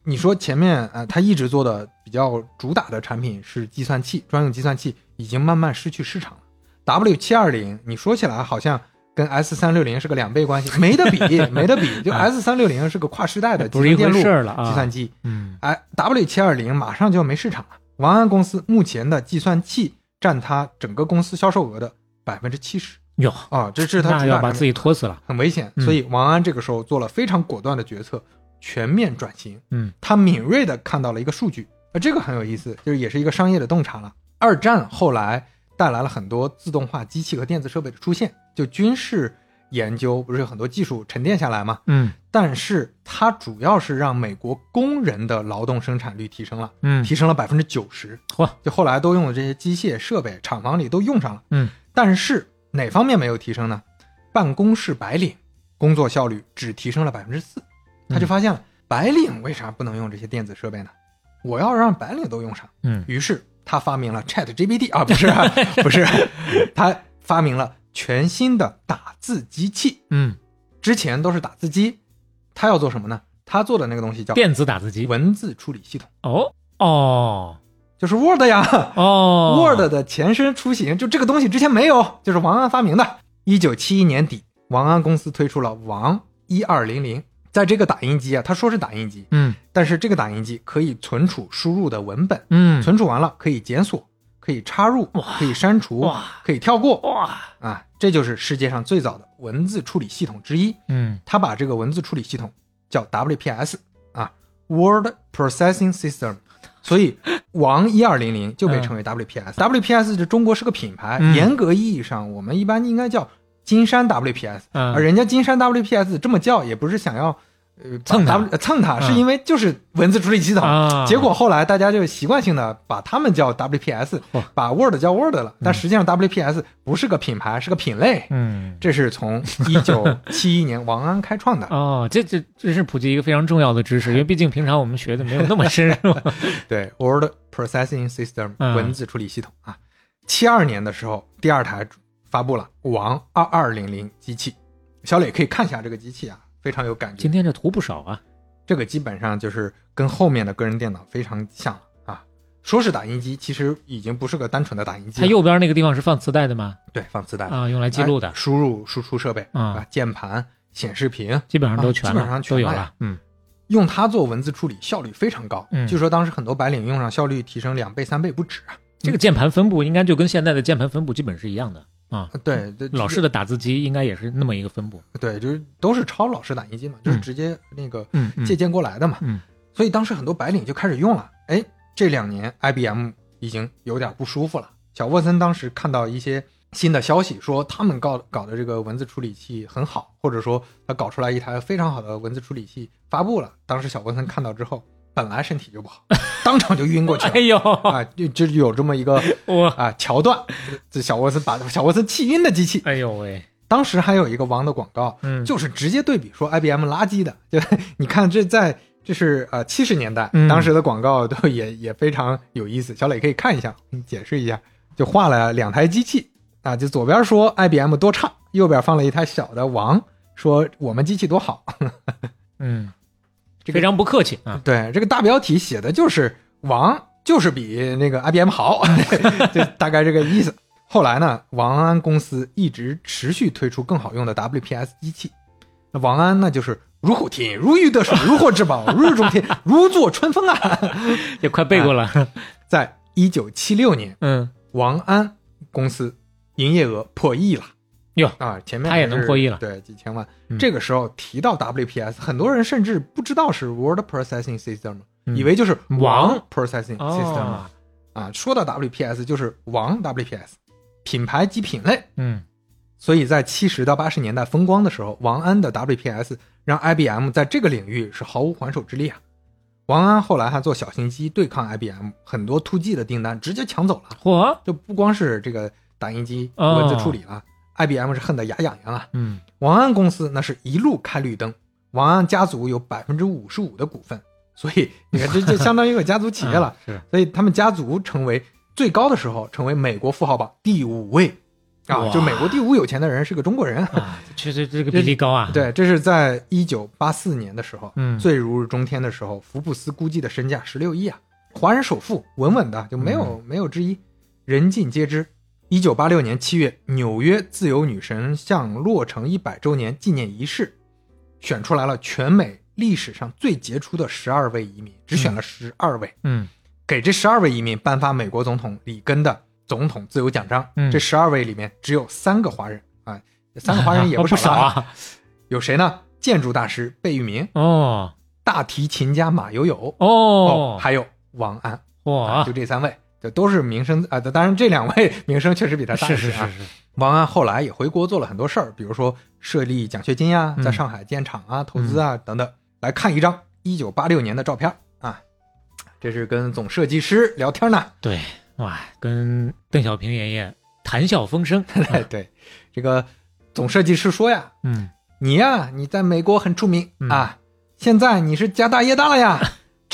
你说前面呃，他一直做的比较主打的产品是计算器，专用计算器已经慢慢失去市场了。W 七二零，你说起来好像跟 S 三六零是个两倍关系，没得比，没得比。就 S 三六零是个跨时代的集不是一回成电路事了啊计算机，嗯哎，W 七二零马上就要没市场了。王安公司目前的计算器占它整个公司销售额的百分之七十哟，啊，这是他那主要把自己拖死了。很危险。嗯所以王安这个时候做了非常果断的决策，全面转型。嗯，他敏锐的看到了一个数据，啊，这个很有意思，就是也是一个商业的洞察了。二战后来带来了很多自动化机器和电子设备的出现，就军事研究，不是有很多技术沉淀下来吗？嗯但是它主要是让美国工人的劳动生产率提升了，嗯提升了百分之九十。嚯，就后来都用的这些机械设备，厂房里都用上了。嗯，但是哪方面没有提升呢？办公室白领工作效率只提升了百分之四。他就发现了，白领为啥不能用这些电子设备呢？我要让白领都用上。嗯于是他发明了 Chat GPT 啊，不是啊 不是，他发明了全新的打字机器。嗯，之前都是打字机，他要做什么呢？他做的那个东西叫电子打字机。文字处理系统，哦哦就是 Word 呀。哦 Word 的前身雏形，就这个东西之前没有，就是王安发明的。一九七一年底，王安公司推出了王一二零零，在这个打印机啊，他说是打印机，嗯。但是这个打印机可以存储输入的文本，嗯。存储完了可以检索，可以插入，可以删除哇，可以跳过。哇。啊，这就是世界上最早的文字处理系统之一。嗯。他把这个文字处理系统叫 WPS 啊，Word Processing System，所以王一二零零就被称为 WPS。WPS 这中国是个品牌，嗯。严格意义上我们一般应该叫金山 WPS，、嗯而人家金山 WPS 这么叫也不是想要呃蹭它 W- 呃蹭它，嗯是因为就是文字处理系统。啊，结果后来大家就习惯性的把他们叫 WPS，哇把 Word 叫 Word 了，但实际上 WPS 不是个品牌，是个品类。嗯这是从一九七一年王安开创的。哦，这这这是普及一个非常重要的知识，因为毕竟平常我们学的没有那么深入。对，Word Processing System 嗯文字处理系统啊。七二年的时候，第二台发布了王二二零零机器。小磊可以看一下这个机器啊，非常有感觉今。天这图不少啊。这个基本上就是跟后面的个人电脑非常像了啊。说是打印机，其实已经不是个单纯的打印机。它右边那个地方是放磁带的吗？对放磁带啊，用来记录的哎，输入输出设备啊啊，键盘、显示屏，基本上都全基本上全有了。嗯用它做文字处理效率非常高。嗯据说当时很多白领用上效率提升两倍三倍不止啊。这个键盘分布应该就跟现在的键盘分布基本是一样的啊。对对，老式的打字机应该也是那么一个分布。对，就是都是抄老式打印机嘛，就是嗯直接那个借鉴过来的嘛。嗯所以当时很多白领就开始用了。哎，这两年 IBM 已经有点不舒服了。小沃森当时看到一些新的消息，说他们搞搞的这个文字处理器很好，或者说他搞出来一台非常好的文字处理器发布了。当时小沃森看到之后，本来身体就不好，当场就晕过去了 哎。呦，啊，就就有这么一个 啊桥段，这小沃森把小沃森气晕的机器。哎呦喂，当时还有一个王的广告，嗯就是直接对比说 IBM 垃圾的，就你看这在这是呃七十年代，嗯当时的广告都也也非常有意思。小磊可以看一下，你解释一下，就画了两台机器啊，就左边说 IBM 多差，右边放了一台小的王，说我们机器多好。嗯，这个非常不客气啊。对，这个大标题写的就是王就是比那个 IBM 好，就大概这个意思。后来呢，王安公司一直持续推出更好用的 WPS 机器。那王安那就是如虎添翼，如鱼得水，如获至宝，如日中天，如坐春风啊！也快背过了。在一九七六年，嗯，王安公司营业额破亿了。哟啊，前面他也能破亿了对，几千万。嗯这个时候提到 WPS，很多人甚至不知道是 Word Processing System，、嗯以为就是王王 Processing System 哦啊。说到 WPS 就是王 WPS，品牌及品类。嗯所以在七十到八十年代风光的时候，王安的 WPS 让 IBM 在这个领域是毫无还手之力啊。王安后来还做小型机对抗 IBM，很多 to G 的订单直接抢走了。嚯，就不光是这个打印机哦文字处理了、b m 是恨得牙痒痒啊。嗯王安公司那是一路开绿灯，王安家族有百分之五十五的股份，所以你看这就相当于一个家族企业了。啊是所以他们家族成为最高的时候，成为美国富豪榜第五位啊，就美国第五有钱的人是个中国人。啊，确实这个比例高啊。，对，这是在一九八四年的时候，嗯最如日中天的时候，福布斯估计的身价十六亿啊，华人首富，稳稳的就没有、嗯没有之一，人尽皆知。一九八六年七月，纽约自由女神像落成一百周年纪念仪式，选出来了全美历史上最杰出的十二位移民，只选了十二位，嗯给这十二位移民颁发美国总统里根的总统自由奖章。嗯这十二位里面只有三个华人啊，这三个华人也不少 了啊。啊。有谁呢？建筑大师贝聿铭，哦大提琴家马友友，哦，还有王安，啊嚯就，这三位。这都是名声啊。当然，这两位 名声确实比他大一些啊。是是是是，王安后来也回国做了很多事儿，比如说设立奖学金呀，嗯在上海建厂啊、投资啊等等。来看一张一九八六年的照片啊，这是跟总设计师聊天呢。对，哇，跟邓小平爷爷谈笑风生。哎，对，这个总设计师说呀，嗯，你呀，你在美国很出名、嗯啊，现在你是家大业大了呀，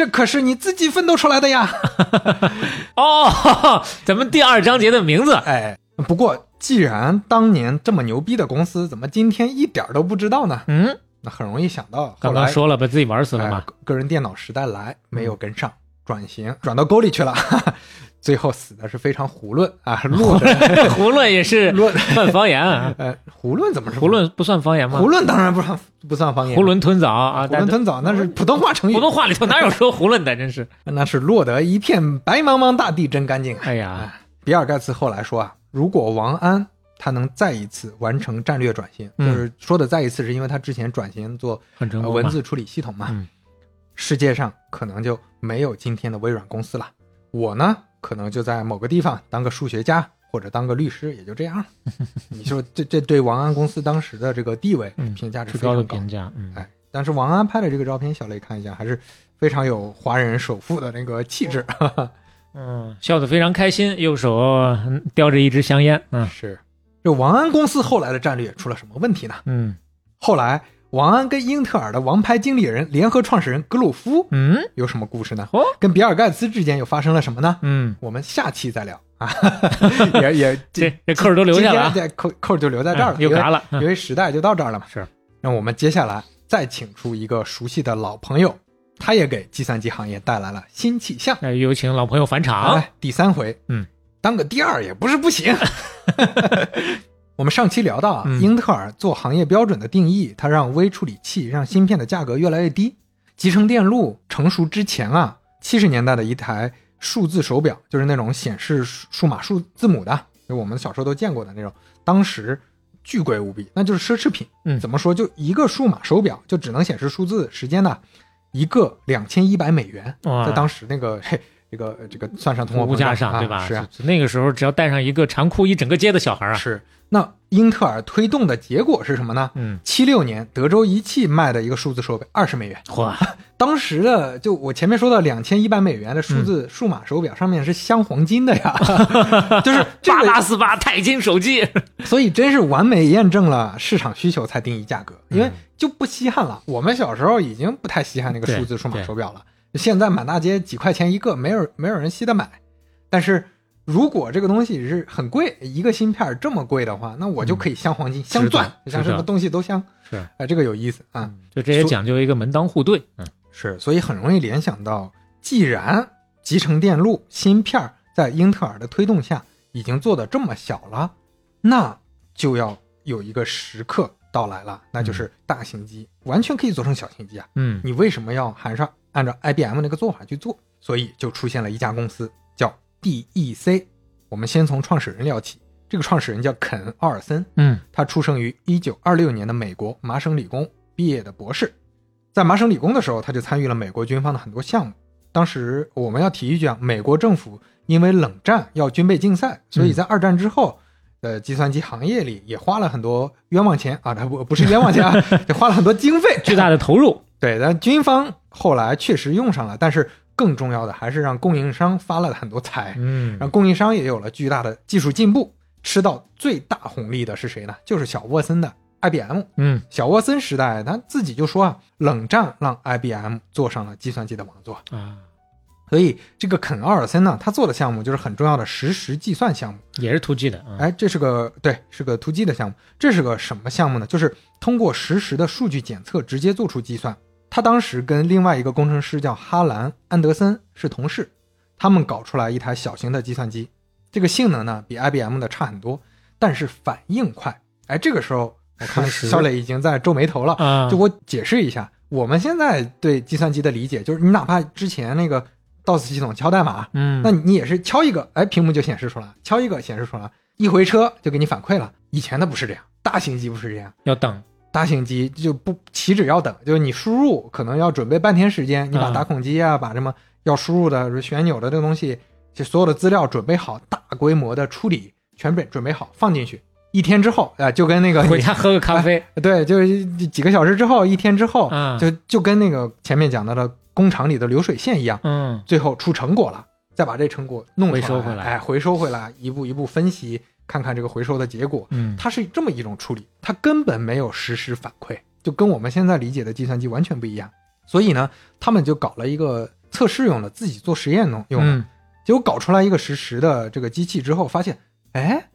这可是你自己奋斗出来的呀。哦，咱们第二章节的名字，哎，不过既然当年这么牛逼的公司，怎么今天一点都不知道呢？嗯，那很容易想到，刚刚说了把自己玩死了嘛哎，个人电脑时代来没有跟上，转型转到沟里去了，最后死的是非常囫囵啊，落的囫囵也是 落算方言啊，呃囫囵怎么说囫囵不算方言吗？囫囵当然不算不算方言，囫囵吞枣啊，囫囵吞枣那是普通话成语。普，通话里头 哪有说囫囵的？真是，那是落得一片白茫茫大地真干净。哎呀，比尔盖茨后来说啊，如果王安他能再一次完成战略转型，嗯。就是说的再一次，是因为他之前转型做文字处理系统嘛，嗯。世界上可能就没有今天的微软公司了。我呢，可能就在某个地方当个数学家或者当个律师，也就这样。你说这这对王安公司当时的这个地位嗯评价是非常高。评价，嗯，哎，但是王安拍的这个照片，小雷看一下，还是非常有华人首富的那个气质。嗯，笑得非常开心，右手嗯叼着一支香烟，嗯是，这王安公司后来的战略出了什么问题呢？嗯后来王安跟英特尔的王牌经理人、联合创始人格鲁夫嗯有什么故事呢？哦跟比尔盖茨之间又发生了什么呢？嗯，我们下期再聊啊，也也这这扣儿都留下了啊这扣扣就留在这儿了，嗯又嘎了，嗯因为时代就到这儿了嘛。是，那我们接下来再请出一个熟悉的老朋友，他也给计算机行业带来了新气象。那有请老朋友返场。哎，第三回，嗯，当个第二也不是不行。我们上期聊到啊，嗯英特尔做行业标准的定义，它让微处理器让芯片的价格越来越低。集成电路成熟之前啊，七十年代的一台数字手表，就是那种显示数数码数字母的，就我们小时候都见过的那种，当时巨贵无比，那就是奢侈品。嗯怎么说？就一个数码手表就只能显示数字时间的，一个两千一百美元，在当时那个嘿，这个这个算上通货物价上啊对吧？是啊，那个时候只要带上一个长裤，一整个街的小孩啊，是。那英特尔推动的结果是什么呢？嗯，七六年，德州仪器卖的一个数字手表二十美元，哇，当时的就我前面说到两千一百美元的数字数码手表上面是镶黄金的呀，就是 这八个，八四八钛金手机，所以真是完美验证了市场需求才定义价格，因为嗯就不稀罕了。我们小时候已经不太稀罕那个数字数码手表了，现在满大街几块钱一个，没有没有人稀得买。但是如果这个东西是很贵，一个芯片这么贵的话，那我就可以镶黄金、镶钻，镶什么东西都镶。是，哎，这个有意思啊。就这也讲究一个门当户对，嗯是，所以很容易联想到，既然集成电路芯片在英特尔的推动下已经做的这么小了，那就要有一个时刻到来了，那就是大型机完全可以做成小型机啊！嗯你为什么要还是按照 IBM 那个做法去做？所以就出现了一家公司叫 DEC。我们先从创始人聊起，这个创始人叫肯·奥尔森，嗯他出生于1926年的美国麻省理工毕业的博士，在麻省理工的时候，他就参与了美国军方的很多项目。当时我们要提一句啊，美国政府因为冷战要军备竞赛，所以在二战之后，呃，计算机行业里也花了很多冤枉钱啊，他不不是冤枉钱啊，也花了很多经费，巨大的投入，对，但军方后来确实用上了，但是更重要的还是让供应商发了很多财，嗯让供应商也有了巨大的技术进步。吃到最大红利的是谁呢？就是小沃森的 IBM。嗯小沃森时代，他自己就说啊，冷战让 IBM 坐上了计算机的王座。啊，所以这个肯·奥尔森呢，他做的项目就是很重要的实时计算项目。也是突击的，啊，哎，这是个对，是个突击的项目。这是个什么项目呢？就是通过实时的数据检测，直接做出计算。他当时跟另外一个工程师叫哈兰·安德森是同事，他们搞出来一台小型的计算机，这个性能呢比 IBM 的差很多，但是反应快。哎，这个时候我看实时肖磊已经在皱眉头了。啊，就我解释一下，我们现在对计算机的理解就是，你哪怕之前那个 DOS 系统敲代码，嗯，那你也是敲一个，哎，屏幕就显示出来，敲一个显示出来，一回车就给你反馈了。以前的不是这样，大型机不是这样，要等，大型机就不岂止要等，就是你输入可能要准备半天时间，你把嗯。打孔机啊，把什么要输入的旋钮的这个东西就所有的资料准备好，大规模的处理，全备准备好放进去。一天之后，啊、就跟那个回家喝个咖啡，对，就是几个小时之后，一天之后，嗯。就就跟那个前面讲到的工厂里的流水线一样，嗯。最后出成果了，再把这成果弄出回收回来。哎，回收回来，一步一步分析，看看这个回收的结果。嗯，它是这么一种处理，它根本没有实时反馈，就跟我们现在理解的计算机完全不一样。所以呢，他们就搞了一个测试用的，自己做实验弄用的。嗯结果搞出来一个实时的这个机器之后，发现，哎，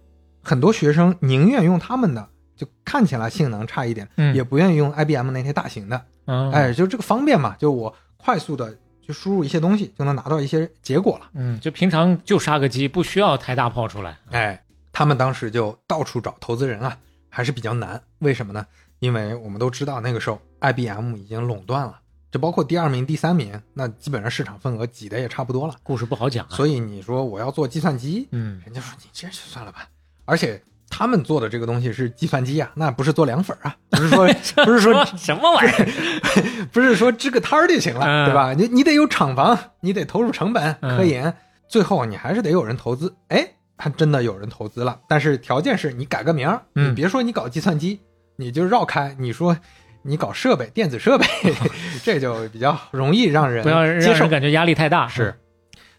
很多学生宁愿用他们的，就看起来性能差一点，嗯也不愿意用 IBM 那些大型的。嗯，哎，就这个方便嘛，就我快速的去输入一些东西，就能拿到一些结果了。嗯，就平常就杀个鸡，不需要太大炮出来。哎，他们当时就到处找投资人啊，还是比较难。为什么呢？因为我们都知道那个时候 IBM 已经垄断了，这包括第二名、第三名，那基本上市场份额挤得也差不多了。故事不好讲啊。所以你说我要做计算机，嗯人家说你这就算了吧。而且他们做的这个东西是计算机啊，那不是做凉粉啊，不是说不是说什么玩意儿？不是说支个摊儿就行了，嗯对吧？你你得有厂房，你得投入成本、嗯科研，最后你还是得有人投资。哎，还真的有人投资了，但是条件是你改个名儿，嗯。你别说你搞计算机，你就绕开，你说你搞设备、电子设备，这就比较容易让人不要让接受。人。感觉压力太大。是，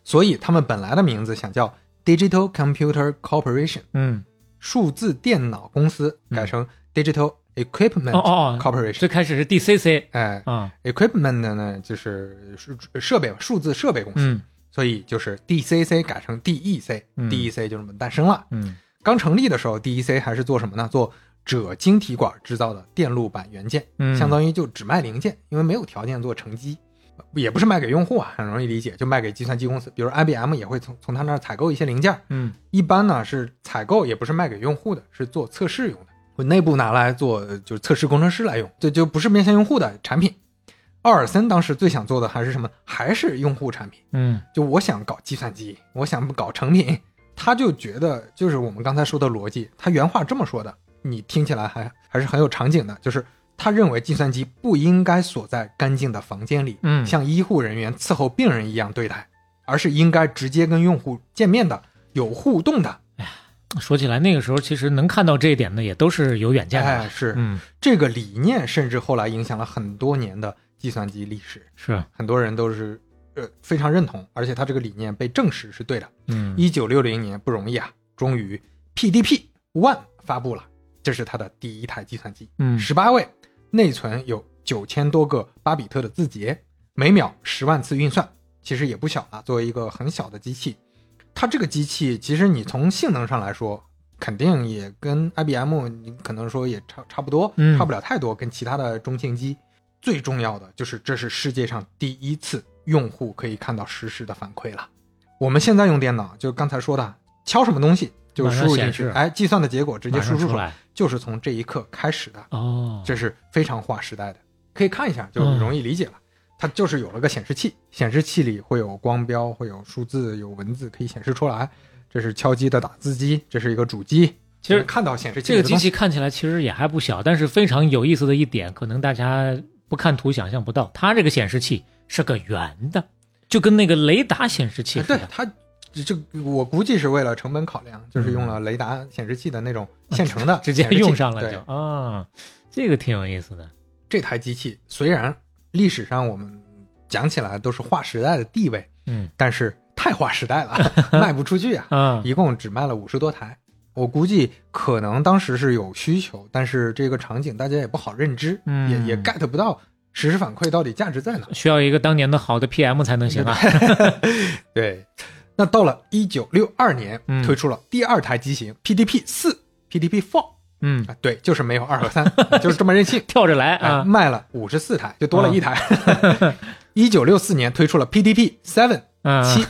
所以他们本来的名字想叫 Digital Computer Corporation，嗯，数字电脑公司，改成 Digital Equipment，Corporation。最开始是 DCC 哎啊，，Equipment 呢就是数设备嘛，数字设备公司，嗯所以就是 DCC 改成 DEC，DEC、嗯 DEC 就这么诞生了。嗯刚成立的时候，DEC 还是做什么呢？做锗晶体管制造的电路板元件，嗯，相当于就只卖零件，因为没有条件做成机，也不是卖给用户啊，很容易理解，就卖给计算机公司，比如 IBM 也会从从他那儿采购一些零件，嗯一般呢是采购，也不是卖给用户的，是做测试用的，我内部拿来做呃就是测试工程师来用，这就不是面向用户的产品。奥尔森当时最想做的还是什么？还是用户产品。嗯就我想搞计算机，我想搞成品，他就觉得就是我们刚才说的逻辑，他原话这么说的，你听起来还还是很有场景的，就是他认为计算机不应该锁在干净的房间里，嗯像医护人员伺候病人一样对待，而是应该直接跟用户见面的，有互动的。说起来，那个时候其实能看到这一点的也都是有远见的。哎，是、嗯，这个理念，甚至后来影响了很多年的计算机历史，是，很多人都是呃非常认同，而且他这个理念被证实是对的。嗯一九六零年不容易啊，终于 PDP One 发布了，这是他的第一台计算机，嗯十八位，内存有九千多个巴比特的字节，每秒十万次运算，其实也不小了。作为一个很小的机器，它这个机器其实你从性能上来说，肯定也跟 IBM 你可能说也差差不多，嗯差不了太多，跟其他的中型机。最重要的就是这是世界上第一次用户可以看到实时的反馈了。我们现在用电脑，就刚才说的，敲什么东西就输入进去，显示哎，计算的结果直接输出出来。就是从这一刻开始的，哦，这是非常划时代的。可以看一下，就嗯容易理解了。它就是有了个显示器，显示器里会有光标，会有数字，有文字可以显示出来。这是敲击的打字机，这是一个主机。其实看到显示器这个机器看起来其实也还不小，但是非常有意思的一点，可能大家不看图想象不到，它这个显示器是个圆的，就跟那个雷达显示器似的。哎对它，就我估计是为了成本考量，就是用了雷达显示器的那种 现成的嗯 直接用上了对就啊，这个挺有意思的。这台机器虽然历史上我们讲起来都是划时代的地位，嗯但是太划时代了，卖不出去啊，啊，一共只卖了五十多台。我估计可能当时是有需求，但是这个场景大家也不好认知，嗯也也 get 不到实时反馈到底价值在哪。需要一个当年的好的 PM 才能行啊。对，那到了一九六二年，嗯推出了第二台机型 PDP 四 PDP Four 嗯，啊，对，就是没有二和三，就是这么任性。跳着来哎，啊。卖了五十四台，就多了一台。一九六四年推出了 PDP Seven 嗯七，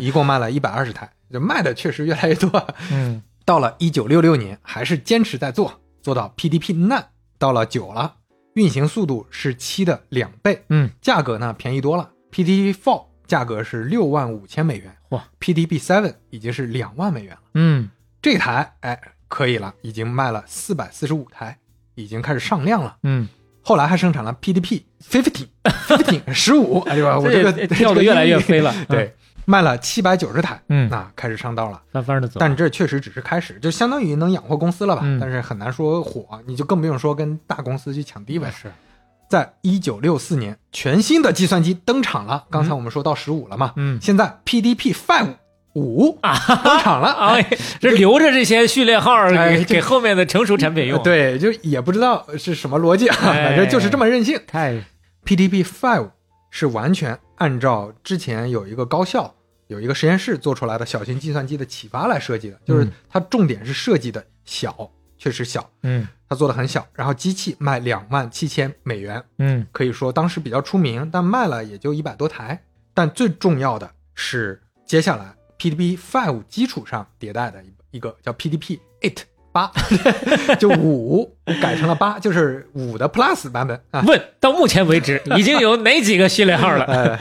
一共卖了一百二十台，就卖的确实越来越多。嗯到了一九六六年，还是坚持在做，做到 PDP Nine，到了九了，运行速度是七的两倍，嗯，价格呢便宜多了。PDP Four 价格是六万五千美元，哇，PDP Seven 已经是两万美元了。嗯这台哎可以了，已经卖了四百四十五台，已经开始上量了。嗯，后来还生产了 PDP fifteen 十五，哎呦？我这个这跳的越来越飞了。对，卖了七百九十台，嗯那开始上道了。翻番的走。但这确实只是开始，就相当于能养活公司了吧？嗯但是很难说火，你就更不用说跟大公司去抢地位。是，在一九六四年，全新的计算机登场了。刚才我们说到十五了嘛，嗯现在 PDP Five 五登场了。啊，这留着这些序列号哎给给后面的成熟产品用。，对，就也不知道是什么逻辑啊，哎反正就是这么任性。太 PDP Five 是完全按照之前有一个高校有一个实验室做出来的小型计算机的启发来设计的，就是嗯它重点是设计的小，确实小，嗯它做的很小，然后机器卖两万七千美元，嗯可以说当时比较出名，但卖了也就一百多台。但最重要的是，接下来 PDP Five 基础上迭代的一一个叫 PDP Eight 八，就五改成了八，就是五的 Plus 版本啊。问到目前为止 已经有哪几个序列号了？呃，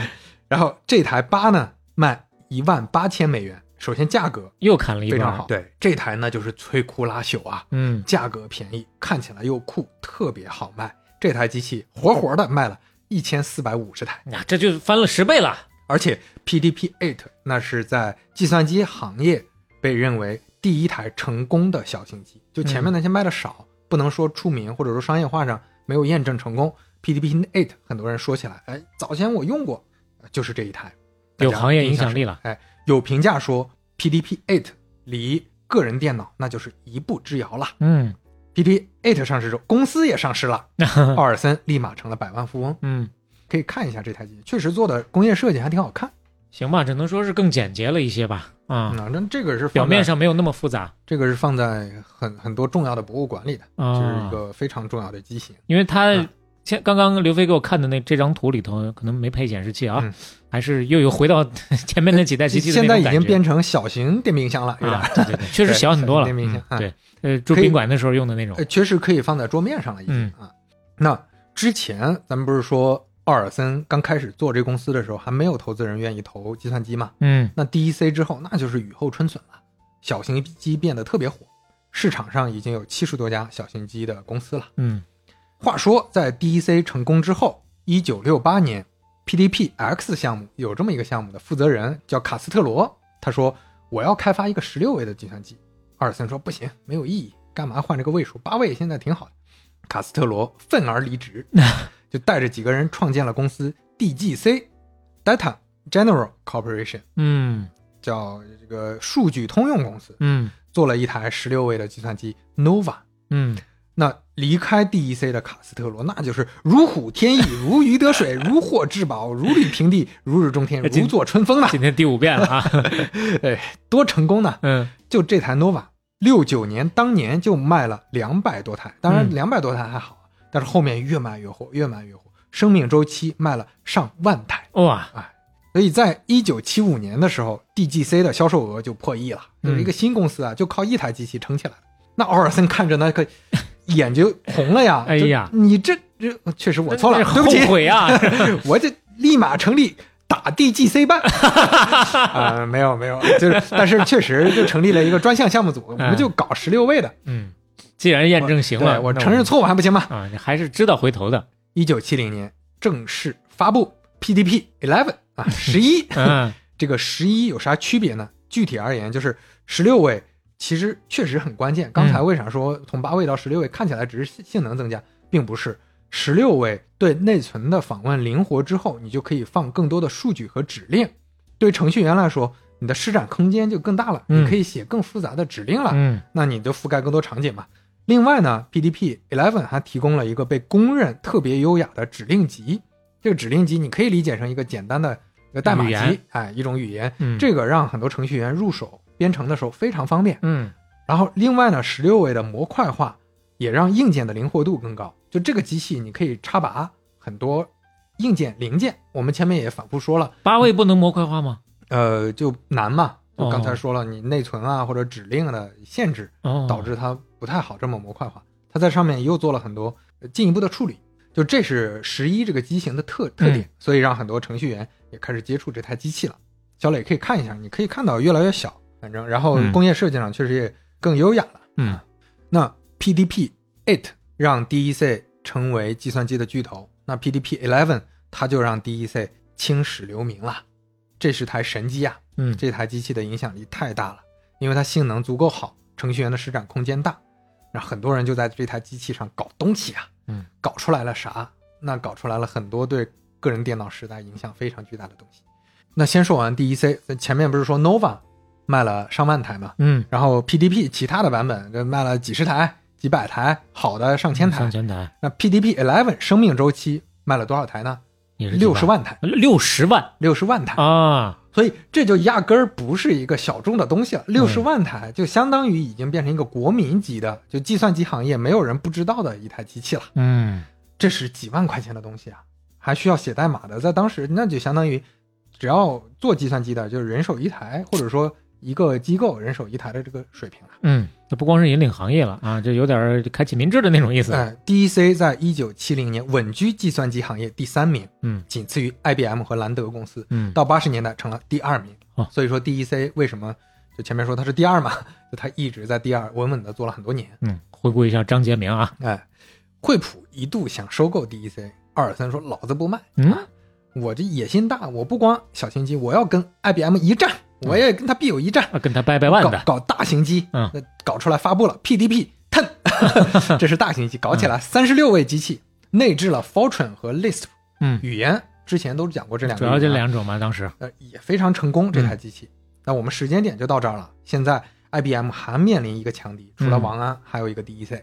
然后这台八呢卖一万八千美元，首先价格又砍了一半。非常好。，对，这台呢就是摧枯拉朽啊，嗯，价格便宜，看起来又酷，特别好卖。这台机器活活的卖了一千四百五十台。呀，这就翻了十倍了。而且 PDP Eight 那是在计算机行业被认为第一台成功的小型机，就前面那些卖的少，不能说出名或者说商业化上没有验证成功。PDP Eight 很多人说起来，哎，早前我用过，就是这一台，有行业影响力。了。哎，有评价说 PDP Eight 离个人电脑那就是一步之遥了。嗯 PDP Eight 上市之后，公司也上市了，奥尔森立马成了百万富翁。嗯，可以看一下这台机，确实做的工业设计还挺好看。行吧，只能说是更简洁了一些吧。啊，嗯，那这个是表面上没有那么复杂这个是放在很很多重要的博物馆里的，啊，这是一个非常重要的机型。因为它啊现刚刚刘飞给我看的那这张图里头，可能没配显示器啊，嗯还是又有回到 前面那几代机器的现在已。经变成小型电冰箱了，有点啊，对对对，确实小很多了。电冰箱对，呃，住宾馆的时候用的那种呃，。确实可以放在桌面上了，已经、嗯啊。那之前咱们不是说奥尔森刚开始做这公司的时候，还没有投资人愿意投计算机嘛？嗯那 DEC 之后，那就是雨后春笋了，小型机变得特别火，市场上已经有七十多家小型机的公司了。嗯话说，在 DEC 成功之后，一九六八年，PDP X 项目有这么一个项目的负责人叫卡斯特罗，他说我要开发一个十六位的计算机。阿尔森说不行，没有意义，干嘛换这个位数？八位现在挺好的。卡斯特罗愤而离职，就带着几个人创建了公司 DGC，Data General Corporation，嗯叫这个数据通用公司，嗯做了一台十六位的计算机 Nova。嗯，那离开 DEC 的卡斯特罗，那就是如虎添翼，如鱼得水，如获至宝，如履平地，如日中天，如坐春风啊！今天第五遍了啊。哎，多成功呢！嗯就这台 nova，六九年当年就卖了两百多台，当然嗯两百多台还好，但是后面越卖越火，越卖越火，生命周期卖了上万台。哇，所以在一九七五年的时候，DGC 的销售额就破亿了，嗯就是一个新公司啊，就靠一台机器撑起来了。那奥尔森看着那个眼睛红了呀！哎呀你这这确实我错了，对不起后，悔啊！我这立马成立打 DGC 办啊、没有没有，就是但是确实就成立了一个专项项目组，我们就搞十六位的。嗯，既然验证行了，对我承认错误还不行吗？啊，你还是知道回头的。一九七零年正式发布 PDP Eleven 啊，十一。嗯 这个十一有啥区别呢？具体而言，就是十六位其实确实很关键。刚才为啥说从八位到十六位看起来只是性性能增加，并不是。十六位对内存的访问灵活之后，你就可以放更多的数据和指令。对程序员来说，你的施展空间就更大了，嗯你可以写更复杂的指令了。嗯那你就覆盖更多场景嘛。另外呢，PDP Eleven 还提供了一个被公认特别优雅的指令集。这个指令集你可以理解成一个简单的一个代码集，哎，一种语言。嗯，这个让很多程序员入手编程的时候非常方便。嗯然后另外呢，十六位的模块化也让硬件的灵活度更高。就这个机器，你可以插拔很多硬件零件。我们前面也反复说了，八位不能模块化吗？呃，就难嘛。就哦刚才说了，你内存啊或者指令的限制，哦，导致它不太好这么模块化。它在上面又做了很多呃进一步的处理，就这是十一这个机型的特特点，所以让很多程序员也开始接触这台机器了。小磊可以看一下，你可以看到越来越小，反正然后嗯工业设计上确实也更优雅了。嗯那 PDP Eight 让 DEC 成为计算机的巨头，那 PDP Eleven 它就让 DEC 青史留名了。这是台神机啊，嗯这台机器的影响力太大了，因为它性能足够好，程序员的施展空间大，那很多人就在这台机器上搞东西啊，嗯，搞出来了啥？那搞出来了很多对个人电脑时代影响非常巨大的东西。那先说完 DEC，前面不是说 Nova 卖了上万台嘛，嗯，然后 PDP 其他的版本这卖了几十台、几百台，好的上千台上。千台那 PDP Eleven 生命周期卖了多少台呢？也是六十，万台，六十万六十万台。啊！所以这就压根儿不是一个小众的东西了，六十万台就相当于已经变成一个国民级的，就计算机行业没有人不知道的一台机器了。嗯，这是几万块钱的东西啊，还需要写代码的，在当时那就相当于，只要做计算机的，就是人手一台，或者说一个机构人手一台的这个水平了。嗯，那不光是引领行业了啊，这有点开启民智的那种意思。呃，DEC 在一九七零年稳居计算机行业第三名，嗯仅次于 IBM 和兰德公司。嗯，到八十年代成了第二名。哦所以说 DEC 为什么就前面说它是第二嘛？就它一直在第二，稳稳的做了很多年。嗯，回顾一下张杰明啊，哎，惠普一度想收购 DEC，奥尔森说老子不卖，嗯啊我这野心大，我不光小心机，我要跟 IBM 一战，我也跟他必有一战。啊跟他掰掰腕的，搞搞大型机，嗯那搞出来发布了 PDP ten，这是大型机，搞起来三十六位机器，内置了 Fortran 和 Lisp 嗯，语言，之前都讲过这两个主要这两种嘛，当时，呃，也非常成功这台嗯机器。那我们时间点就到这儿了。现在 IBM 还面临一个强敌，除了嗯王安，还有一个 DEC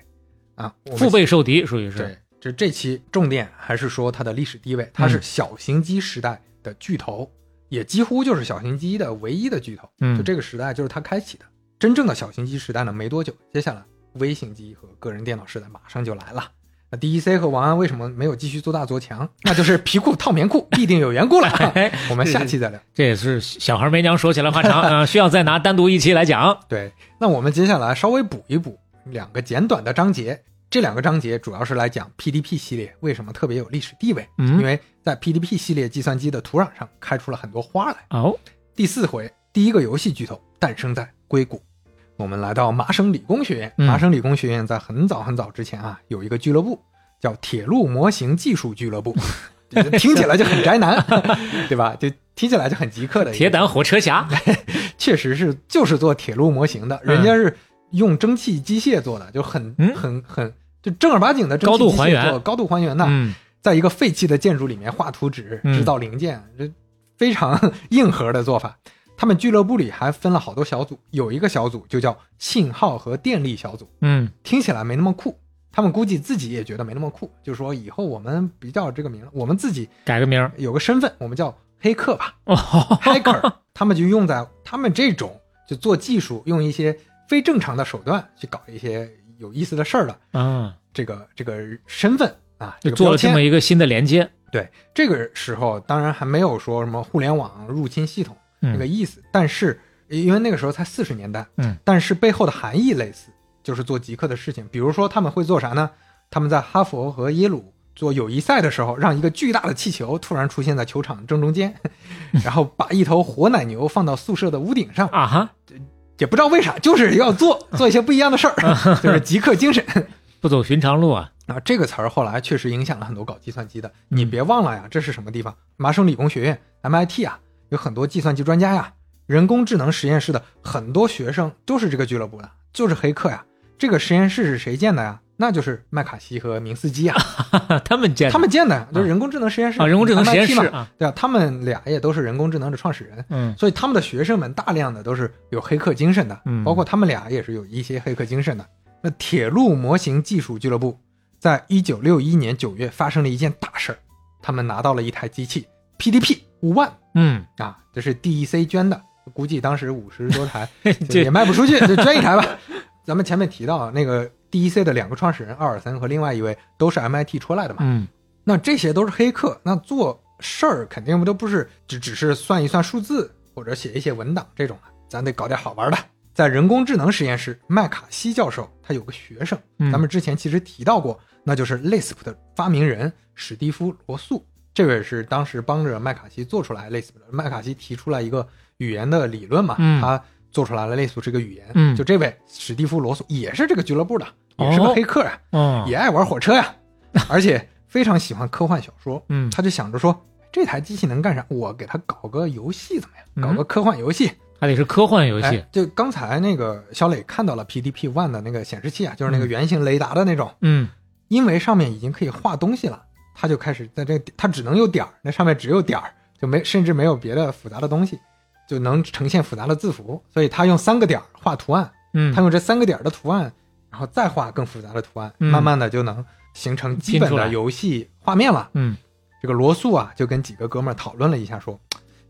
啊。腹背受敌，属于是，对，就这期重点还是说它的历史地位，它是嗯小型机时代的巨头，也几乎就是小型机的唯一的巨头。嗯就这个时代就是它开启的。真正的小型机时代呢，没多久，接下来微型机和个人电脑时代马上就来了。那 DEC 和王安为什么没有继续做大做强？那就是皮裤套棉裤，必定有缘故了。哎我们下期再聊。这也是小孩没娘说起来话长啊，需要再拿单独一期来讲。对，那我们接下来稍微补一补两个简短的章节。这两个章节主要是来讲 PDP 系列为什么特别有历史地位，嗯。因为在 PDP 系列计算机的土壤上开出了很多花来。哦，第四回，第一个游戏巨头诞生在硅谷。我们来到麻省理工学院，嗯。麻省理工学院在很早很早之前啊，有一个俱乐部叫铁路模型技术俱乐部，听起来就很宅男，对吧？就听起来就很极客的铁胆火车侠，确实是就是做铁路模型的，嗯。人家是用蒸汽机械做的，就很、嗯。很很就正儿八经的高度还原高度还原的，嗯在一个废弃的建筑里面画图纸、嗯制造零件，这非常 硬核的做法。他们俱乐部里还分了好多小组，有一个小组就叫信号和电力小组，嗯听起来没那么酷。他们估计自己也觉得没那么酷，就说以后我们不叫这个名了，我们自己改个名儿有个身份，我们叫黑客吧。哦，hacker，他们就用在他们这种就做技术，用一些非正常的手段去搞一些有意思的事儿了啊，这个这个身份啊，这就做了这么一个新的连接，对，这个时候当然还没有说什么互联网入侵系统那个嗯意思，但是因为那个时候才四十年代，嗯，但是背后的含义类似，就是做极客的事情。比如说他们会做啥呢？他们在哈佛和耶鲁做友谊赛的时候，让一个巨大的气球突然出现在球场正中间，然后把一头活奶牛放到宿舍的屋顶上，啊哈，也不知道为啥，就是要做 做一些不一样的事儿，就是极客精神。不走寻常路啊，啊，这个词儿后来确实影响了很多搞计算机的。你嗯别忘了呀，这是什么地方？麻省理工学院 MIT 啊，有很多计算机专家呀，人工智能实验室的很多学生都是这个俱乐部的，就是黑客呀。这个实验室是谁建的呀？那就是麦卡锡和明斯基啊，他们建的他们建的，就是人工智能实验室啊，人工智能实验室啊，对啊，他们俩也都是人工智能的创始人。嗯所以他们的学生们大量的都是有黑客精神的，嗯包括他们俩也是有一些黑客精神的。那铁路模型技术俱乐部在一九六一年九月发生了一件大事儿，他们拿到了一台机器 PDP 五万嗯，啊，这是 DEC 捐的，估计当时五十多台 也卖不出去，就捐一台吧。咱们前面提到那个 DEC 的两个创始人奥尔森和另外一位都是 MIT 出来的嘛，嗯那这些都是黑客，那做事儿肯定不都不是只只是算一算数字或者写一写文档这种的，咱得搞点好玩的。在人工智能实验室，麦卡锡教授他有个学生，嗯咱们之前其实提到过，那就是 Lisp 的发明人史蒂夫·罗素，这位是当时帮着麦卡锡做出来 Lisp 的。麦卡锡提出来一个语言的理论嘛，嗯他做出来了 Lisp 这个语言。嗯就这位史蒂夫·罗素也是这个俱乐部的，也是个哦黑客啊。哦，也爱玩火车呀，而且非常喜欢科幻小说。嗯他就想着说，这台机器能干啥？我给他搞个游戏怎么样？嗯搞个科幻游戏。还得是科幻游戏哎，就刚才那个小磊看到了 PDP One 的那个显示器啊，就是那个圆形雷达的那种，嗯因为上面已经可以画东西了，他就开始在这，他只能有点儿，那上面只有点儿，就没甚至没有别的复杂的东西，就能呈现复杂的字符，所以他用三个点儿画图案，嗯。他用这三个点儿的图案，然后再画更复杂的图案，嗯。慢慢的就能形成基本的游戏画面了。嗯。这个罗素啊，就跟几个哥们儿讨论了一下，说，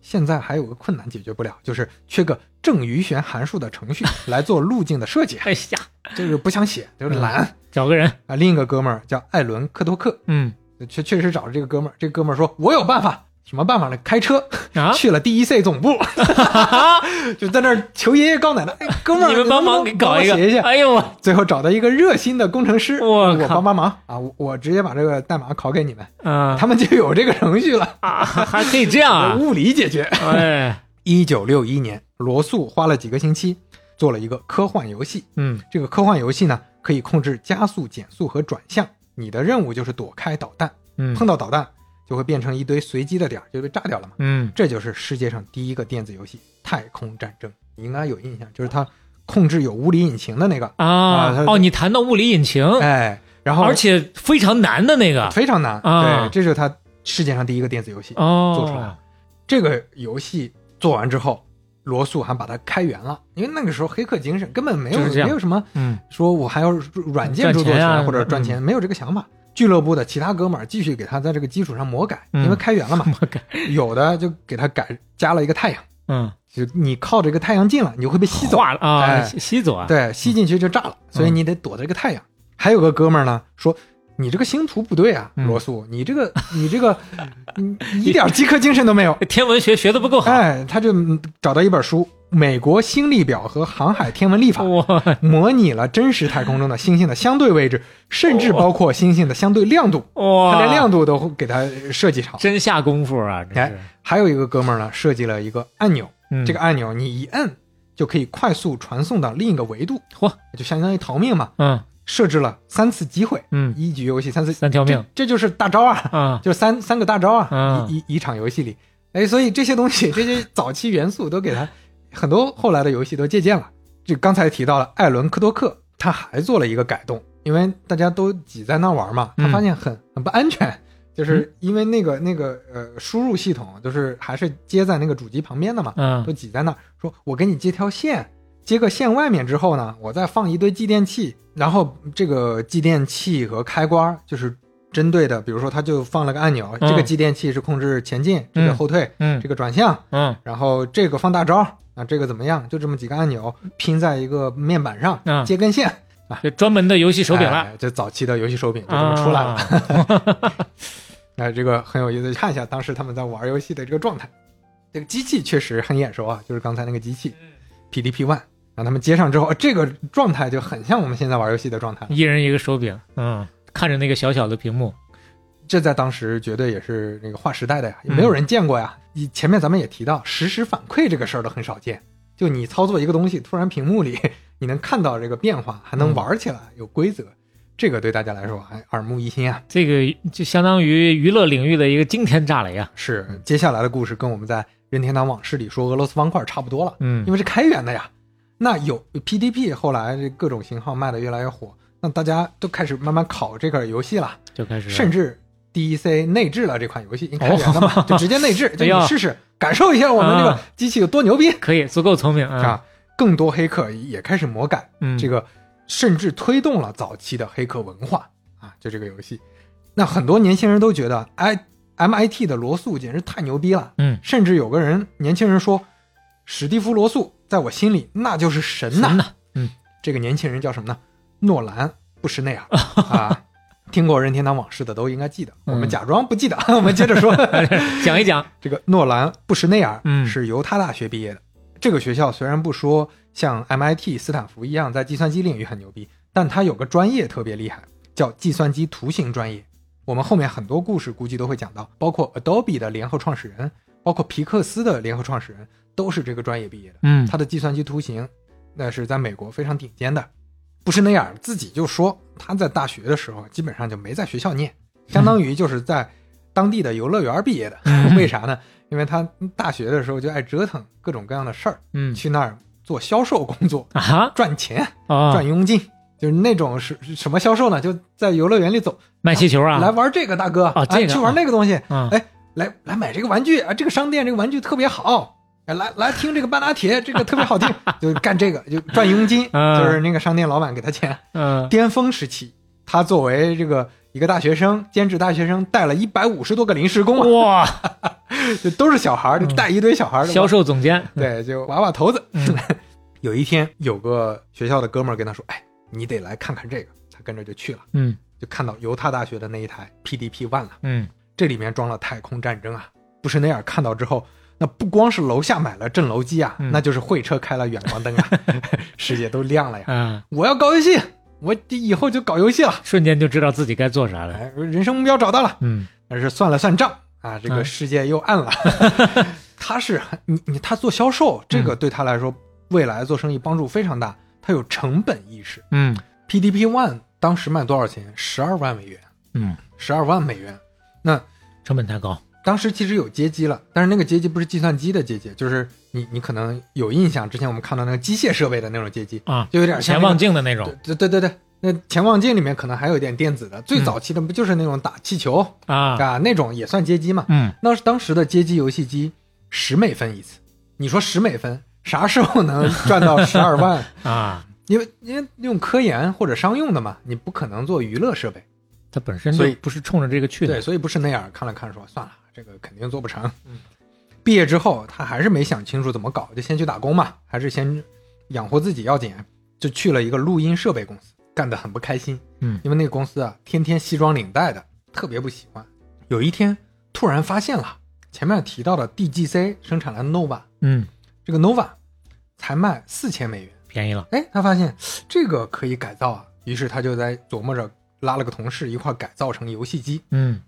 现在还有个困难解决不了，就是缺个正余弦函数的程序来做路径的设计，哎呀，就是不想写，就是懒找个人，啊。另一个哥们儿叫艾伦克托克，嗯。确确实找了这个哥们儿，这个哥们儿说，我有办法。什么办法呢？开车啊，去了 DEC 总部，就在那儿求爷爷告奶奶，哎，哥们儿，你们帮忙给搞一个写一，下。哎呦我最后找到一个热心的工程师，我我帮帮忙啊！我我直接把这个代码拷给你们，啊他们就有这个程序了，啊，还可以这样啊，物理解决。哎，一九六一年，罗素花了几个星期做了一个科幻游戏。嗯这个科幻游戏呢，可以控制加速、减速和转向。你的任务就是躲开导弹，嗯碰到导弹就会变成一堆随机的点儿，就被炸掉了嘛。嗯。这就是世界上第一个电子游戏《太空战争》，你应该有印象，就是它控制有物理引擎的那个，啊啊哦，你谈到物理引擎，哎，然后而且非常难的那个。非常难，啊。对，这就是它世界上第一个电子游戏。哦，做出来了这个游戏做完之后，罗素还把它开源了，因为那个时候黑客精神根本没有没有什么嗯。说我还要软件著作权或者赚钱，没有这个想法。俱乐部的其他哥们儿继续给他在这个基础上魔改，嗯。因为开源了嘛，魔改，有的就给他改加了一个太阳，嗯，就你靠着一个太阳进了，你就会被吸走，啊，哎吸吸走啊，对，吸进去就炸了，所以嗯你得躲着这个太阳。还有个哥们儿呢说。你这个星图不对啊，嗯。罗素，你这个你这个，你一点饥渴精神都没有。天文学学的不够好，哎，他就嗯找到一本书《美国星力表和航海天文历法》，模拟了真实太空中的星星的相对位置，甚至包括星星的相对亮度，他哇，连亮度都给它设计好。真下功夫啊，这哎，还有一个哥们儿呢，设计了一个按钮，嗯。这个按钮你一摁就可以快速传送到另一个维度，嚯，就相当于逃命嘛。嗯。设置了三次机会，嗯。一局游戏三次，三条命。这，这就是大招啊！啊，就是三三个大招啊，嗯一一一场游戏里，哎，所以这些东西，这些早期元素都给他很多后来的游戏都借鉴了。就刚才提到了艾伦科多克，他还做了一个改动，因为大家都挤在那玩嘛，他嗯发现很很不安全，就是因为那个那个呃输入系统就是还是接在那个主机旁边的嘛，嗯。都挤在那儿，说我给你接条线，接个线外面之后呢，我再放一堆继电器，然后这个继电器和开关就是针对的，比如说它就放了个按钮，嗯。这个继电器是控制前进，这个嗯后退，嗯。这个转向，嗯。然后这个放大招啊，这个怎么样？就这么几个按钮拼在一个面板上，嗯。接根线，啊。这专门的游戏手柄了，哎这早期的游戏手柄就这么出来了。啊。哎，这个很有意思，看一下当时他们在玩游戏的这个状态。这个机器确实很眼熟啊，就是刚才那个机器，PDP One，让他们接上之后，这个状态就很像我们现在玩游戏的状态。一人一个手柄，嗯，看着那个小小的屏幕，这在当时绝对也是那个划时代的呀，也嗯没有人见过呀。以前面咱们也提到，实时反馈这个事儿都很少见。就你操作一个东西，突然屏幕里 你能看到这个变化，还能玩起来，有规则，这个对大家来说还耳目一新啊。这个就相当于娱乐领域的一个惊天炸雷啊，是，接下来的故事跟我们在任天堂往事里说俄罗斯方块差不多了。嗯因为是开源的呀。那有 PDP，后来这各种型号卖的越来越火，那大家都开始慢慢考这个游戏了，就开始甚至 DEC 内置了这款游戏，因为开源的嘛，就直接内置，就你试试，感受一下我们这个啊机器有多牛逼可以足够聪明啊，啊！更多黑客也开始魔改嗯，这个，甚至推动了早期的黑客文化啊，就这个游戏。那很多年轻人都觉得，哎，MIT 的罗素简直太牛逼了，嗯，甚至有个人年轻人说，史蒂夫·罗素在我心里那就是神呐。神呐，嗯，这个年轻人叫什么呢？诺兰·布什内尔啊。听过任天堂往事的都应该记得，我们嗯假装不记得。我们接着说，讲一讲，这个诺兰·布什内尔嗯是犹他大学毕业的。这个学校虽然不说像 MIT、斯坦福一样在计算机领域很牛逼，但它有个专业特别厉害，叫计算机图形专业。我们后面很多故事估计都会讲到，包括 Adobe 的联合创始人，包括皮克斯的联合创始人，都是这个专业毕业的。嗯他的计算机图形那是在美国非常顶尖的。布什内尔自己就说，他在大学的时候基本上就没在学校念，相当于就是在当地的游乐园毕业的，为啥呢？因为他大学的时候就爱折腾各种各样的事儿，嗯去那儿做销售工作，啊赚钱，啊赚，佣金，就是那种是是什么销售呢？就在游乐园里走，卖气球啊，来玩这个，大哥，啊这个哎去玩那个东西，嗯哎，来来买这个玩具啊，这个商店这个玩具特别好，哎，来来听这个半拉铁，这个特别好听，就干这个就赚佣金，嗯就是那个商店老板给他钱。嗯巅峰时期，他作为这个一个大学生，兼职大学生，带了一百五十多个临时工啊，哇，就都是小孩儿，就带一堆小孩儿的销售总监，对，就娃娃头子。嗯 有一天，有个学校的哥们儿跟他说：“哎，你得来看看这个。”他跟着就去了，嗯就看到犹他大学的那一台 PDP One 了。嗯这里面装了太空战争啊！布什内尔看到之后，那不光是楼下买了震楼机啊，嗯那就是会车开了远光灯啊，世界都亮了呀！嗯，我要搞游戏，我以后就搞游戏了。瞬间就知道自己该做啥了，哎，人生目标找到了，嗯但是算了算账啊，这个嗯世界又暗了。他是你你他做销售，这嗯个对他来说未来做生意帮助非常大。他有成本意识。嗯 PDP One 当时卖多少钱？十二万美元，嗯，十二万美元。那成本太高，当时其实有街机了，但是那个街机不是计算机的街机，就是你你可能有印象，之前我们看到那个机械设备的那种街机，啊，就有点像潜望镜的那种对对对对对，那潜望镜里面可能还有一点电子的。最嗯早期的不就是那种打气球、啊，啊那种也算街机嘛？嗯那是当时的街机游戏机十美分一次，你说十美分啥时候能赚到十二万？啊，因为因为用科研或者商用的嘛，你不可能做娱乐设备。它本身所以就不是冲着这个去的对，所以不是那样看了看说算了，这个肯定做不成。嗯，毕业之后他还是没想清楚怎么搞，就先去打工嘛，还是先养活自己要紧，就去了一个录音设备公司，干得很不开心。嗯因为那个公司啊，天天西装领带的，特别不喜欢。有一天突然发现了前面提到的 DGC 生产的 Nova，嗯，这个 Nova 才卖四千美元。便宜了，哎，他发现这个可以改造啊，于是他就在琢磨着拉了个同事一块改造成游戏机。嗯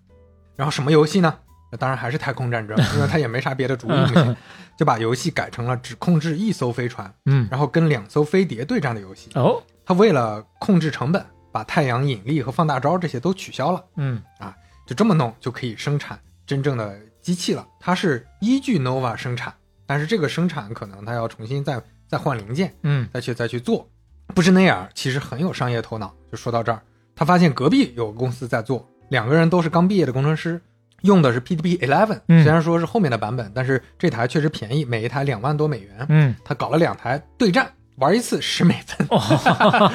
然后什么游戏呢？那当然还是太空战争，因为他也没啥别的主意，就把游戏改成了只控制一艘飞船，嗯，然后跟两艘飞碟对战的游戏。哦，他为了控制成本，把太阳引力和放大招这些都取消了，嗯啊就这么弄就可以生产真正的机器了。它是依据 Nova 生产，但是这个生产可能它要重新再再换零件，嗯再去再去做。布什内尔其实很有商业头脑，就说到这儿，他发现隔壁有个公司在做，两个人都是刚毕业的工程师，用的是 PDP Eleven，嗯虽然说是后面的版本，但是这台确实便宜，每一台两万多美元。嗯，他搞了两台对战，玩一次十美分。哦，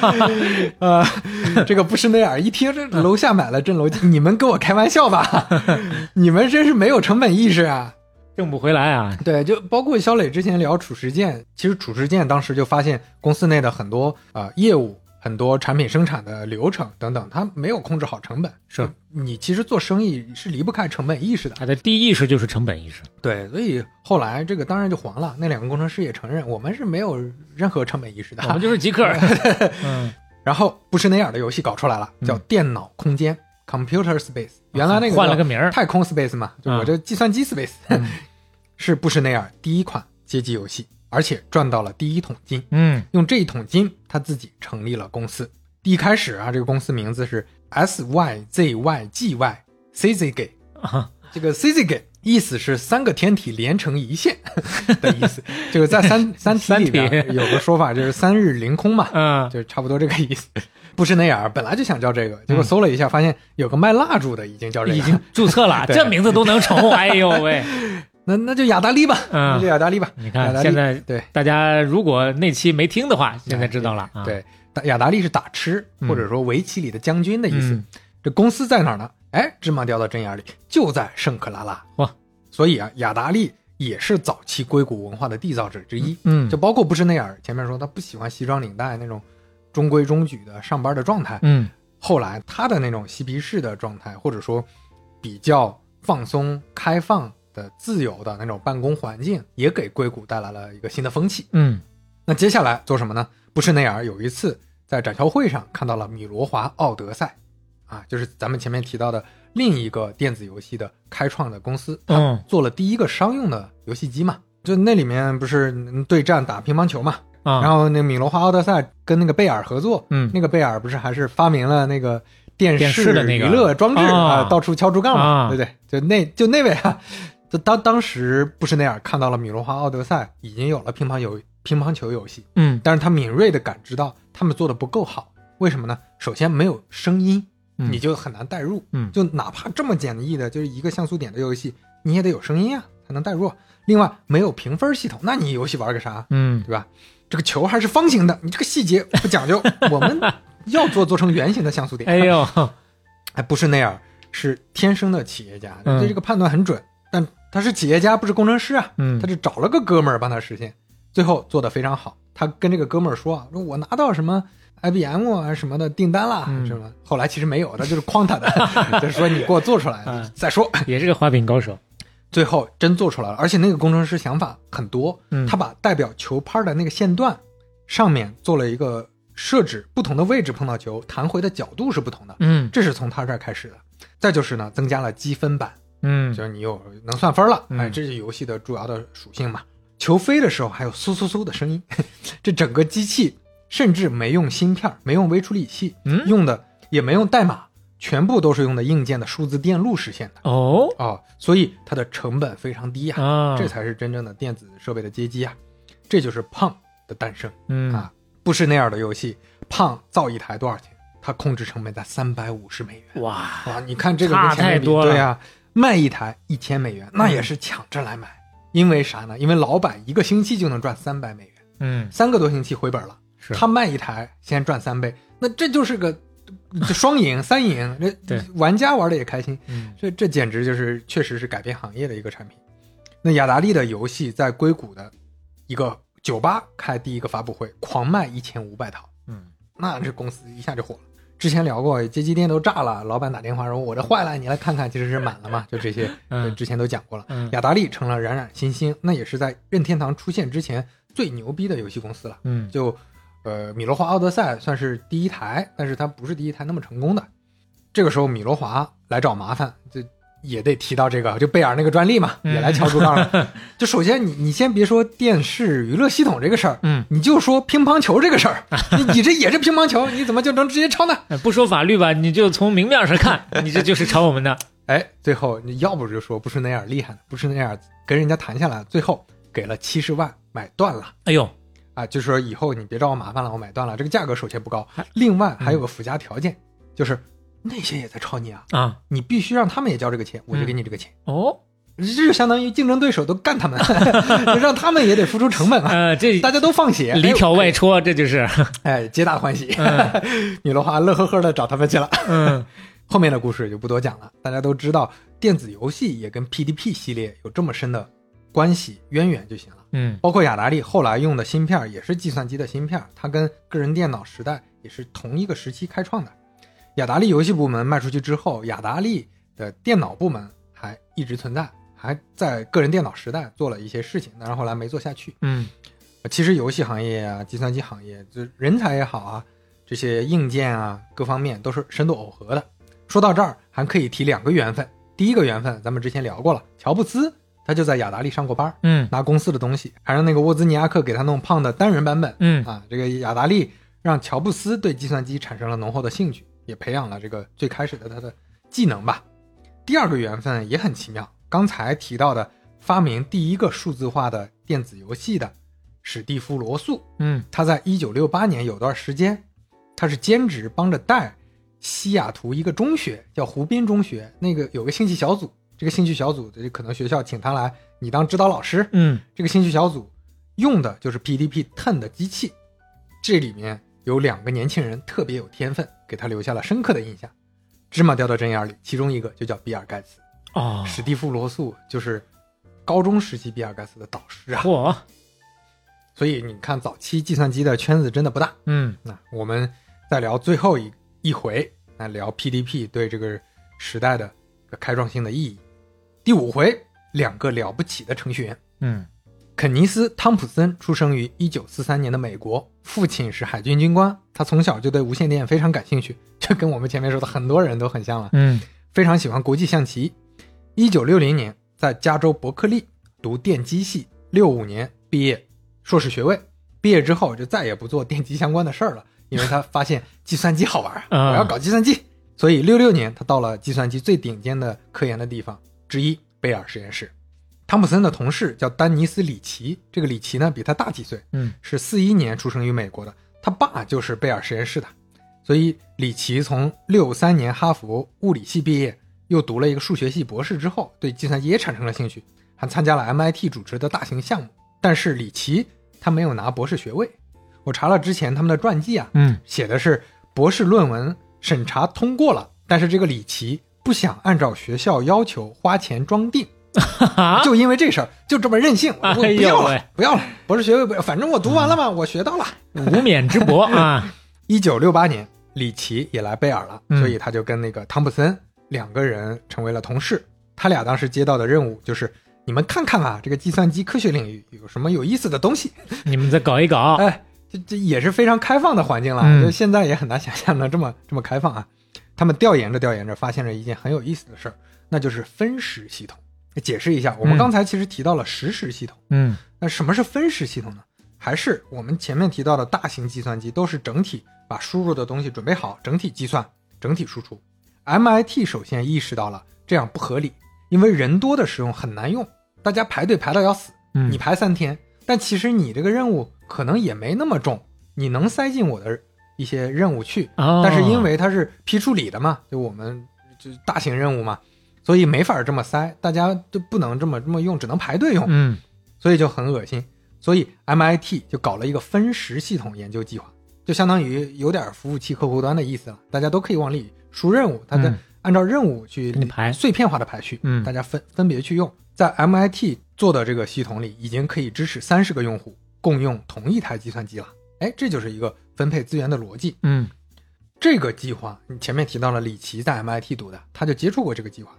呃，这个布什内尔一听这楼下买了震楼机，你们跟我开玩笑吧？你们真是没有成本意识啊！挣不回来啊，对，就包括肖磊之前聊褚时健，其实褚时健当时就发现公司内的很多呃业务、很多产品生产的流程等等，他没有控制好成本。是你其实做生意是离不开成本意识的。他的第一意识就是成本意识，对，所以后来这个当然就黄了。那两个工程师也承认，我们是没有任何成本意识的。我们就是极客，嗯然后布什内尔的游戏搞出来了，叫电脑空间 （Computer Space）。原来那个换了个名儿，太空 Space 嘛，就我这计算机 Space，、嗯 是布什内尔第一款街机游戏，而且赚到了第一桶金。嗯。用这一桶金，他自己成立了公司。一开始啊，这个公司名字是 S Y Z Y G Y C Z G。啊，这个 C Z G 意思是三个天体连成一线 的意思，就是在三 三体里边有个说法就是三日凌空嘛，嗯。就是差不多这个意思。不是那样本来就想叫这个，结果搜了一下，发现有个卖蜡烛的已经叫这个，已经注册了，这名字都能重，哎呦喂，那那就雅达利吧，嗯那就雅达利吧。你看现在对大家如果那期没听的话，现在知道了啊，对，雅达利是打吃，嗯或者说围棋里的将军的意思。嗯这公司在哪儿呢？哎，芝麻掉到针眼里，就在圣克拉拉。哇，所以啊，雅达利也是早期硅谷文化的缔造者之一。嗯，就包括布什内尔，前面说他不喜欢西装领带那种中规中矩的上班的状态，嗯后来他的那种嬉皮士的状态，或者说比较放松、开放的、自由的那种办公环境，也给硅谷带来了一个新的风气。嗯那接下来做什么呢？布什内尔有一次在展销会上看到了米罗华奥德赛，啊，就是咱们前面提到的另一个电子游戏的开创的公司，他嗯做了第一个商用的游戏机嘛。就那里面不是嗯对战打乒乓球嘛，啊，然后那米罗华奥德赛跟那个贝尔合作，嗯那个贝尔不是还是发明了那个电电视的那个娱乐装置啊啊，到处敲竹杠嘛，啊对不对？就那就那位啊，就当当时布什内尔看到了米罗华奥德赛已经有了乒乓游乒乓球游戏，嗯但是他敏锐的感知到他们做的不够好，为什么呢？首先没有声音，嗯你就很难代入。嗯就哪怕这么简易的，就是一个像素点的游戏，你也得有声音啊，才能代入。另外，没有评分系统，那你游戏玩个啥，嗯对吧？这个球还是方形的，你这个细节不讲究，我们要做做成圆形的像素点。哎呦，哎，不是那样，是天生的企业家，嗯对这个判断很准。但他是企业家，不是工程师啊，嗯他就找了个哥们儿帮他实现，最后做的非常好。他跟这个哥们儿说啊，说我拿到什么 IBM 啊什么的订单啦，嗯什么。后来其实没有，他就是诓他的，就是说你给我做出来嗯再说。也是个画饼高手。最后真做出来了，而且那个工程师想法很多，嗯他把代表球拍的那个线段上面做了一个设置，不同的位置碰到球，弹回的角度是不同的，嗯这是从他这儿开始的。再就是呢，增加了积分板，嗯就是你有能算分了，嗯哎，这是游戏的主要的属性嘛。球飞的时候还有嗖嗖嗖的声音，这整个机器甚至没用芯片，没用微处理器，嗯用的也没用代码，全部都是用的硬件的数字电路实现的哦哦，所以它的成本非常低呀、啊，这才是真正的电子设备的阶级啊！这就是胖的诞生嗯啊！不是那样的游戏，胖造一台多少钱？它控制成本在三百五十美元。哇哇，你看这个差跟前面比太多了对呀、卖一台一千美元，那也是抢着来买。因为啥呢？因为老板一个星期就能赚三百美元，嗯三个多星期回本了。是他卖一台先赚三倍，那这就是个这 双赢、三赢，这对玩家玩的也开心。嗯这这简直就是确实是改变行业的一个产品。那雅达利的游戏在硅谷的一个酒吧开第一个发布会，狂卖一千五百套，嗯那这公司一下就火了。之前聊过，街机店都炸了，老板打电话说我这坏了，你来看看，其实是满了嘛，就这些，嗯之前都讲过了。嗯雅达利成了冉冉新星，那也是在任天堂出现之前最牛逼的游戏公司了。嗯就呃，米罗华奥德赛算是第一台，但是它不是第一台那么成功的。这个时候，米罗华来找麻烦，就也得提到这个，就贝尔那个专利嘛，嗯也来敲竹杠了。就首先你你先别说电视娱乐系统这个事儿，嗯，你就说乒乓球这个事儿，你你这也是乒乓球，你怎么就能直接抄呢？哎不说法律吧，你就从明面上看，你这就是抄我们的。哎，最后你要不就说不是那样厉害的，不是那样跟人家谈下来，最后给了七十万买断了。哎呦，啊，就是说以后你别找我麻烦了，我买断了。这个价格首先不高，另外还有个附加条件，就是那些也在抄你啊，啊你必须让他们也交这个钱，我就给你这个钱。哦，这就相当于竞争对手都干他们，就让他们也得付出成本啊，呃，这大家都放血，里挑外戳，这就是，哎，皆大欢喜。嗯米罗华乐呵呵的找他们去了。嗯 后面的故事就不多讲了，大家都知道电子游戏也跟 PDP 系列有这么深的关系渊源就行了。嗯包括雅达利后来用的芯片也是计算机的芯片，它跟个人电脑时代也是同一个时期开创的。雅达利游戏部门卖出去之后，雅达利的电脑部门还一直存在，还在个人电脑时代做了一些事情，但是后来没做下去。嗯其实游戏行业啊、计算机行业，就人才也好啊，这些硬件啊各方面都是深度耦合的。说到这儿，还可以提两个缘分。第一个缘分，咱们之前聊过了，乔布斯他就在雅达利上过班，嗯拿公司的东西，还让那个沃兹尼亚克给他弄胖的单人版本。嗯啊，这个雅达利让乔布斯对计算机产生了浓厚的兴趣，也培养了这个最开始的他的技能吧。第二个缘分也很奇妙，刚才提到的发明第一个数字化的电子游戏的史蒂夫·罗素，嗯他在一九六八年有段时间，他是兼职帮着带西雅图一个中学，叫湖滨中学，那个有个兴趣小组，这个兴趣小组的可能学校请他来，你当指导老师，嗯这个兴趣小组用的就是 PDP Ten 的机器，这里面有两个年轻人特别有天分，给他留下了深刻的印象。芝麻掉到针眼里，其中一个就叫比尔盖茨，哦，史蒂夫·罗素就是高中时期比尔盖茨的导师啊。嚯，所以你看，早期计算机的圈子真的不大。嗯那我们再聊最后一一回，来聊 PDP 对这个时代的开创性的意义。第五回，两个了不起的程序员。嗯肯尼斯·汤普森出生于1943年的美国，父亲是海军军官，他从小就对无线电非常感兴趣，这跟我们前面说的很多人都很像了，嗯非常喜欢国际象棋。1960年在加州伯克利读电机系，65年毕业，硕士学位。毕业之后就再也不做电机相关的事儿了，因为他发现计算机好玩我要搞计算机。所以66年他到了计算机最顶尖的科研的地方之一贝尔实验室。汤普森的同事叫丹尼斯·里奇，这个里奇呢比他大几岁，嗯是四一年出生于美国的，他爸就是贝尔实验室的，所以里奇从六三年哈佛物理系毕业，又读了一个数学系博士之后，对计算机也产生了兴趣，还参加了 MIT 主持的大型项目。但是里奇他没有拿博士学位，我查了之前他们的传记啊，嗯写的是博士论文审查通过了，但是这个里奇不想按照学校要求花钱装订。哈，就因为这事儿，就这么任性，不要了，不要了，博士学位不要，反正我读完了嘛，我学到了。无冕之博啊，一九六八年，里奇也来贝尔了，嗯所以他就跟那个汤普森两个人成为了同事。他俩当时接到的任务就是，你们看看啊，这个计算机科学领域有什么有意思的东西。你们再搞一搞，哎，这这也是非常开放的环境了，嗯就现在也很难想象能这么这么开放啊。他们调研着调研着，发现了一件很有意思的事儿，那就是分时系统。解释一下，我们嗯刚才其实提到了实时系统。嗯那什么是分时系统呢？还是我们前面提到的大型计算机都是整体把输入的东西准备好，整体计算，整体输出。MIT 首先意识到了这样不合理，因为人多的时候很难用，大家排队排到要死，嗯，你排三天，但其实你这个任务可能也没那么重，你能塞进我的一些任务去，哦，但是因为它是批处理的嘛，就我们就是大型任务嘛，所以没法这么塞，大家就不能这么这么用，只能排队用。嗯所以就很恶心。所以 MIT 就搞了一个分时系统研究计划，就相当于有点服务器客户端的意思了，大家都可以往里输任务，大家嗯按照任务去排碎片化的排序，嗯大家分分别去用。在 MIT 做的这个系统里，已经可以支持三十个用户共用同一台计算机了。哎，这就是一个分配资源的逻辑。嗯这个计划，你前面提到了李奇在 MIT 读的，他就接触过这个计划，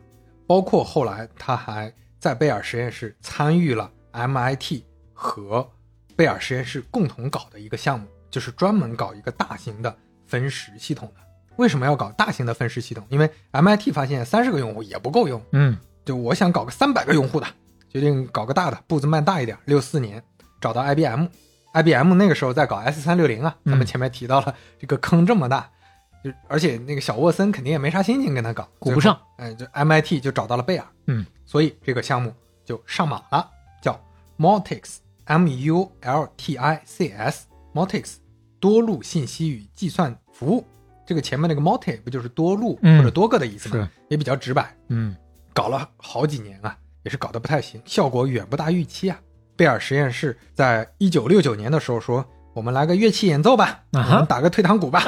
包括后来他还在贝尔实验室参与了 MIT 和贝尔实验室共同搞的一个项目，就是专门搞一个大型的分时系统的。为什么要搞大型的分时系统？因为 MIT 发现三十个用户也不够用，嗯就我想搞个三百个用户的，决定搞个大的，步子迈大一点。六四年找到 IBM，IBM 那个时候在搞 S 三六零啊，嗯咱们前面提到了这个坑这么大，就而且那个小沃森肯定也没啥心情跟他搞，顾不上最后。哎，就 MIT 就找到了贝尔，嗯，所以这个项目就上马了，叫 Multics，M U L T I C S，Multics 多路信息与计算服务。这个前面那个 multi 不就是多路嗯或者多个的意思吗？是也比较直白。嗯搞了好几年啊，也是搞得不太行，效果远不大预期啊。贝尔实验室在一九六九年的时候说：“我们来个乐器演奏吧，啊我们打个退堂鼓吧。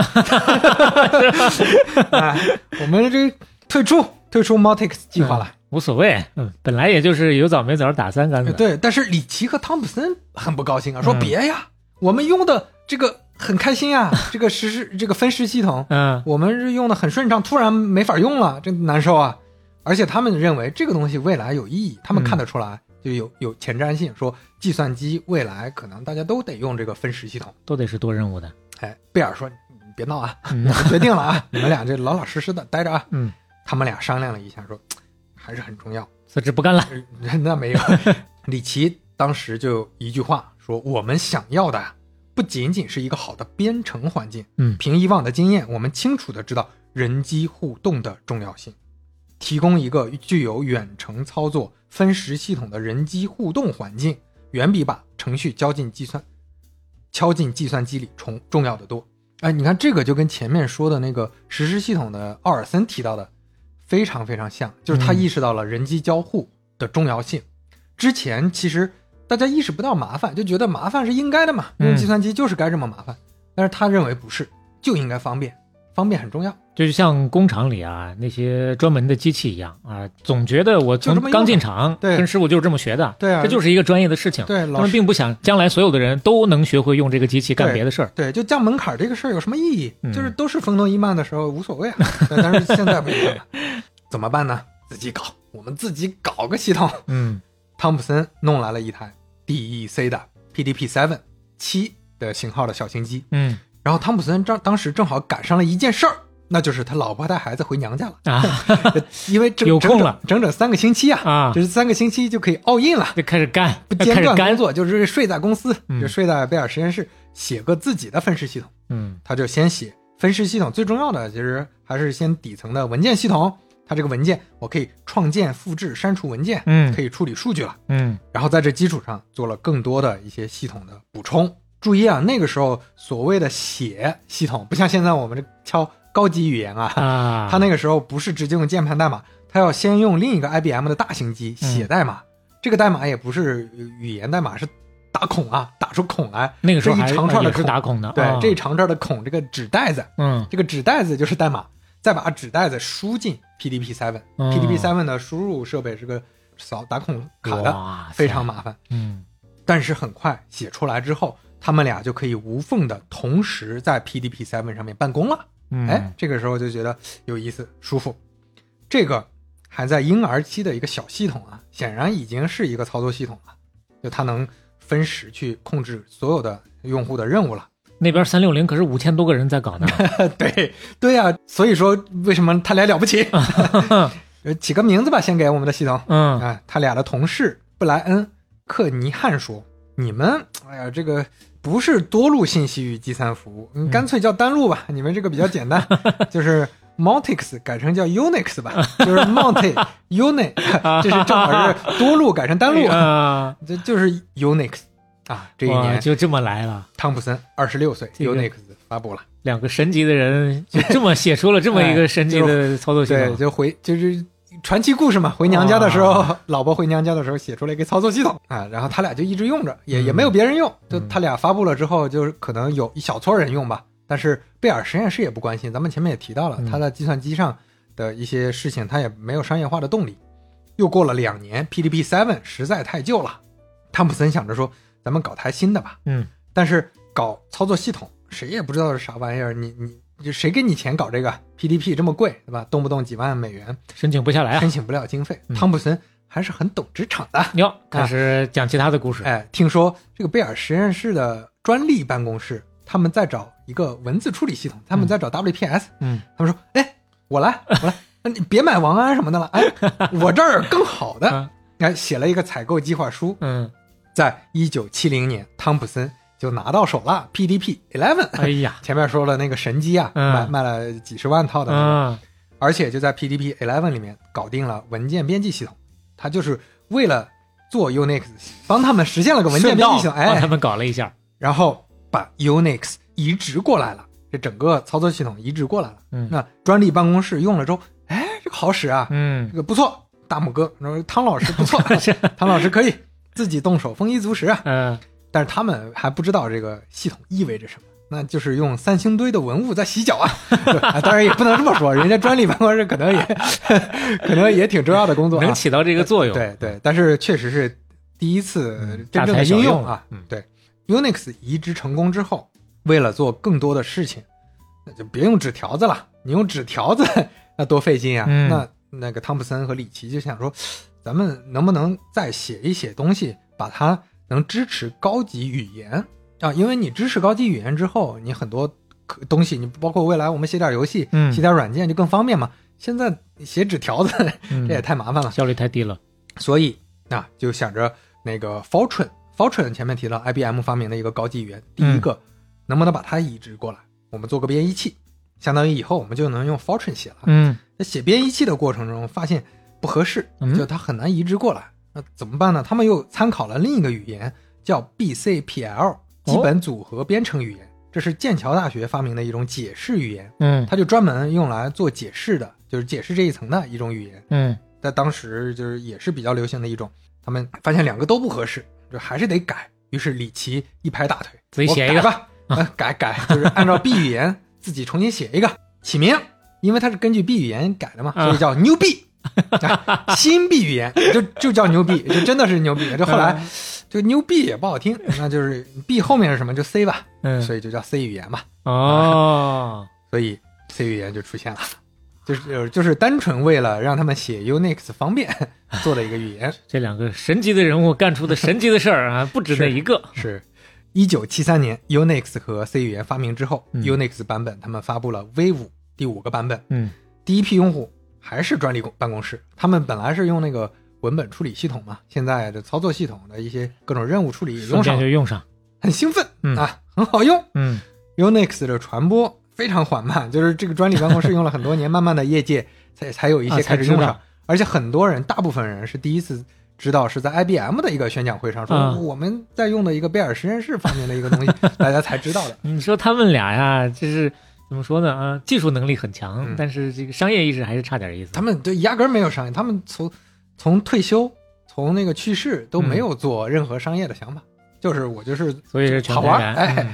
啊，我们这退出退出 Multics 计划了。无所谓，嗯，本来也就是有枣没枣打三竿子，对，但是里奇和汤普森很不高兴啊，说嗯别呀，我们用的这个很开心啊，这个实时这个分时系统，嗯。我们是用的很顺畅，突然没法用了，真难受啊！而且他们认为这个东西未来有意义，他们看得出来，就有有前瞻性，说计算机未来可能大家都得用这个分时系统。都得是多任务的，哎，贝尔说：“你别闹啊，决定了啊，你们俩这老老实实的待着啊。嗯，”他们俩商量了一下，说还是很重要。辞职不干了，呃那没有，李奇当时就一句话说：“我们想要的啊，不仅仅是一个好的编程环境。嗯凭以往的经验，我们清楚的知道人机互动的重要性，提供一个具有远程操作分时系统的人机互动环境，远比把程序交进计算敲进计算机里重重要的多。哎，你看这个就跟前面说的那个实时系统的奥尔森提到的非常非常像，就是他嗯意识到了人机交互的重要性。之前其实大家意识不到麻烦，就觉得麻烦是应该的嘛，嗯用计算机就是该这么麻烦。但是他认为不是，就应该方便，方便很重要。就是像工厂里啊那些专门的机器一样啊，总觉得我从刚进厂对跟师傅就是这么学的，对啊这就是一个专业的事情，对，他们老师并不想将来所有的人都能学会用这个机器干别的事儿，对，就降门槛这个事儿有什么意义？嗯就是都是风动一慢的时候无所谓啊。对 但是现在不一样了，怎么办呢？自己搞，我们自己搞个系统。嗯汤普森弄来了一台 DEC 的 PDP Seven 七的型号的小型机，嗯然后汤普森正当时正好赶上了一件事儿，那就是他老婆带孩子回娘家了，啊。因为整有空了，整整整三个星期啊，啊，就是三个星期就可以 all in 了。就开始干，不间断工作，就是睡在公司，嗯。就睡在贝尔实验室，写个自己的分时系统。嗯。他就先写分时系统最重要的其实还是先底层的文件系统，它这个文件我可以创建、复制、删除文件，嗯。可以处理数据了。嗯。然后在这基础上做了更多的一些系统的补充。注意啊，那个时候所谓的写系统，不像现在我们这敲高级语言啊，啊，它那个时候不是直接用键盘代码，它要先用另一个 IBM 的大型机嗯写代码。这个代码也不是语言代码，是打孔啊，打出孔来。那个时候一长串的也是孔打孔的，对，啊这一长串的孔，这个纸袋子，嗯这个纸袋子就是代码，再把纸袋子输进 PDP Seven，PDP Seven 的输入设备是个扫打孔卡的，非常麻烦。嗯但是很快写出来之后，他们俩就可以无缝的同时在 PDP Seven 上面办公了。嗯，哎，这个时候就觉得有意思、舒服。这个还在婴儿期的一个小系统啊，显然已经是一个操作系统了，就它能分时去控制所有的用户的任务了。那边三六零可是五千多个人在搞呢，对对呀、所以说为什么他俩了不起？呃 起个名字吧，先给我们的系统。嗯啊，他俩的同事布莱恩·克尼汉说：“你们，哎呀，这个不是多路信息与计算服务，你，干脆叫单路吧。你们这个比较简单，就是 Multix 改成叫 Unix 吧，就是 Multi Unix，这是正好是多路改成单路，啊，这就是 Unix 啊。这一年，就这么来了，汤普森二十六岁这个，Unix 发布了。两个神级的人就这么写出了这么一个神级的操作系对，统，就回就是传奇故事嘛。回娘家的时候，老婆回娘家的时候写出来一个操作系统啊，然后他俩就一直用着，也也没有别人用。就他俩发布了之后，就是可能有一小撮人用吧。但是贝尔实验室也不关心，咱们前面也提到了，嗯他在计算机上的一些事情，他也没有商业化的动力。又过了两年，PDP Seven 实在太旧了，汤普森想着说，咱们搞台新的吧。嗯，但是搞操作系统，谁也不知道是啥玩意儿，你你就谁给你钱搞这个 PDP 这么贵，对吧？动不动几万美元，申请不下来啊申。请不了经费。嗯汤普森还是很懂职场的。哟，开始讲其他的故事，哎，听说这个贝尔实验室的专利办公室，他们在找一个文字处理系统，他们在找 WPS。嗯，他们说：“哎，我来，我来，那你别买王安什么的了，哎，我这儿更好的。啊”哎，写了一个采购计划书，嗯，在一九七零年，汤普森就拿到手了 PDP Eleven。哎呀，前面说了那个神机啊，嗯卖卖了几十万套的那个，啊，而且就在 PDP Eleven 里面搞定了文件编辑系统。它就是为了做 Unix，帮他们实现了个文件编辑系统，哎帮他，们搞了一下，然后把 Unix 移植过来了，这整个操作系统移植过来了。嗯那专利办公室用了之后，哎，这个好使啊，嗯这，个不错，大拇哥，然后汤老师不错，汤老师可以自己动手，丰衣足食啊。嗯，但是他们还不知道这个系统意味着什么，那就是用三星堆的文物在洗脚啊！啊当然也不能这么说，人家专利办公室可能也 可能也挺重要的工作、啊，能起到这个作用，对对，但是确实是第一次嗯真正的应用啊。嗯对，Unix 移植成功之后，为了做更多的事情，那就别用纸条子了，你用纸条子那多费劲啊！嗯那那个汤普森和里奇就想说，咱们能不能再写一写东西，把它能支持高级语言啊？因为你支持高级语言之后，你很多东西，你包括未来我们写点游戏、嗯写点软件就更方便嘛。现在写纸条子，嗯这也太麻烦了。效率太低了，所以啊，就想着那个 Fortran，Fortran 前面提到 IBM 发明的一个高级语言，第一个、能不能把它移植过来，我们做个编译器，相当于以后我们就能用 Fortran 写了。嗯在写编译器的过程中，发现不合适，嗯就它很难移植过来。那怎么办呢？他们又参考了另一个语言，叫 BCPL 基本组合编程语言，这是剑桥大学发明的一种解释语言，嗯它就专门用来做解释的，就是解释这一层的一种语言。嗯在当时就是也是比较流行的一种。他们发现两个都不合适，就还是得改。于是李奇一拍大腿，自己写一个吧，呃改改，就是按照 B 语言自己重新写一个起名，因为它是根据 B 语言改的嘛，啊所以叫牛逼。啊新 B 语言就就叫牛逼，就真的是牛逼。这后来就牛逼也不好听，那就是 B 后面是什么就 C 吧，嗯，所以就叫 C 语言嘛。哦，所以 C 语言就出现了，就是就是单纯为了让他们写 Unix 方便 做的一个语言。这两个神级的人物干出的神级的事儿啊，不止那一个，是，一九七三年 Unix 和 C 语言发明之后、嗯。U n i x 版本他们发布了 V 五第五个版本，嗯。第一批用户还是专利公办公室，他们本来是用那个文本处理系统嘛，现在的操作系统的一些各种任务处理也用上就用上，很兴奋、嗯啊，很好用。嗯 Unix 的传播非常缓慢，就是这个专利办公室用了很多年，慢慢的业界才才有一些开始用上，而且很多人，大部分人是第一次知道是在 IBM 的一个宣讲会上说、啊我们在用的一个贝尔实验室方面的一个东西，大家才知道的。你说他们俩呀，就是怎么说呢？啊，技术能力很强，嗯但是这个商业意识还是差点意思。他们对压根儿没有商业，他们从从退休从那个去世都没有做任何商业的想法，就是我就是所以是全好玩然，哎嗯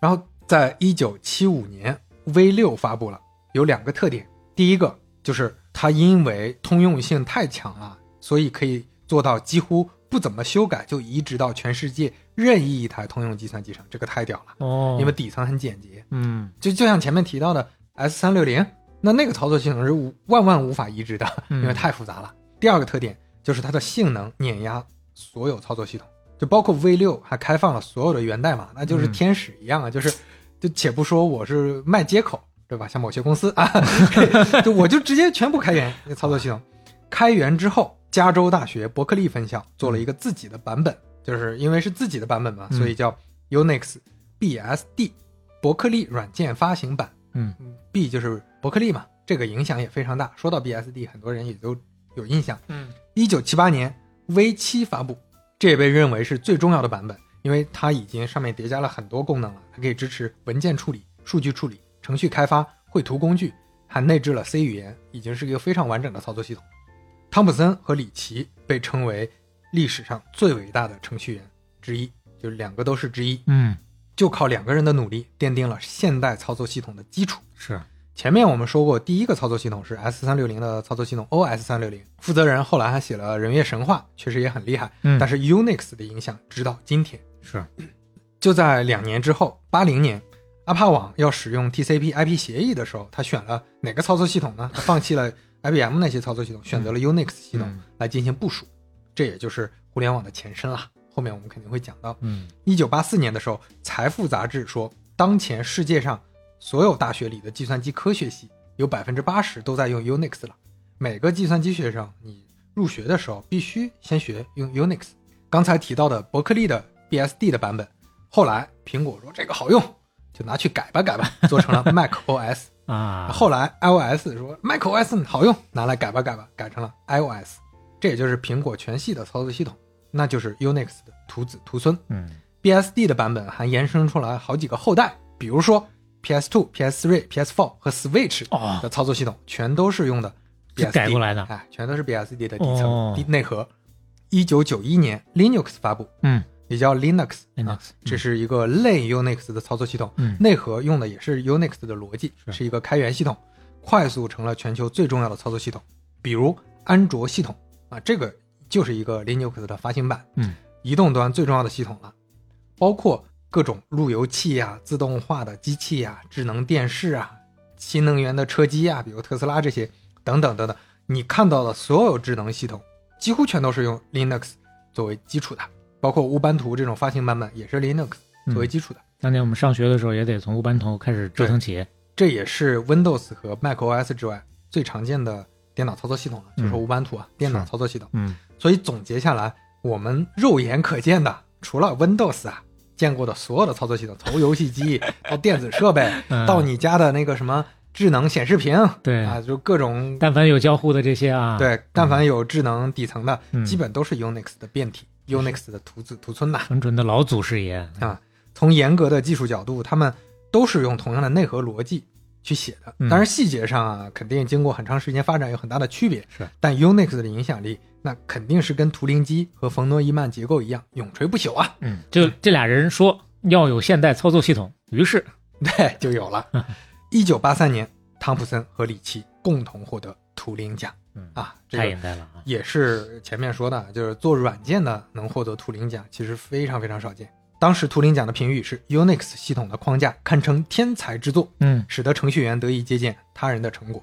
然后在一九七五年，V 六发布了，有两个特点。第一个就是它因为通用性太强了，所以可以做到几乎不怎么修改就移植到全世界任意一台通用计算机上，这个太屌了，哦，因为底层很简洁。嗯就就像前面提到的 S 三六零，那那个操作系统是无万万无法移植的，嗯因为太复杂了。第二个特点就是它的性能碾压所有操作系统，就包括 V 六还开放了所有的源代码，那就是嗯天使一样啊！就是就且不说我是卖接口，对吧？像某些公司啊，就我就直接全部开源那操作系统。开源之后，加州大学伯克利分校做了一个自己的版本，就是因为是自己的版本嘛，嗯所以叫 Unix BSD 伯克利软件发行版。嗯，B 就是伯克利嘛，这个影响也非常大。说到 BSD，很多人也都有印象。嗯一九七八年 V 七发布，这也被认为是最重要的版本，因为它已经上面叠加了很多功能了，它可以支持文件处理、数据处理、程序开发、绘图工具，还内置了 C 语言，已经是一个非常完整的操作系统。汤普森和里奇被称为历史上最伟大的程序员之一，就是两个都是之一，嗯，就靠两个人的努力，奠定了现代操作系统的基础。是。前面我们说过，第一个操作系统是 S 三六零的操作系统 OS 三六零，负责人后来还写了《人月神话》，确实也很厉害。嗯。但是 Unix 的影响直到今天。是，就在两年之后，八零年，阿帕网要使用 TCP/IP 协议的时候，他选了哪个操作系统呢？他放弃了 IBM 那些操作系统，选择了 Unix 系统嗯。来进行部署，这也就是互联网的前身了。后面我们肯定会讲到。嗯一九八四年的时候，《财富》杂志说，当前世界上所有大学里的计算机科学系有百分之八十都在用 Unix 了。每个计算机学生，你入学的时候必须先学用 Unix。刚才提到的伯克利的 BSD 的版本，后来苹果说这个好用，就拿去改吧改吧，做成了 Mac OS。啊，后来 iOS 说 Mac OS 好用，拿来改吧改吧，改成了 iOS。这也就是苹果全系的操作系统，那就是 Unix 的徒子徒孙。嗯 BSD 的版本还延伸出来好几个后代，比如说 PS2、PS3、PS4 和 Switch 哦的操作系统，全都是用的 BSD 改过来的哎，全都是 BSD 的底层、内核。一九九一年，Linux 发布，嗯也叫 Linux，Linux，啊这是一个类 Unix 的操作系统，嗯内核用的也是 Unix 的逻辑，是是一个开源系统，快速成了全球最重要的操作系统。比如安卓系统啊，这个就是一个 Linux 的发行版，嗯，移动端最重要的系统了，包括各种路由器呀、自动化的机器呀、智能电视啊、新能源的车机啊，比如特斯拉这些等等等等，你看到的所有智能系统，几乎全都是用 Linux 作为基础的，包括乌班图这种发行版本也是 Linux 作为基础的。当年我们上学的时候也得从乌班图开始折腾起。这也是 Windows 和 macOS 之外最常见的电脑操作系统就是乌班图啊，电脑操作系统。嗯所以总结下来，我们肉眼可见的，除了 Windows 啊，见过的所有的操作系统，从游戏机 到电子设备，嗯到你家的那个什么智能显示屏，对啊，就各种但凡有交互的这些啊，，对，但凡有智能底层的，嗯基本都是 Unix 的变体、u n i x 的徒子徒孙呐。纯纯的老祖师爷。啊，从严格的技术角度，他们都是用同样的内核逻辑去写的嗯。当然，细节上啊，肯定经过很长时间发展有很大的区别。是，但 Unix 的影响力，那肯定是跟图灵机和冯诺依曼结构一样，永垂不朽啊。嗯，就这俩人说要有现代操作系统，于是 对，就有了。一九八三年，汤普森和里奇共同获得图灵奖嗯啊，这太个应该了啊。也是前面说的，就是做软件的能获得图灵奖，其实非常非常少见。当时图灵奖的评语是 Unix 系统的框架堪称天才之作，嗯使得程序员得以借鉴他人的成果。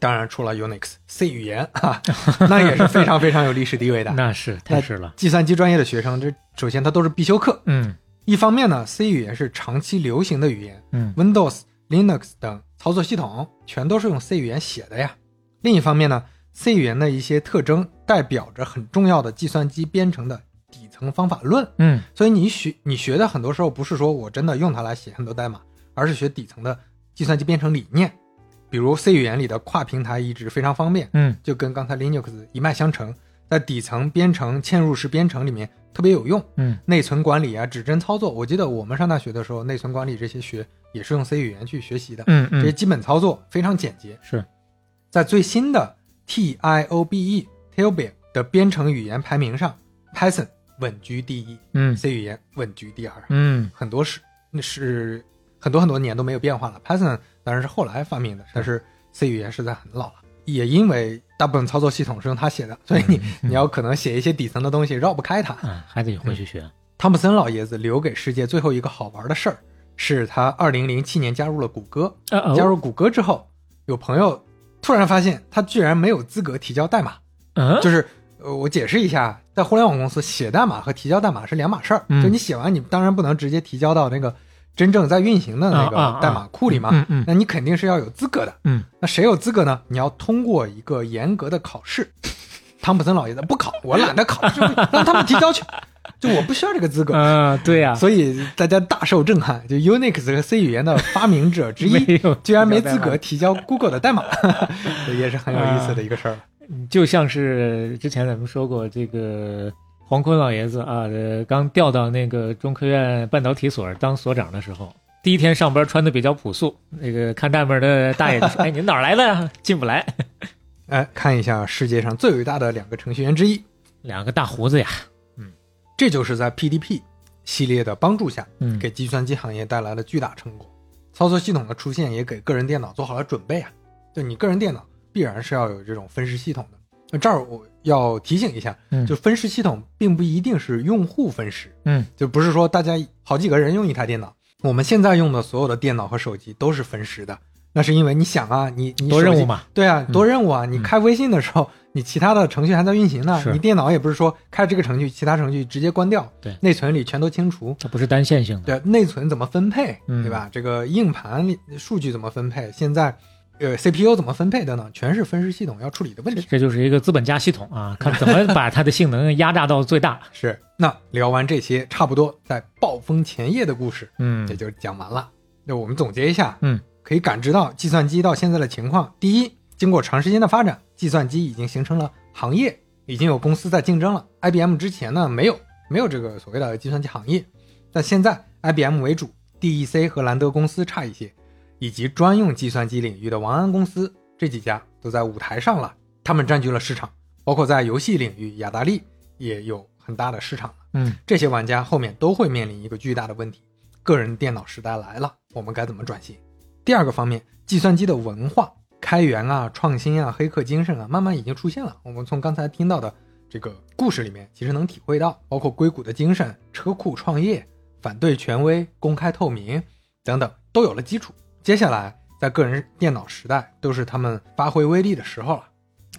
当然，除了 Unix C 语言啊，那也是非常非常有历史地位的。那是太是了。计算机专业的学生，这首先它都是必修课。嗯一方面呢，C 语言是长期流行的语言嗯，Windows、Linux 等操作系统全都是用 C 语言写的呀。另一方面呢，C 语言的一些特征代表着很重要的计算机编程的底层方法论，嗯。所以你学你学的很多时候不是说我真的用它来写很多代码，而是学底层的计算机编程理念，比如 C 语言里的跨平台移植非常方便，嗯。就跟刚才 Linux 一脉相承，在底层编程嵌入式编程里面特别有用。嗯。内存管理啊，指针操作，我记得我们上大学的时候，内存管理这些学也是用 C 语言去学习的，嗯嗯，这些基本操作非常简洁。是。在最新的 TIOBE Tilbe 的编程语言排名上，Python 稳居第一嗯，C 语言稳居第二。嗯很多是那是很多很多年都没有变化了。Python 当然是后来发明的，但是 C 语言实在很老了。也因为大部分操作系统是用它写的，所以你、你要可能写一些底层的东西绕不开它。啊，还得回去学。汤普森老爷子留给世界最后一个好玩的事儿，是他二零零七年加入了谷歌。加入谷歌之后，有朋友突然发现他居然没有资格提交代码。嗯就是呃，我解释一下，在互联网公司写代码和提交代码是两码事儿。嗯就你写完，你当然不能直接提交到那个真正在运行的那个代码库里嘛。嗯嗯那你肯定是要有资格的。嗯那谁有资格呢？你要通过一个严格的考试。汤普森老爷子不考，我懒得考，就让他们提交去，就我不需要这个资格。嗯，对呀，所以大家大受震撼，就 Unix 和 C 语言的发明者之一，居然没资格提交 Google 的代码，这也是很有意思的一个事儿。就像是之前咱们说过，这个黄坤老爷子啊，呃刚调到那个中科院半导体所当所长的时候，第一天上班穿的比较朴素，那个看大门的大爷就说：“ 哎，您哪儿来的呀？进不来。哎，看一下世界上最伟大的两个程序员之一，”两个大胡子呀，嗯这就是在 PDP 系列的帮助下，嗯给计算机行业带来了巨大成果。操作系统的出现也给个人电脑做好了准备啊。就你个人电脑必然是要有这种分时系统的。那这儿我要提醒一下，嗯就分时系统并不一定是用户分时，嗯就不是说大家好几个人用一台电脑。我们现在用的所有的电脑和手机都是分时的，那是因为你想啊，你你多任务嘛，对啊，多任务啊！你嗯开微信的时候，你其他的程序还在运行呢，你电脑也不是说开这个程序，其他程序直接关掉，对内存里全都清除。它不是单线性的。对，内存怎么分配，嗯对吧？这个硬盘里数据怎么分配？现在，呃，CPU 怎么分配的呢？全是分时系统要处理的问题。这就是一个资本家系统啊，看怎么把它的性能压榨到最大。是，那聊完这些，差不多在暴风前夜的故事嗯也就讲完了。那我们总结一下，嗯，可以感知到计算机到现在的情况。第一，经过长时间的发展，计算机已经形成了行业，已经有公司在竞争了。IBM 之前呢没有没有这个所谓的计算机行业，但现在 IBM 为主，DEC 和兰德公司差一些，以及专用计算机领域的王安公司这几家都在舞台上了，他们占据了市场，包括在游戏领域，雅达利也有很大的市场了。嗯这些玩家后面都会面临一个巨大的问题：个人电脑时代来了，我们该怎么转型？第二个方面，计算机的文化、开源啊、创新啊、黑客精神啊，慢慢已经出现了。我们从刚才听到的这个故事里面，其实能体会到，包括硅谷的精神、车库创业、反对权威、公开透明等等，都有了基础。接下来，在个人电脑时代，都是他们发挥威力的时候了。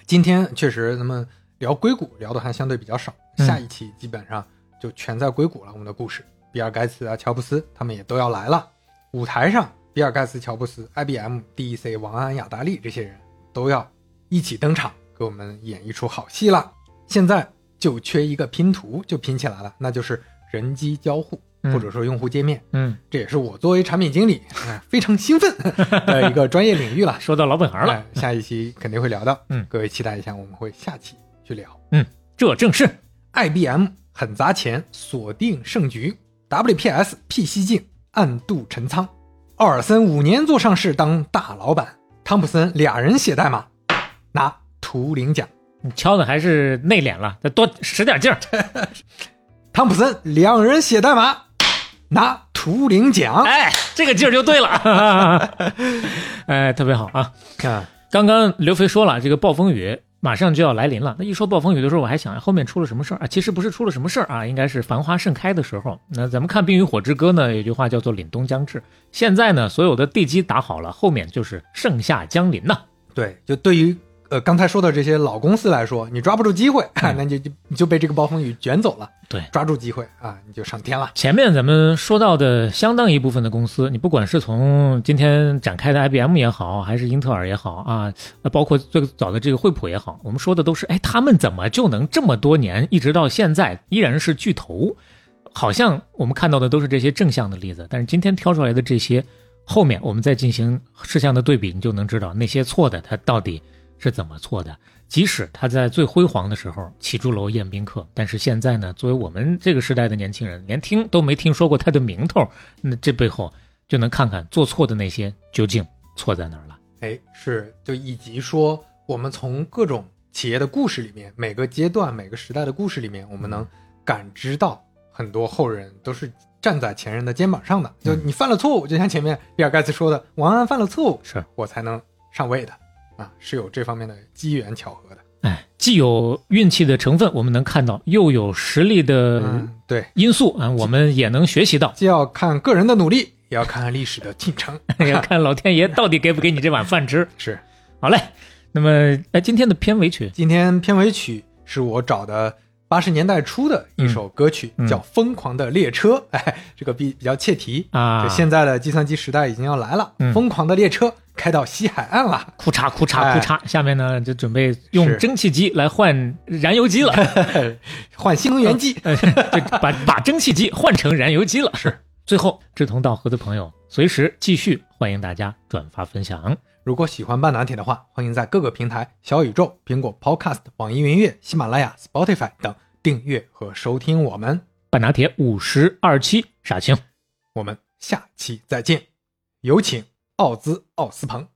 今天确实咱们聊硅谷聊的还相对比较少，嗯下一期基本上就全在硅谷了。我们的故事，比尔盖茨啊、乔布斯他们也都要来了。舞台上，比尔盖茨、乔布斯、IBM、DEC、王安、雅达利这些人都要一起登场，给我们演一出好戏了。现在就缺一个拼图，就拼起来了，那就是人机交互，嗯或者说用户界面。嗯，这也是我作为产品经理，哎，非常兴奋 的一个专业领域了。说到老本行了，哎，下一期肯定会聊到，嗯各位期待一下，我们会下期去聊。嗯这正是 IBM 很砸钱锁定胜局，WPS 辟蹊径暗度陈仓，奥尔森五年做上市当大老板，汤普森俩人写代码拿图灵奖，你敲的还是内敛了，再多使点劲儿。汤普森两人写代码拿图灵奖哎，这个劲儿就对了，哎，特别好啊！啊，刚刚刘飞说了，这个暴风雨马上就要来临了。那一说暴风雨的时候，我还想后面出了什么事儿啊？其实不是出了什么事儿啊，应该是繁花盛开的时候。那咱们看《冰与火之歌》呢，有句话叫做“凛冬将至”。现在呢，所有的地基打好了，后面就是盛夏将临呐。对，就对于呃刚才说的这些老公司来说，你抓不住机会，那你就就你就被这个暴风雨卷走了。对抓住机会啊，你就上天了。前面咱们说到的相当一部分的公司，你不管是从今天展开的 IBM 也好，还是英特尔也好啊，呃包括最早的这个惠普也好，我们说的都是，哎，他们怎么就能这么多年一直到现在依然是巨头？好像我们看到的都是这些正向的例子，但是今天挑出来的这些后面我们再进行事项的对比，你就能知道那些错的它到底是怎么错的。即使他在最辉煌的时候起朱楼宴宾客，但是现在呢，作为我们这个时代的年轻人，连听都没听说过他的名头，那这背后就能看看做错的那些究竟错在哪儿了。哎，是，就以及说，我们从各种企业的故事里面，每个阶段、每个时代的故事里面，我们能感知到很多后人都是站在前人的肩膀上的。就你犯了错误，就像前面比尔盖茨说的，王安犯了错误，是我才能上位的。啊，是有这方面的机缘巧合的。哎，既有运气的成分，我们能看到，又有实力的对因素啊，我们也能学习到。既要看个人的努力，也要看历史的进程，也要看老天爷到底给不给你这碗饭吃。是，好嘞。那么，哎，今天的片尾曲，今天片尾曲是我找的。八十年代初的一首歌曲叫《疯狂的列车》，哎，这个比比较切题啊。就现在的计算机时代已经要来了，疯狂的列车开到西海岸了，库嚓库嚓库嚓，下面呢就准备用蒸汽机来换燃油机了，换新能源机，就把把蒸汽机换成燃油机了。是，最后志同道合的朋友，随时继续欢迎大家转发分享。如果喜欢半拿铁的话，欢迎在各个平台小宇宙、苹果 Podcast、网易云音乐、喜马拉雅、Spotify 等订阅和收听我们半拿铁五十二期傻青。我们下期再见，有请奥兹奥斯鹏。